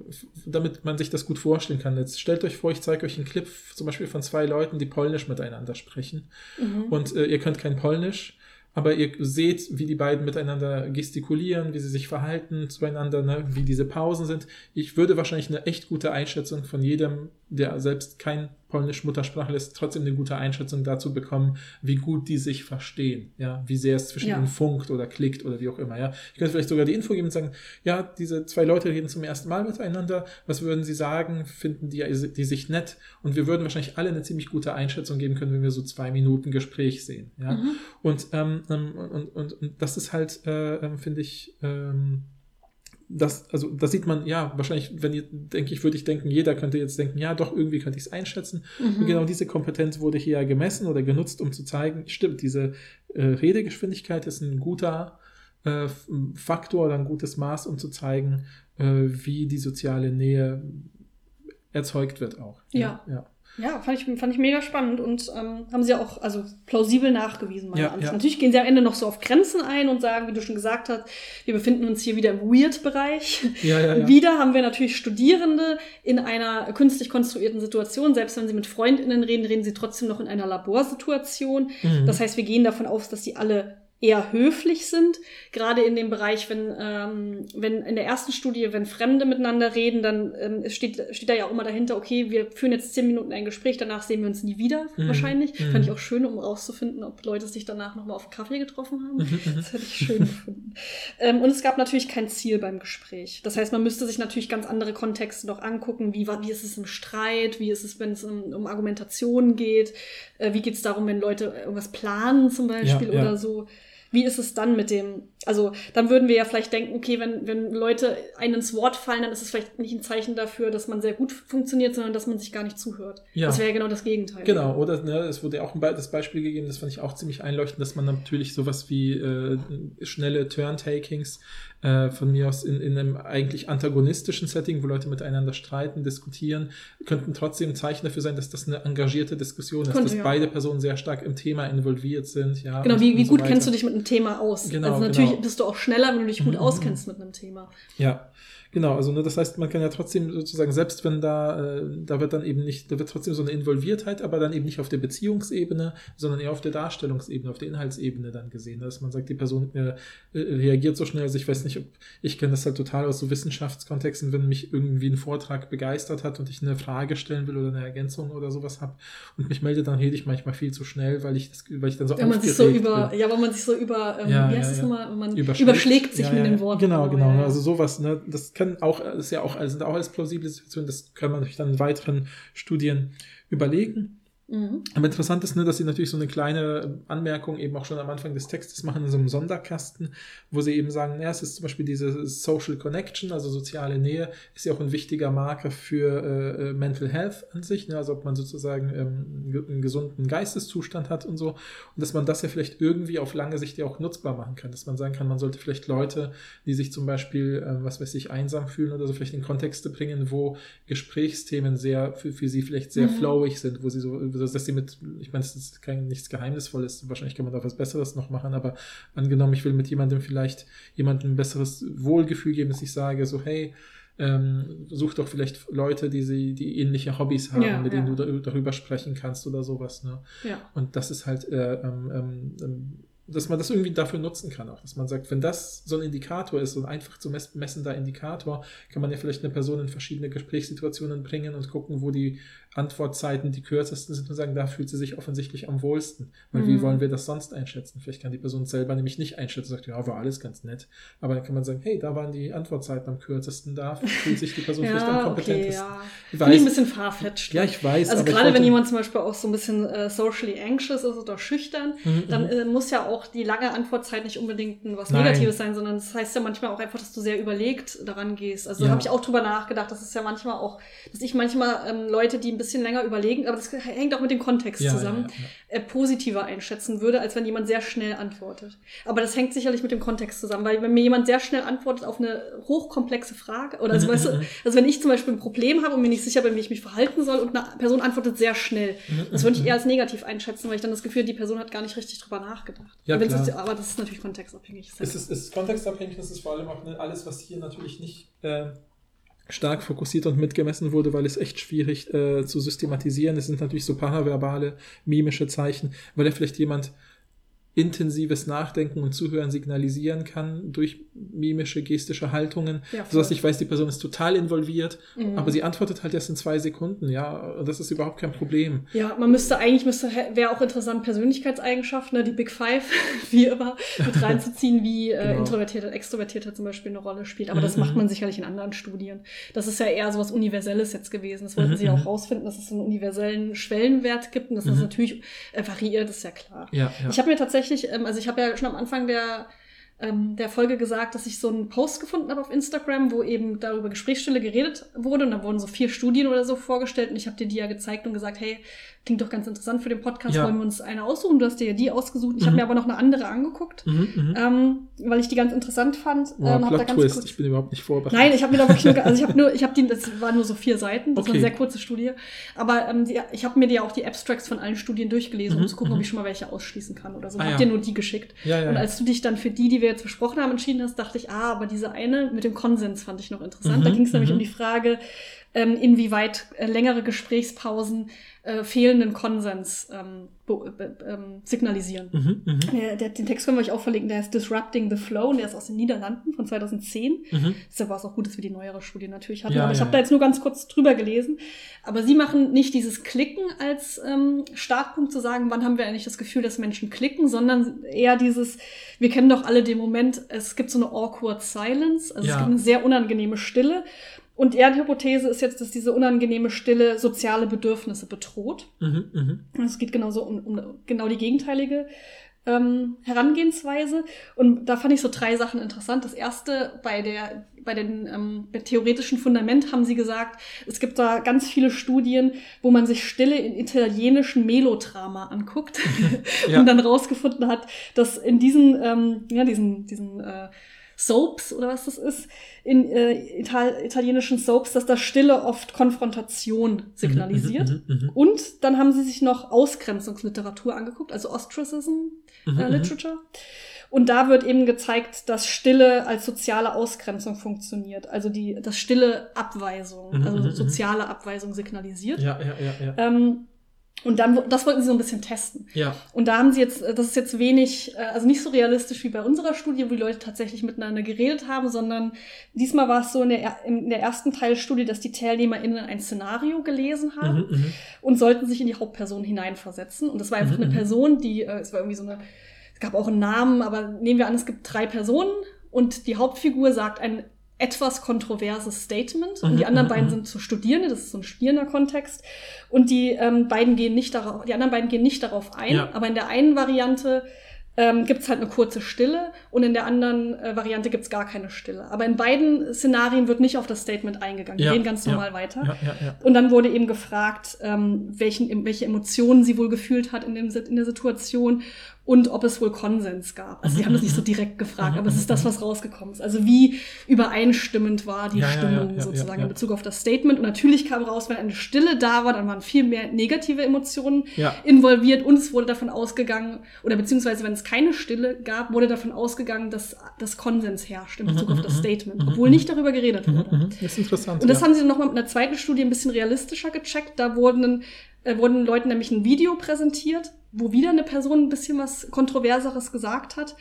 [SPEAKER 2] damit man sich das gut vorstellen kann. Jetzt stellt euch vor, ich zeige euch einen Clip zum Beispiel von zwei Leuten, die Polnisch miteinander sprechen.
[SPEAKER 3] Mhm.
[SPEAKER 2] Und äh, ihr könnt kein Polnisch, aber ihr seht, wie die beiden miteinander gestikulieren, wie sie sich verhalten zueinander, ne, wie diese Pausen sind. Ich würde wahrscheinlich eine echt gute Einschätzung von jedem, der selbst kein Polnisch Muttersprachler ist, trotzdem eine gute Einschätzung dazu bekommen, wie gut die sich verstehen, ja, wie sehr es zwischen
[SPEAKER 3] Ja.
[SPEAKER 2] ihnen funkt oder klickt oder wie auch immer, ja. Ich könnte vielleicht sogar die Info geben und sagen, ja, diese zwei Leute reden zum ersten Mal miteinander, was würden sie sagen, finden die, die sich nett? Und wir würden wahrscheinlich alle eine ziemlich gute Einschätzung geben können, wenn wir so zwei Minuten Gespräch sehen, ja.
[SPEAKER 3] Mhm.
[SPEAKER 2] Und, ähm, ähm, und, und, und das ist halt, äh, ähm, finde ich, ähm, das, also das sieht man, ja, wahrscheinlich, wenn ihr, denke ich, würde ich denken, jeder könnte jetzt denken, ja, doch, irgendwie könnte ich es einschätzen.
[SPEAKER 3] Mhm.
[SPEAKER 2] Und genau diese Kompetenz wurde hier ja gemessen oder genutzt, um zu zeigen, stimmt, diese äh, Redegeschwindigkeit ist ein guter äh, Faktor oder ein gutes Maß, um zu zeigen, äh, wie die soziale Nähe erzeugt wird auch.
[SPEAKER 3] Ja.
[SPEAKER 2] ja.
[SPEAKER 3] Ja, fand ich, fand ich mega spannend und ähm, haben sie auch also plausibel nachgewiesen, meiner
[SPEAKER 2] Ja,
[SPEAKER 3] Ansicht.
[SPEAKER 2] ja.
[SPEAKER 3] Natürlich gehen sie am Ende noch so auf Grenzen ein und sagen, wie du schon gesagt hast, wir befinden uns hier wieder im Weird-Bereich.
[SPEAKER 2] Ja, ja, ja.
[SPEAKER 3] Wieder haben wir natürlich Studierende in einer künstlich konstruierten Situation. Selbst wenn sie mit FreundInnen reden, reden sie trotzdem noch in einer Laborsituation.
[SPEAKER 2] Mhm.
[SPEAKER 3] Das heißt, wir gehen davon aus, dass sie alle eher höflich sind. Gerade in dem Bereich, wenn, ähm, wenn in der ersten Studie, wenn Fremde miteinander reden, dann ähm, steht, steht da ja auch immer dahinter, okay, wir führen jetzt zehn Minuten ein Gespräch, danach sehen wir uns nie wieder,
[SPEAKER 2] Mhm.
[SPEAKER 3] wahrscheinlich.
[SPEAKER 2] Mhm.
[SPEAKER 3] Fand ich auch schön, um rauszufinden, ob Leute sich danach nochmal auf Kaffee getroffen haben.
[SPEAKER 2] Mhm, mhm.
[SPEAKER 3] Das hätte ich schön gefunden. Ähm, und es gab natürlich kein Ziel beim Gespräch. Das heißt, man müsste sich natürlich ganz andere Kontexte noch angucken. Wie, war- wie ist es im Streit? Wie ist es, wenn es um, um Argumentation geht? Äh, wie geht es darum, wenn Leute irgendwas planen zum Beispiel
[SPEAKER 2] Ja, ja.
[SPEAKER 3] oder so? Wie ist es dann mit dem, also dann würden wir ja vielleicht denken, okay, wenn, wenn Leute einen ins Wort fallen, dann ist es vielleicht nicht ein Zeichen dafür, dass man sehr gut funktioniert, sondern dass man sich gar nicht zuhört.
[SPEAKER 2] Ja.
[SPEAKER 3] Das wäre ja genau das Gegenteil.
[SPEAKER 2] Genau, oder ne, es wurde ja auch ein das Beispiel gegeben, das fand ich auch ziemlich einleuchtend, dass man natürlich sowas wie äh, schnelle Turn-Takings äh, von mir aus in, in einem eigentlich antagonistischen Setting, wo Leute miteinander streiten, diskutieren, könnten trotzdem ein Zeichen dafür sein, dass das eine engagierte Diskussion ist,
[SPEAKER 3] Könnte,
[SPEAKER 2] dass
[SPEAKER 3] ja.
[SPEAKER 2] beide Personen sehr stark im Thema involviert sind. Ja,
[SPEAKER 3] Genau,
[SPEAKER 2] und-
[SPEAKER 3] wie,
[SPEAKER 2] und
[SPEAKER 3] wie
[SPEAKER 2] so
[SPEAKER 3] gut
[SPEAKER 2] weiter.
[SPEAKER 3] kennst du dich mit einem Thema aus?
[SPEAKER 2] Genau,
[SPEAKER 3] also natürlich
[SPEAKER 2] genau.
[SPEAKER 3] bist du auch schneller, wenn du dich gut
[SPEAKER 2] Mhm,
[SPEAKER 3] auskennst mit einem Thema.
[SPEAKER 2] Ja, genau. Also ne, das heißt, man kann ja trotzdem sozusagen, selbst wenn da, äh, da wird dann eben nicht, da wird trotzdem so eine Involviertheit, aber dann eben nicht auf der Beziehungsebene, sondern eher auf der Darstellungsebene, auf der Inhaltsebene dann gesehen, dass man sagt, die Person äh, reagiert so schnell. Also ich weiß nicht, ob ich kenne das halt total aus so Wissenschaftskontexten, wenn mich irgendwie ein Vortrag begeistert hat und ich eine Frage stellen will oder eine Ergänzung oder sowas habe und mich melde, dann rede ich manchmal viel zu schnell, weil ich das, weil ich dann so
[SPEAKER 3] Wenn man sich so über,
[SPEAKER 2] bin.
[SPEAKER 3] ja, wenn man sich so über, ähm,
[SPEAKER 2] Ja,
[SPEAKER 3] wie
[SPEAKER 2] ja,
[SPEAKER 3] heißt das
[SPEAKER 2] ja.
[SPEAKER 3] nochmal, man
[SPEAKER 2] Überschlägt.
[SPEAKER 3] überschlägt, sich
[SPEAKER 2] Ja,
[SPEAKER 3] mit
[SPEAKER 2] ja,
[SPEAKER 3] den
[SPEAKER 2] ja.
[SPEAKER 3] Worten.
[SPEAKER 2] Genau, genau.
[SPEAKER 3] ja, ja.
[SPEAKER 2] Also sowas, ne, das kann auch, ist ja auch, sind auch alles plausible Situationen, das kann man sich dann in weiteren Studien überlegen. Mhm. Aber interessant ist nur, dass sie natürlich so eine kleine Anmerkung eben auch schon am Anfang des Textes machen in so einem Sonderkasten, wo sie eben sagen, ja, es ist zum Beispiel diese Social Connection, also soziale Nähe, ist ja auch ein wichtiger Marker für äh, äh Mental Health an sich, ne? also ob man sozusagen ähm, einen gesunden Geisteszustand hat und so. Und dass man das ja vielleicht irgendwie auf lange Sicht ja auch nutzbar machen kann, dass man sagen kann, man sollte vielleicht Leute, die sich zum Beispiel, äh, was weiß ich, einsam fühlen oder so, vielleicht in Kontexte bringen, wo Gesprächsthemen sehr für, für sie vielleicht sehr mhm. flowig sind, wo sie so also dass sie mit, ich meine, es ist kein, nichts Geheimnisvolles, wahrscheinlich kann man da was Besseres noch machen, aber angenommen, ich will mit jemandem vielleicht jemandem ein besseres Wohlgefühl geben, dass ich sage, so, hey, ähm, such doch vielleicht Leute, die sie, die ähnliche Hobbys haben, ja, mit denen du darüber sprechen kannst oder sowas. Ne?
[SPEAKER 3] Ja.
[SPEAKER 2] Und das ist halt äh, ähm, ähm, ähm dass man das irgendwie dafür nutzen kann auch, dass man sagt, wenn das so ein Indikator ist, so ein einfach zu messender Indikator, kann man ja vielleicht eine Person in verschiedene Gesprächssituationen bringen und gucken, wo die Antwortzeiten die kürzesten sind und sagen, da fühlt sie sich offensichtlich am wohlsten. Weil mhm. wie wollen wir das sonst einschätzen? Vielleicht kann die Person selber nämlich nicht einschätzen, sagt, ja, war alles ganz nett. Aber dann kann man sagen, hey, da waren die Antwortzeiten am kürzesten, da fühlt sich die Person
[SPEAKER 3] ja,
[SPEAKER 2] vielleicht am
[SPEAKER 3] kompetentesten. Okay, ja. Ich weiß, ein bisschen farfetched.
[SPEAKER 2] Ja, ich weiß.
[SPEAKER 3] Also gerade wenn jemand zum Beispiel auch so ein bisschen äh, socially anxious ist oder schüchtern, mhm, dann mhm. äh, muss ja auch die lange Antwortzeit nicht unbedingt was Nein. Negatives sein, sondern das heißt ja manchmal auch einfach, dass du sehr überlegt daran gehst. Also ja. da habe ich auch drüber nachgedacht, das ist ja manchmal auch, dass ich manchmal ähm, Leute, die ein bisschen länger überlegen, aber das hängt auch mit dem Kontext ja, zusammen, ja, äh, positiver einschätzen würde, als wenn jemand sehr schnell antwortet. Aber das hängt sicherlich mit dem Kontext zusammen, weil wenn mir jemand sehr schnell antwortet auf eine hochkomplexe Frage, oder also, weißt du, also wenn ich zum Beispiel ein Problem habe und mir nicht sicher bin, wie ich mich verhalten soll und eine Person antwortet sehr schnell, das würde ich eher als negativ einschätzen, weil ich dann das Gefühl, die Person hat gar nicht richtig drüber nachgedacht.
[SPEAKER 2] Ja,
[SPEAKER 3] aber, ist, aber das ist natürlich kontextabhängig.
[SPEAKER 2] Es ist, ist kontextabhängig, das ist vor allem auch ne, alles, was hier natürlich nicht äh, stark fokussiert und mitgemessen wurde, weil es echt schwierig äh, zu systematisieren. Es sind natürlich so paraverbale, mimische Zeichen, weil er vielleicht jemand intensives Nachdenken und Zuhören signalisieren kann durch mimische, gestische Haltungen. Ja, so dass ich weiß, die Person ist total involviert, mhm. aber sie antwortet halt erst in zwei Sekunden, ja. Das ist überhaupt kein Problem.
[SPEAKER 3] Ja, man müsste eigentlich, müsste, wäre auch interessant, Persönlichkeitseigenschaften, ne, die Big Five, wie immer, mit reinzuziehen, wie äh, genau. Introvertierte und Extrovertierte zum Beispiel eine Rolle spielt. Aber das mhm. macht man sicherlich in anderen Studien. Das ist ja eher so was Universelles jetzt gewesen. Das wollten mhm. sie auch rausfinden, dass es einen universellen Schwellenwert gibt und dass das mhm. natürlich äh, variiert, ist ja klar.
[SPEAKER 2] Ja, ja.
[SPEAKER 3] Ich habe mir tatsächlich tatsächlich, ähm, also ich habe ja schon am Anfang der ähm, der Folge gesagt, dass ich so einen Post gefunden habe auf Instagram, wo eben darüber Gesprächsstille geredet wurde und da wurden so vier Studien oder so vorgestellt und ich habe dir die ja gezeigt und gesagt, hey, klingt doch ganz interessant für den Podcast, ja. wollen wir uns eine aussuchen? Du hast dir ja die ausgesucht. Ich mhm. habe mir aber noch eine andere angeguckt, mhm, mhm, ähm, weil ich die ganz interessant fand.
[SPEAKER 2] Oh, ähm, Plot da Twist, ich bin überhaupt nicht vorbereitet.
[SPEAKER 3] Nein, ich habe mir da wirklich nur, also ich habe nur, ich habe die, das waren nur so vier Seiten, das okay. war eine sehr kurze Studie, aber ähm, die, ich habe mir die auch die Abstracts von allen Studien durchgelesen, um mhm, zu gucken, ob mhm. ich schon mal welche ausschließen kann oder so. Ah, habe ja. dir nur die geschickt.
[SPEAKER 2] Ja, ja,
[SPEAKER 3] und als du dich dann für die, die wir jetzt besprochen haben, entschieden hast, dachte ich, ah, aber diese eine mit dem Konsens fand ich noch interessant. da mhm, ging es nämlich um die Frage, ähm, inwieweit äh, längere Gesprächspausen äh, fehlenden Konsens ähm, ähm, signalisieren. Mhm, mh. der, der, den Text können wir euch auch verlinken, der ist Disrupting the Flow und der ist aus den Niederlanden von 2010. Mhm. Deshalb war es auch gut, dass wir die neuere Studie natürlich hatten. Ja, aber ich ja. habe da jetzt nur ganz kurz drüber gelesen. Aber sie machen nicht dieses Klicken als ähm, Startpunkt zu sagen, wann haben wir eigentlich das Gefühl, dass Menschen klicken, sondern eher dieses, wir kennen doch alle den Moment, es gibt so eine awkward silence, also ja. es gibt eine sehr unangenehme Stille. Und deren Hypothese ist jetzt, dass diese unangenehme Stille soziale Bedürfnisse bedroht. Mhm, mh. Es geht genauso um, um genau die gegenteilige ähm, Herangehensweise. Und da fand ich so drei Sachen interessant. Das erste, bei der bei den ähm, theoretischen Fundament haben sie gesagt, es gibt da ganz viele Studien, wo man sich Stille in italienischen Melodrama anguckt ja. und dann rausgefunden hat, dass in diesen, ähm, ja, diesen, diesen äh, Soaps oder was das ist, in äh, Ital italienischen Soaps, dass da Stille oft Konfrontation signalisiert. Mhm, mh, mh, mh. Und dann haben sie sich noch Ausgrenzungsliteratur angeguckt, also Ostracism mhm, äh, Literature. Und da wird eben gezeigt, dass Stille als soziale Ausgrenzung funktioniert. Also die, dass Stille Abweisung, mhm, also soziale Abweisung signalisiert.
[SPEAKER 2] Ja, ja, ja, ja.
[SPEAKER 3] Ähm, und dann, das wollten sie so ein bisschen testen.
[SPEAKER 2] Ja.
[SPEAKER 3] Und da haben sie jetzt, das ist jetzt wenig, äh, also nicht so realistisch wie bei unserer Studie, wo die Leute tatsächlich miteinander geredet haben, sondern diesmal war es so in der, in der ersten Teilstudie, dass die TeilnehmerInnen ein Szenario gelesen haben mhm, mhm, und sollten sich in die Hauptperson hineinversetzen. Und das war einfach mhm, eine mhm. Person, die, äh, es war irgendwie so eine, es gab auch einen Namen, aber nehmen wir an, es gibt drei Personen und die Hauptfigur sagt ein etwas kontroverses Statement und die anderen beiden sind so Studierende, das ist so ein Studierendenkontext und die ähm, beiden gehen nicht darauf, die anderen beiden gehen nicht darauf ein,
[SPEAKER 2] Ja.
[SPEAKER 3] aber in der einen Variante ähm, gibt es halt eine kurze Stille und in der anderen äh, Variante gibt es gar keine Stille. Aber in beiden Szenarien wird nicht auf das Statement eingegangen. Die
[SPEAKER 2] Ja,
[SPEAKER 3] gehen ganz normal weiter.
[SPEAKER 2] Ja, ja, ja.
[SPEAKER 3] Und dann wurde eben gefragt, ähm, welchen, welche Emotionen sie wohl gefühlt hat in, dem, in der Situation und ob es wohl Konsens gab. Also sie haben das nicht so direkt gefragt, aber es ist das, was rausgekommen ist. Also wie übereinstimmend war die
[SPEAKER 2] Ja,
[SPEAKER 3] Stimmung
[SPEAKER 2] ja, ja,
[SPEAKER 3] sozusagen in Bezug auf das Statement. Und natürlich kam raus, wenn eine Stille da war, dann waren viel mehr negative Emotionen involviert und es wurde davon ausgegangen, oder beziehungsweise wenn es keine Stille gab, wurde davon ausgegangen, dass das Konsens herrscht in Bezug auf das Statement, obwohl nicht darüber geredet wurde.
[SPEAKER 2] Mhm, Das ist interessant.
[SPEAKER 3] Und das haben sie nochmal mit einer zweiten Studie ein bisschen realistischer gecheckt. Da wurden, äh, wurden Leuten nämlich ein Video präsentiert, wo wieder eine Person ein bisschen was Kontroverseres gesagt hat.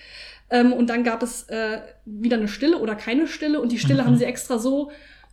[SPEAKER 3] Ähm, und dann gab es äh, wieder eine Stille oder keine Stille. Und die Stille haben sie extra so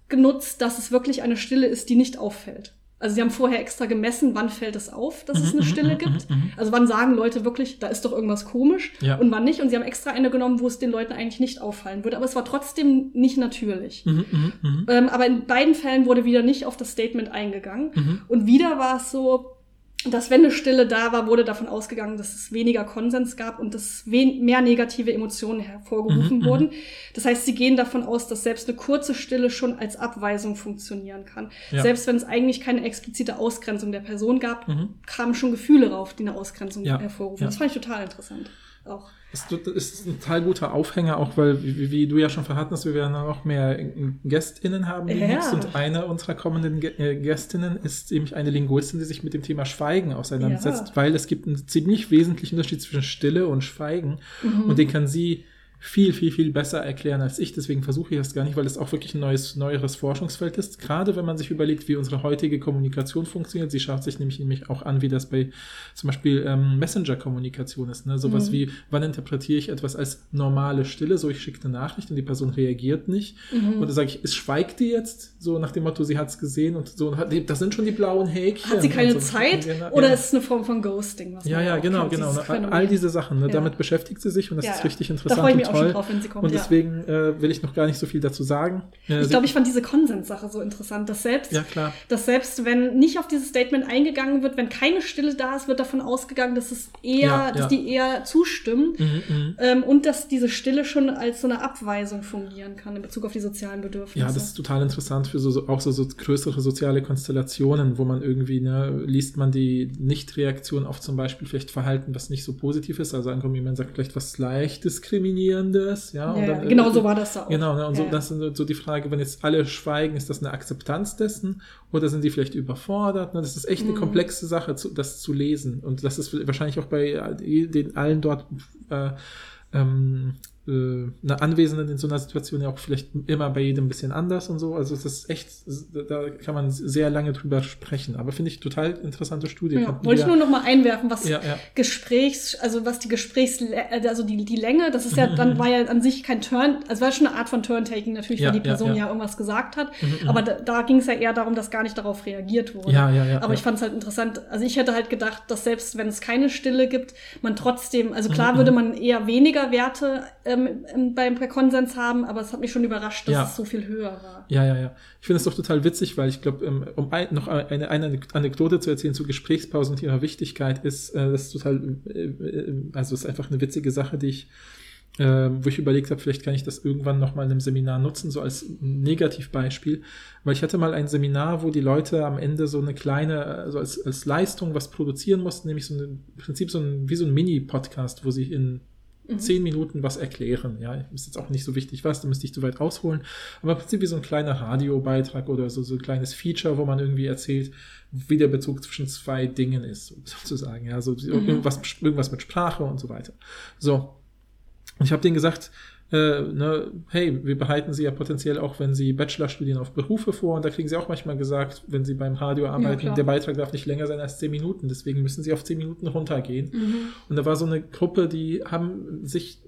[SPEAKER 3] genutzt, dass es wirklich eine Stille ist, die nicht auffällt. Also sie haben vorher extra gemessen, wann fällt es auf, dass es eine Stille gibt. Also wann sagen Leute wirklich, da ist doch irgendwas komisch
[SPEAKER 2] Ja.
[SPEAKER 3] und wann nicht. Und sie haben extra eine genommen, wo es den Leuten eigentlich nicht auffallen würde. Aber es war trotzdem nicht natürlich.
[SPEAKER 2] Mhm, mhm, mhm.
[SPEAKER 3] Ähm, aber in beiden Fällen wurde wieder nicht auf das Statement eingegangen.
[SPEAKER 2] Mhm.
[SPEAKER 3] Und wieder war es so, dass wenn eine Stille da war, wurde davon ausgegangen, dass es weniger Konsens gab und dass mehr negative Emotionen hervorgerufen
[SPEAKER 2] Mhm,
[SPEAKER 3] wurden. Das heißt, sie gehen davon aus, dass selbst eine kurze Stille schon als Abweisung funktionieren kann.
[SPEAKER 2] Ja.
[SPEAKER 3] Selbst wenn es eigentlich keine explizite Ausgrenzung der Person gab,
[SPEAKER 2] Mhm.
[SPEAKER 3] kamen schon Gefühle rauf, die eine Ausgrenzung
[SPEAKER 2] Ja,
[SPEAKER 3] hervorrufen.
[SPEAKER 2] ja.
[SPEAKER 3] Das fand ich total interessant. Auch.
[SPEAKER 2] Das ist ein total guter Aufhänger, auch weil, wie, wie du ja schon verraten hast, wir werden noch mehr GästInnen haben demnächst.
[SPEAKER 3] Ja.
[SPEAKER 2] Und eine unserer kommenden äh, Gästinnen ist nämlich eine Linguistin, die sich mit dem Thema Schweigen auseinandersetzt,
[SPEAKER 3] Ja.
[SPEAKER 2] weil es gibt einen ziemlich wesentlichen Unterschied zwischen Stille und Schweigen.
[SPEAKER 3] Mhm.
[SPEAKER 2] Und den kann sie viel, viel, viel besser erklären als ich. Deswegen versuche ich das gar nicht, weil es auch wirklich ein neues, neueres Forschungsfeld ist. Gerade wenn man sich überlegt, wie unsere heutige Kommunikation funktioniert. Sie schaut sich nämlich, nämlich auch an, wie das bei zum Beispiel ähm, Messenger-Kommunikation ist. Ne? Sowas
[SPEAKER 3] Mhm.
[SPEAKER 2] wie, wann interpretiere ich etwas als normale Stille? So, ich schicke eine Nachricht und die Person reagiert nicht.
[SPEAKER 3] Mhm.
[SPEAKER 2] Und dann sage ich, es schweigt die jetzt? So nach dem Motto, sie hat es gesehen und so. Und das sind schon die blauen Häkchen.
[SPEAKER 3] Hat sie keine
[SPEAKER 2] so.
[SPEAKER 3] Zeit
[SPEAKER 2] Genau,
[SPEAKER 3] oder
[SPEAKER 2] ja.
[SPEAKER 3] ist es eine Form von Ghosting?
[SPEAKER 2] Ja, ja, genau,
[SPEAKER 3] kennt,
[SPEAKER 2] genau. All diese Sachen, ne?
[SPEAKER 3] Ja.
[SPEAKER 2] damit beschäftigt sie sich und das
[SPEAKER 3] Ja,
[SPEAKER 2] ist
[SPEAKER 3] ja.
[SPEAKER 2] richtig interessant und
[SPEAKER 3] auch schon
[SPEAKER 2] toll.
[SPEAKER 3] drauf, wenn sie kommt,
[SPEAKER 2] Und
[SPEAKER 3] ja.
[SPEAKER 2] deswegen äh, will ich noch gar nicht so viel dazu sagen. Äh,
[SPEAKER 3] Ich glaube, ich fand diese Konsenssache so interessant, dass selbst,
[SPEAKER 2] Ja,
[SPEAKER 3] dass selbst wenn nicht auf dieses Statement eingegangen wird, wenn keine Stille da ist, wird davon ausgegangen, dass es eher,
[SPEAKER 2] Ja,
[SPEAKER 3] dass
[SPEAKER 2] ja.
[SPEAKER 3] die eher zustimmen
[SPEAKER 2] Mhm, mhm.
[SPEAKER 3] ähm, und dass diese Stille schon als so eine Abweisung fungieren kann in Bezug auf die sozialen Bedürfnisse.
[SPEAKER 2] Ja, das ist total interessant für so, so auch so, so größere soziale Konstellationen, wo man irgendwie, ne, liest man die Nichtreaktion auf zum Beispiel vielleicht Verhalten, was nicht so positiv ist. Also angenommen, jemand sagt vielleicht was leicht diskriminierendes, ja.
[SPEAKER 3] ja,
[SPEAKER 2] dann, äh,
[SPEAKER 3] genau so war das da auch.
[SPEAKER 2] Genau, ne, und so,
[SPEAKER 3] Ja, ja.
[SPEAKER 2] das ist so die Frage, wenn jetzt alle schweigen, ist das eine Akzeptanz dessen oder sind die vielleicht überfordert? Ne? Das ist echt eine
[SPEAKER 3] Mhm.
[SPEAKER 2] komplexe Sache, zu, das zu lesen. Und das ist wahrscheinlich auch bei den allen dort äh, ähm, äh, eine Anwesenden in so einer Situation ja auch vielleicht immer bei jedem ein bisschen anders und so. Also das ist echt, da kann man sehr lange drüber sprechen. Aber finde ich total interessante Studie.
[SPEAKER 3] Ja, wollte ich nur noch mal einwerfen, was
[SPEAKER 2] Ja, ja.
[SPEAKER 3] Gesprächs, also was die Gesprächs, also die, die Länge, das ist
[SPEAKER 2] Mhm,
[SPEAKER 3] ja, dann war ja an sich kein Turn, also war schon eine Art von Turn-Taking natürlich, weil die Person
[SPEAKER 2] ja.
[SPEAKER 3] irgendwas gesagt hat,
[SPEAKER 2] Mhm,
[SPEAKER 3] aber da, da ging es ja eher darum, dass gar nicht darauf reagiert wurde.
[SPEAKER 2] Ja, ja, ja,
[SPEAKER 3] Aber ich fand es halt interessant, also ich hätte halt gedacht, dass selbst wenn es keine Stille gibt, man trotzdem, also
[SPEAKER 2] Mhm,
[SPEAKER 3] klar würde man eher weniger Werte ähm, ähm, beim Konsens haben, aber es hat mich schon überrascht, dass
[SPEAKER 2] Ja.
[SPEAKER 3] es so viel höher war.
[SPEAKER 2] Ja, ja, ja. Ich finde es doch total witzig, weil ich glaube, ähm, um ein, noch eine, eine Anekdote zu erzählen zu Gesprächspausen und ihrer Wichtigkeit ist, äh, das ist total, äh, äh, also es ist einfach eine witzige Sache, die ich, äh, wo ich überlegt habe, vielleicht kann ich das irgendwann noch mal in einem Seminar nutzen, so als Negativbeispiel, weil ich hatte mal ein Seminar, wo die Leute am Ende so eine kleine, also als, als Leistung was produzieren mussten, nämlich so ein, im Prinzip so ein, wie so ein Mini-Podcast, wo sie in zehn Minuten was erklären. Ja, ist jetzt auch nicht so wichtig was, da müsste ich zu weit ausholen. Aber im Prinzip wie so ein kleiner Radiobeitrag oder so, so ein kleines Feature, wo man irgendwie erzählt, wie der Bezug zwischen zwei Dingen ist, sozusagen. Ja, so irgendwas, irgendwas mit Sprache und so weiter. So. Und ich habe denen gesagt, äh, ne, hey, wir bereiten sie ja potenziell auch, wenn sie Bachelorstudien auf Berufe vor. Und da kriegen sie auch manchmal gesagt, wenn sie beim Radio arbeiten,
[SPEAKER 3] klar.
[SPEAKER 2] der Beitrag darf nicht länger sein als zehn Minuten. Deswegen müssen sie auf zehn Minuten runtergehen.
[SPEAKER 3] Mhm.
[SPEAKER 2] Und da war so eine Gruppe, die haben sich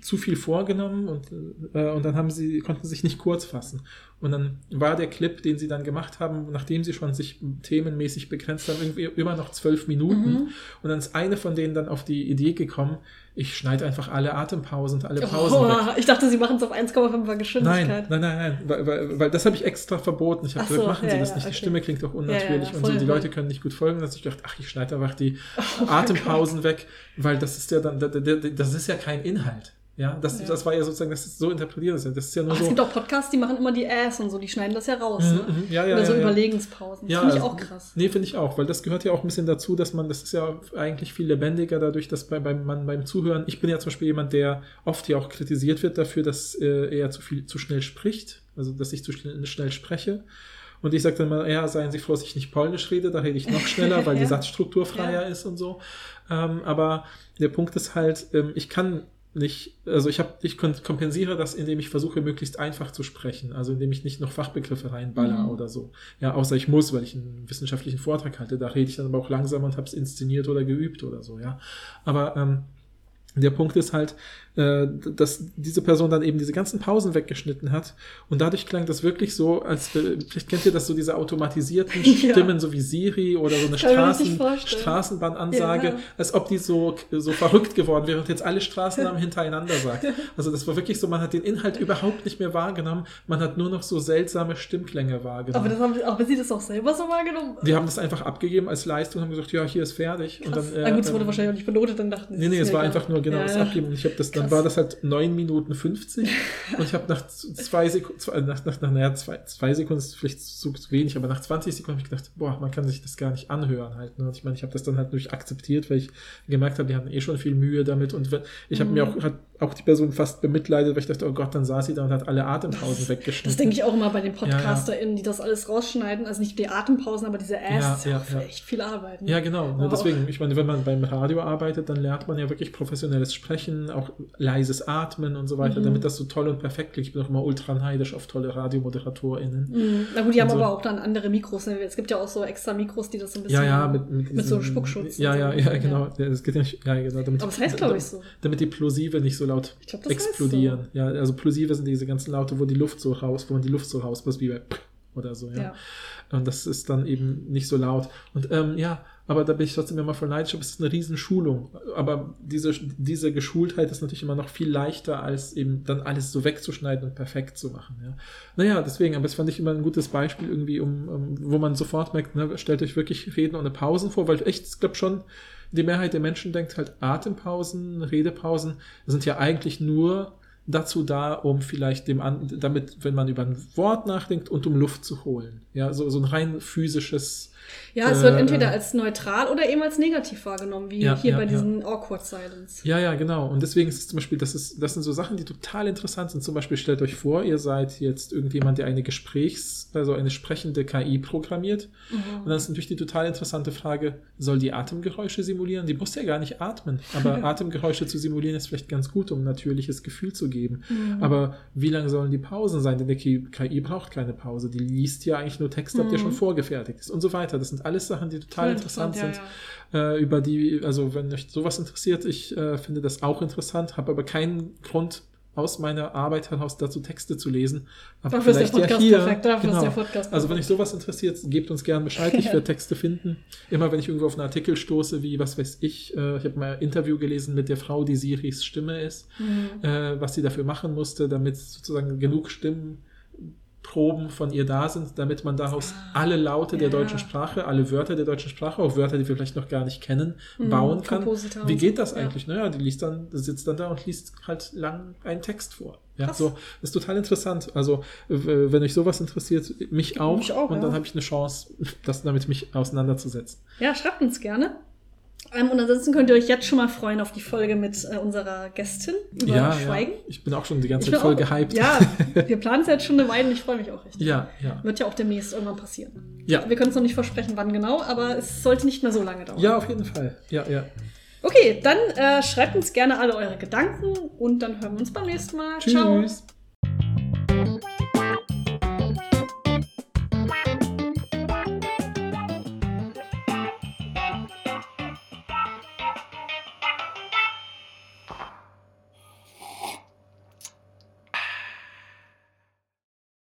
[SPEAKER 2] zu viel vorgenommen und, äh, und dann haben sie, konnten sich nicht kurz fassen. Und dann war der Clip, den sie dann gemacht haben, nachdem sie schon sich themenmäßig begrenzt haben, irgendwie immer noch zwölf Minuten.
[SPEAKER 3] Mhm.
[SPEAKER 2] Und dann ist eine von denen dann auf die Idee gekommen, ich schneide einfach alle Atempausen und alle Pausen
[SPEAKER 3] Oh,
[SPEAKER 2] weg.
[SPEAKER 3] ich dachte, sie machen es auf 1,5er Geschwindigkeit.
[SPEAKER 2] Nein, nein, nein, nein, weil, weil, weil das habe ich extra verboten. Ich habe gesagt,
[SPEAKER 3] so,
[SPEAKER 2] machen Sie
[SPEAKER 3] ja,
[SPEAKER 2] das
[SPEAKER 3] ja,
[SPEAKER 2] nicht. Die
[SPEAKER 3] okay.
[SPEAKER 2] Stimme klingt auch unnatürlich
[SPEAKER 3] ja,
[SPEAKER 2] und so. Die. Leute können nicht gut folgen. Dass ich dachte, ach, ich schneide einfach die
[SPEAKER 3] Oh
[SPEAKER 2] Atempausen weg, weil das ist ja dann, da- da- da- das ist ja kein Inhalt. Ja, das,
[SPEAKER 3] Ja.
[SPEAKER 2] das war ja sozusagen, das ist so interpretiert. Das ist ja- das ist ja nur
[SPEAKER 3] Ach, es
[SPEAKER 2] so.
[SPEAKER 3] gibt auch Podcasts, die machen immer die Ass und so, die schneiden das ja raus.
[SPEAKER 2] Mhm,
[SPEAKER 3] ne?
[SPEAKER 2] mhm, ja, ja,
[SPEAKER 3] Oder so. Überlegenspausen.
[SPEAKER 2] Ja,
[SPEAKER 3] Finde ich
[SPEAKER 2] also-
[SPEAKER 3] auch krass.
[SPEAKER 2] Nee, finde ich auch, weil das gehört ja auch ein bisschen dazu, dass man, das ist ja eigentlich viel lebendiger dadurch, dass bei, beim, man beim Zuhören, ich bin ja zum Beispiel jemand, der oft ja auch kritisiert wird dafür, dass äh, er zu viel, zu schnell spricht, also dass ich zu schnell, schnell spreche. Und ich sage dann mal, ja, seien Sie froh, dass ich nicht Polnisch rede, da rede ich noch schneller, weil die. Satzstruktur freier ist und so. Ähm, aber der Punkt ist halt, ähm, ich kann nicht, also ich habe, ich kompensiere das, indem ich versuche, möglichst einfach zu sprechen, also indem ich nicht noch Fachbegriffe reinballer
[SPEAKER 3] Mhm.
[SPEAKER 2] oder so. Ja, außer ich muss, weil ich einen wissenschaftlichen Vortrag halte, da rede ich dann aber auch langsam und habe es inszeniert oder geübt oder so, ja. Aber ähm, der Punkt ist halt, äh, dass diese Person dann eben diese ganzen Pausen weggeschnitten hat und dadurch klang das wirklich so, als äh, vielleicht kennt ihr das so diese automatisierten
[SPEAKER 3] Ja.
[SPEAKER 2] Stimmen, so wie Siri oder so eine Straßen. Straßenbahnansage,
[SPEAKER 3] Ja.
[SPEAKER 2] als ob die so, so verrückt geworden wäre und jetzt alle Straßennamen hintereinander sagt. Also das war wirklich so, man hat den Inhalt überhaupt nicht mehr wahrgenommen, man hat nur noch so seltsame Stimmklänge wahrgenommen.
[SPEAKER 3] Aber, das haben, aber sie das auch selber so wahrgenommen?
[SPEAKER 2] die haben das einfach abgegeben als Leistung und haben gesagt, ja, hier ist fertig. Und
[SPEAKER 3] Krass.
[SPEAKER 2] dann,
[SPEAKER 3] ah, gut, es wurde wahrscheinlich auch nicht benotet, dann dachten sie,
[SPEAKER 2] Nee, nee, es war einfach nur genau
[SPEAKER 3] Ja,
[SPEAKER 2] das
[SPEAKER 3] ja.
[SPEAKER 2] Abgeben. Und ich habe das, dann
[SPEAKER 3] Krass.
[SPEAKER 2] war das halt 9 Minuten 50 und ich habe nach zwei Sekunden, zwei, nach, nach, nach naja, zwei, zwei Sekunden ist vielleicht zu, zu wenig, aber nach 20 Sekunden habe ich gedacht, boah, man kann sich das gar nicht anhören halt. Ne? Und ich meine, ich habe das dann halt durch akzeptiert, weil ich gemerkt habe, die haben eh schon viel Mühe damit und wenn- ich habe
[SPEAKER 3] Mhm.
[SPEAKER 2] mir auch, hat auch die Person fast bemitleidet, weil ich dachte, oh Gott, dann saß sie da und hat alle Atempausen weggeschnitten.
[SPEAKER 3] Das denke ich auch immer bei den
[SPEAKER 2] ja.
[SPEAKER 3] PodcasterInnen, die das alles rausschneiden. Also nicht die Atempausen, aber diese Ass.
[SPEAKER 2] Ja,
[SPEAKER 3] ja,
[SPEAKER 2] ja, ja.
[SPEAKER 3] echt viel Arbeit. ne?
[SPEAKER 2] Ja, genau. Ne, deswegen, ich meine, wenn man beim Radio arbeitet, dann lernt man ja wirklich professionelles Sprechen, auch leises Atmen und so weiter,
[SPEAKER 3] Mhm.
[SPEAKER 2] damit das so toll und perfekt klingt. Ich bin auch immer ultra neidisch auf tolle RadiomoderatorInnen.
[SPEAKER 3] Mhm. Na gut, die haben
[SPEAKER 2] so.
[SPEAKER 3] aber auch dann andere Mikros. ne? Es gibt ja auch so extra Mikros, die das so ein bisschen.
[SPEAKER 2] Ja, ja, mit, mit,
[SPEAKER 3] mit so
[SPEAKER 2] diesem-
[SPEAKER 3] Spuckschutz.
[SPEAKER 2] Ja, ja,
[SPEAKER 3] so.
[SPEAKER 2] ja, genau. Ja, das geht ja nicht, ja, genau damit,
[SPEAKER 3] Aber das heißt, glaube ich, so.
[SPEAKER 2] Damit die Plosive nicht so laut
[SPEAKER 3] Ich glaub, das heißt
[SPEAKER 2] explodieren. Ja, also Plosive sind diese ganzen Laute, wo die Luft so raus, wo man die Luft so raus, was wie bei oder so, ja.
[SPEAKER 3] Ja.
[SPEAKER 2] Und das ist dann eben nicht so laut. Und ähm, ja, aber da bin ich trotzdem immer voll neidisch, aber es ist eine Riesenschulung. Aber diese, diese Geschultheit ist natürlich immer noch viel leichter, als eben dann alles so wegzuschneiden und perfekt zu machen. Ja. Naja, deswegen, aber das fand ich immer ein gutes Beispiel irgendwie, um, um wo man sofort merkt, ne, stellt euch wirklich Reden ohne Pausen vor, weil echt, ich glaube schon, die Mehrheit der Menschen denkt halt, Atempausen, Redepausen sind ja eigentlich nur dazu da, um vielleicht dem an, damit, wenn man über ein Wort nachdenkt und um Luft zu holen. Ja, so, so ein rein physisches.
[SPEAKER 3] Ja, es wird
[SPEAKER 2] Äh,
[SPEAKER 3] entweder
[SPEAKER 2] äh,
[SPEAKER 3] als neutral oder eben als negativ wahrgenommen, wie
[SPEAKER 2] Ja,
[SPEAKER 3] hier
[SPEAKER 2] ja,
[SPEAKER 3] bei
[SPEAKER 2] ja.
[SPEAKER 3] diesen Awkward Silence.
[SPEAKER 2] Ja, ja, genau. Und deswegen ist es zum Beispiel, das, ist, das sind so Sachen, die total interessant sind. Zum Beispiel stellt euch vor, ihr seid jetzt irgendjemand, der eine Gesprächs-, also eine sprechende KI programmiert. Und dann ist natürlich die total interessante Frage, soll die Atemgeräusche simulieren? Die muss ja gar nicht atmen. Aber Atemgeräusche zu simulieren ist vielleicht ganz gut, um ein natürliches Gefühl zu geben.
[SPEAKER 3] Mhm.
[SPEAKER 2] Aber wie lang sollen die Pausen sein? Denn die KI braucht keine Pause. Die liest ja eigentlich nur Text ab, der schon vorgefertigt ist und so weiter. Das sind alles Sachen, die total interessant,
[SPEAKER 3] interessant,
[SPEAKER 2] sind.
[SPEAKER 3] ja,
[SPEAKER 2] Äh, über die, also wenn euch sowas interessiert, ich äh, finde das auch interessant, habe aber keinen Grund aus meiner Arbeit heraus dazu Texte zu lesen. Aber
[SPEAKER 3] Dafür ist der
[SPEAKER 2] vielleicht ja
[SPEAKER 3] Podcast
[SPEAKER 2] hier.
[SPEAKER 3] perfekt, dafür ist
[SPEAKER 2] genau.
[SPEAKER 3] der Podcast
[SPEAKER 2] also wenn
[SPEAKER 3] perfekt.
[SPEAKER 2] euch sowas interessiert, gebt uns gerne Bescheid. Ich werde Texte finden. Immer wenn ich irgendwo auf einen Artikel stoße, wie, was weiß ich, äh, ich habe mal ein Interview gelesen mit der Frau, die Siris Stimme ist,
[SPEAKER 3] Mhm.
[SPEAKER 2] äh, was sie dafür machen musste, damit sozusagen genug Stimmen Proben von ihr da sind, damit man daraus alle Laute der
[SPEAKER 3] Ah, Ja.
[SPEAKER 2] deutschen Sprache, alle Wörter der deutschen Sprache, auch Wörter, die wir vielleicht noch gar nicht kennen,
[SPEAKER 3] Mhm,
[SPEAKER 2] bauen kann.
[SPEAKER 3] Komposita
[SPEAKER 2] Wie geht das
[SPEAKER 3] Ja.
[SPEAKER 2] eigentlich? Naja, die liest dann, sitzt dann da und liest halt lang einen Text vor. Ja,
[SPEAKER 3] Krass.
[SPEAKER 2] so, das ist total interessant. Also, wenn euch sowas interessiert, mich auch.
[SPEAKER 3] Mich auch,
[SPEAKER 2] und dann
[SPEAKER 3] ja.
[SPEAKER 2] habe ich eine Chance, das damit mich auseinanderzusetzen.
[SPEAKER 3] Ja, schreibt uns gerne. Ähm, und ansonsten könnt ihr euch jetzt schon mal freuen auf die Folge mit äh, unserer Gästin über
[SPEAKER 2] Ja,
[SPEAKER 3] Schweigen.
[SPEAKER 2] ja. Ich bin auch schon die ganze Zeit voll
[SPEAKER 3] auch-
[SPEAKER 2] gehypt.
[SPEAKER 3] Ja, wir planen es jetzt schon eine Weile und ich freue mich auch richtig.
[SPEAKER 2] ja, ja.
[SPEAKER 3] Wird ja auch demnächst irgendwann passieren.
[SPEAKER 2] Ja.
[SPEAKER 3] Wir können es noch nicht versprechen, wann genau, aber es sollte nicht mehr so lange dauern.
[SPEAKER 2] Ja, auf jeden Fall. Ja, ja.
[SPEAKER 3] Okay, dann äh, schreibt uns gerne alle eure Gedanken und dann hören wir uns beim nächsten Mal. Ciao.
[SPEAKER 2] Tschüss.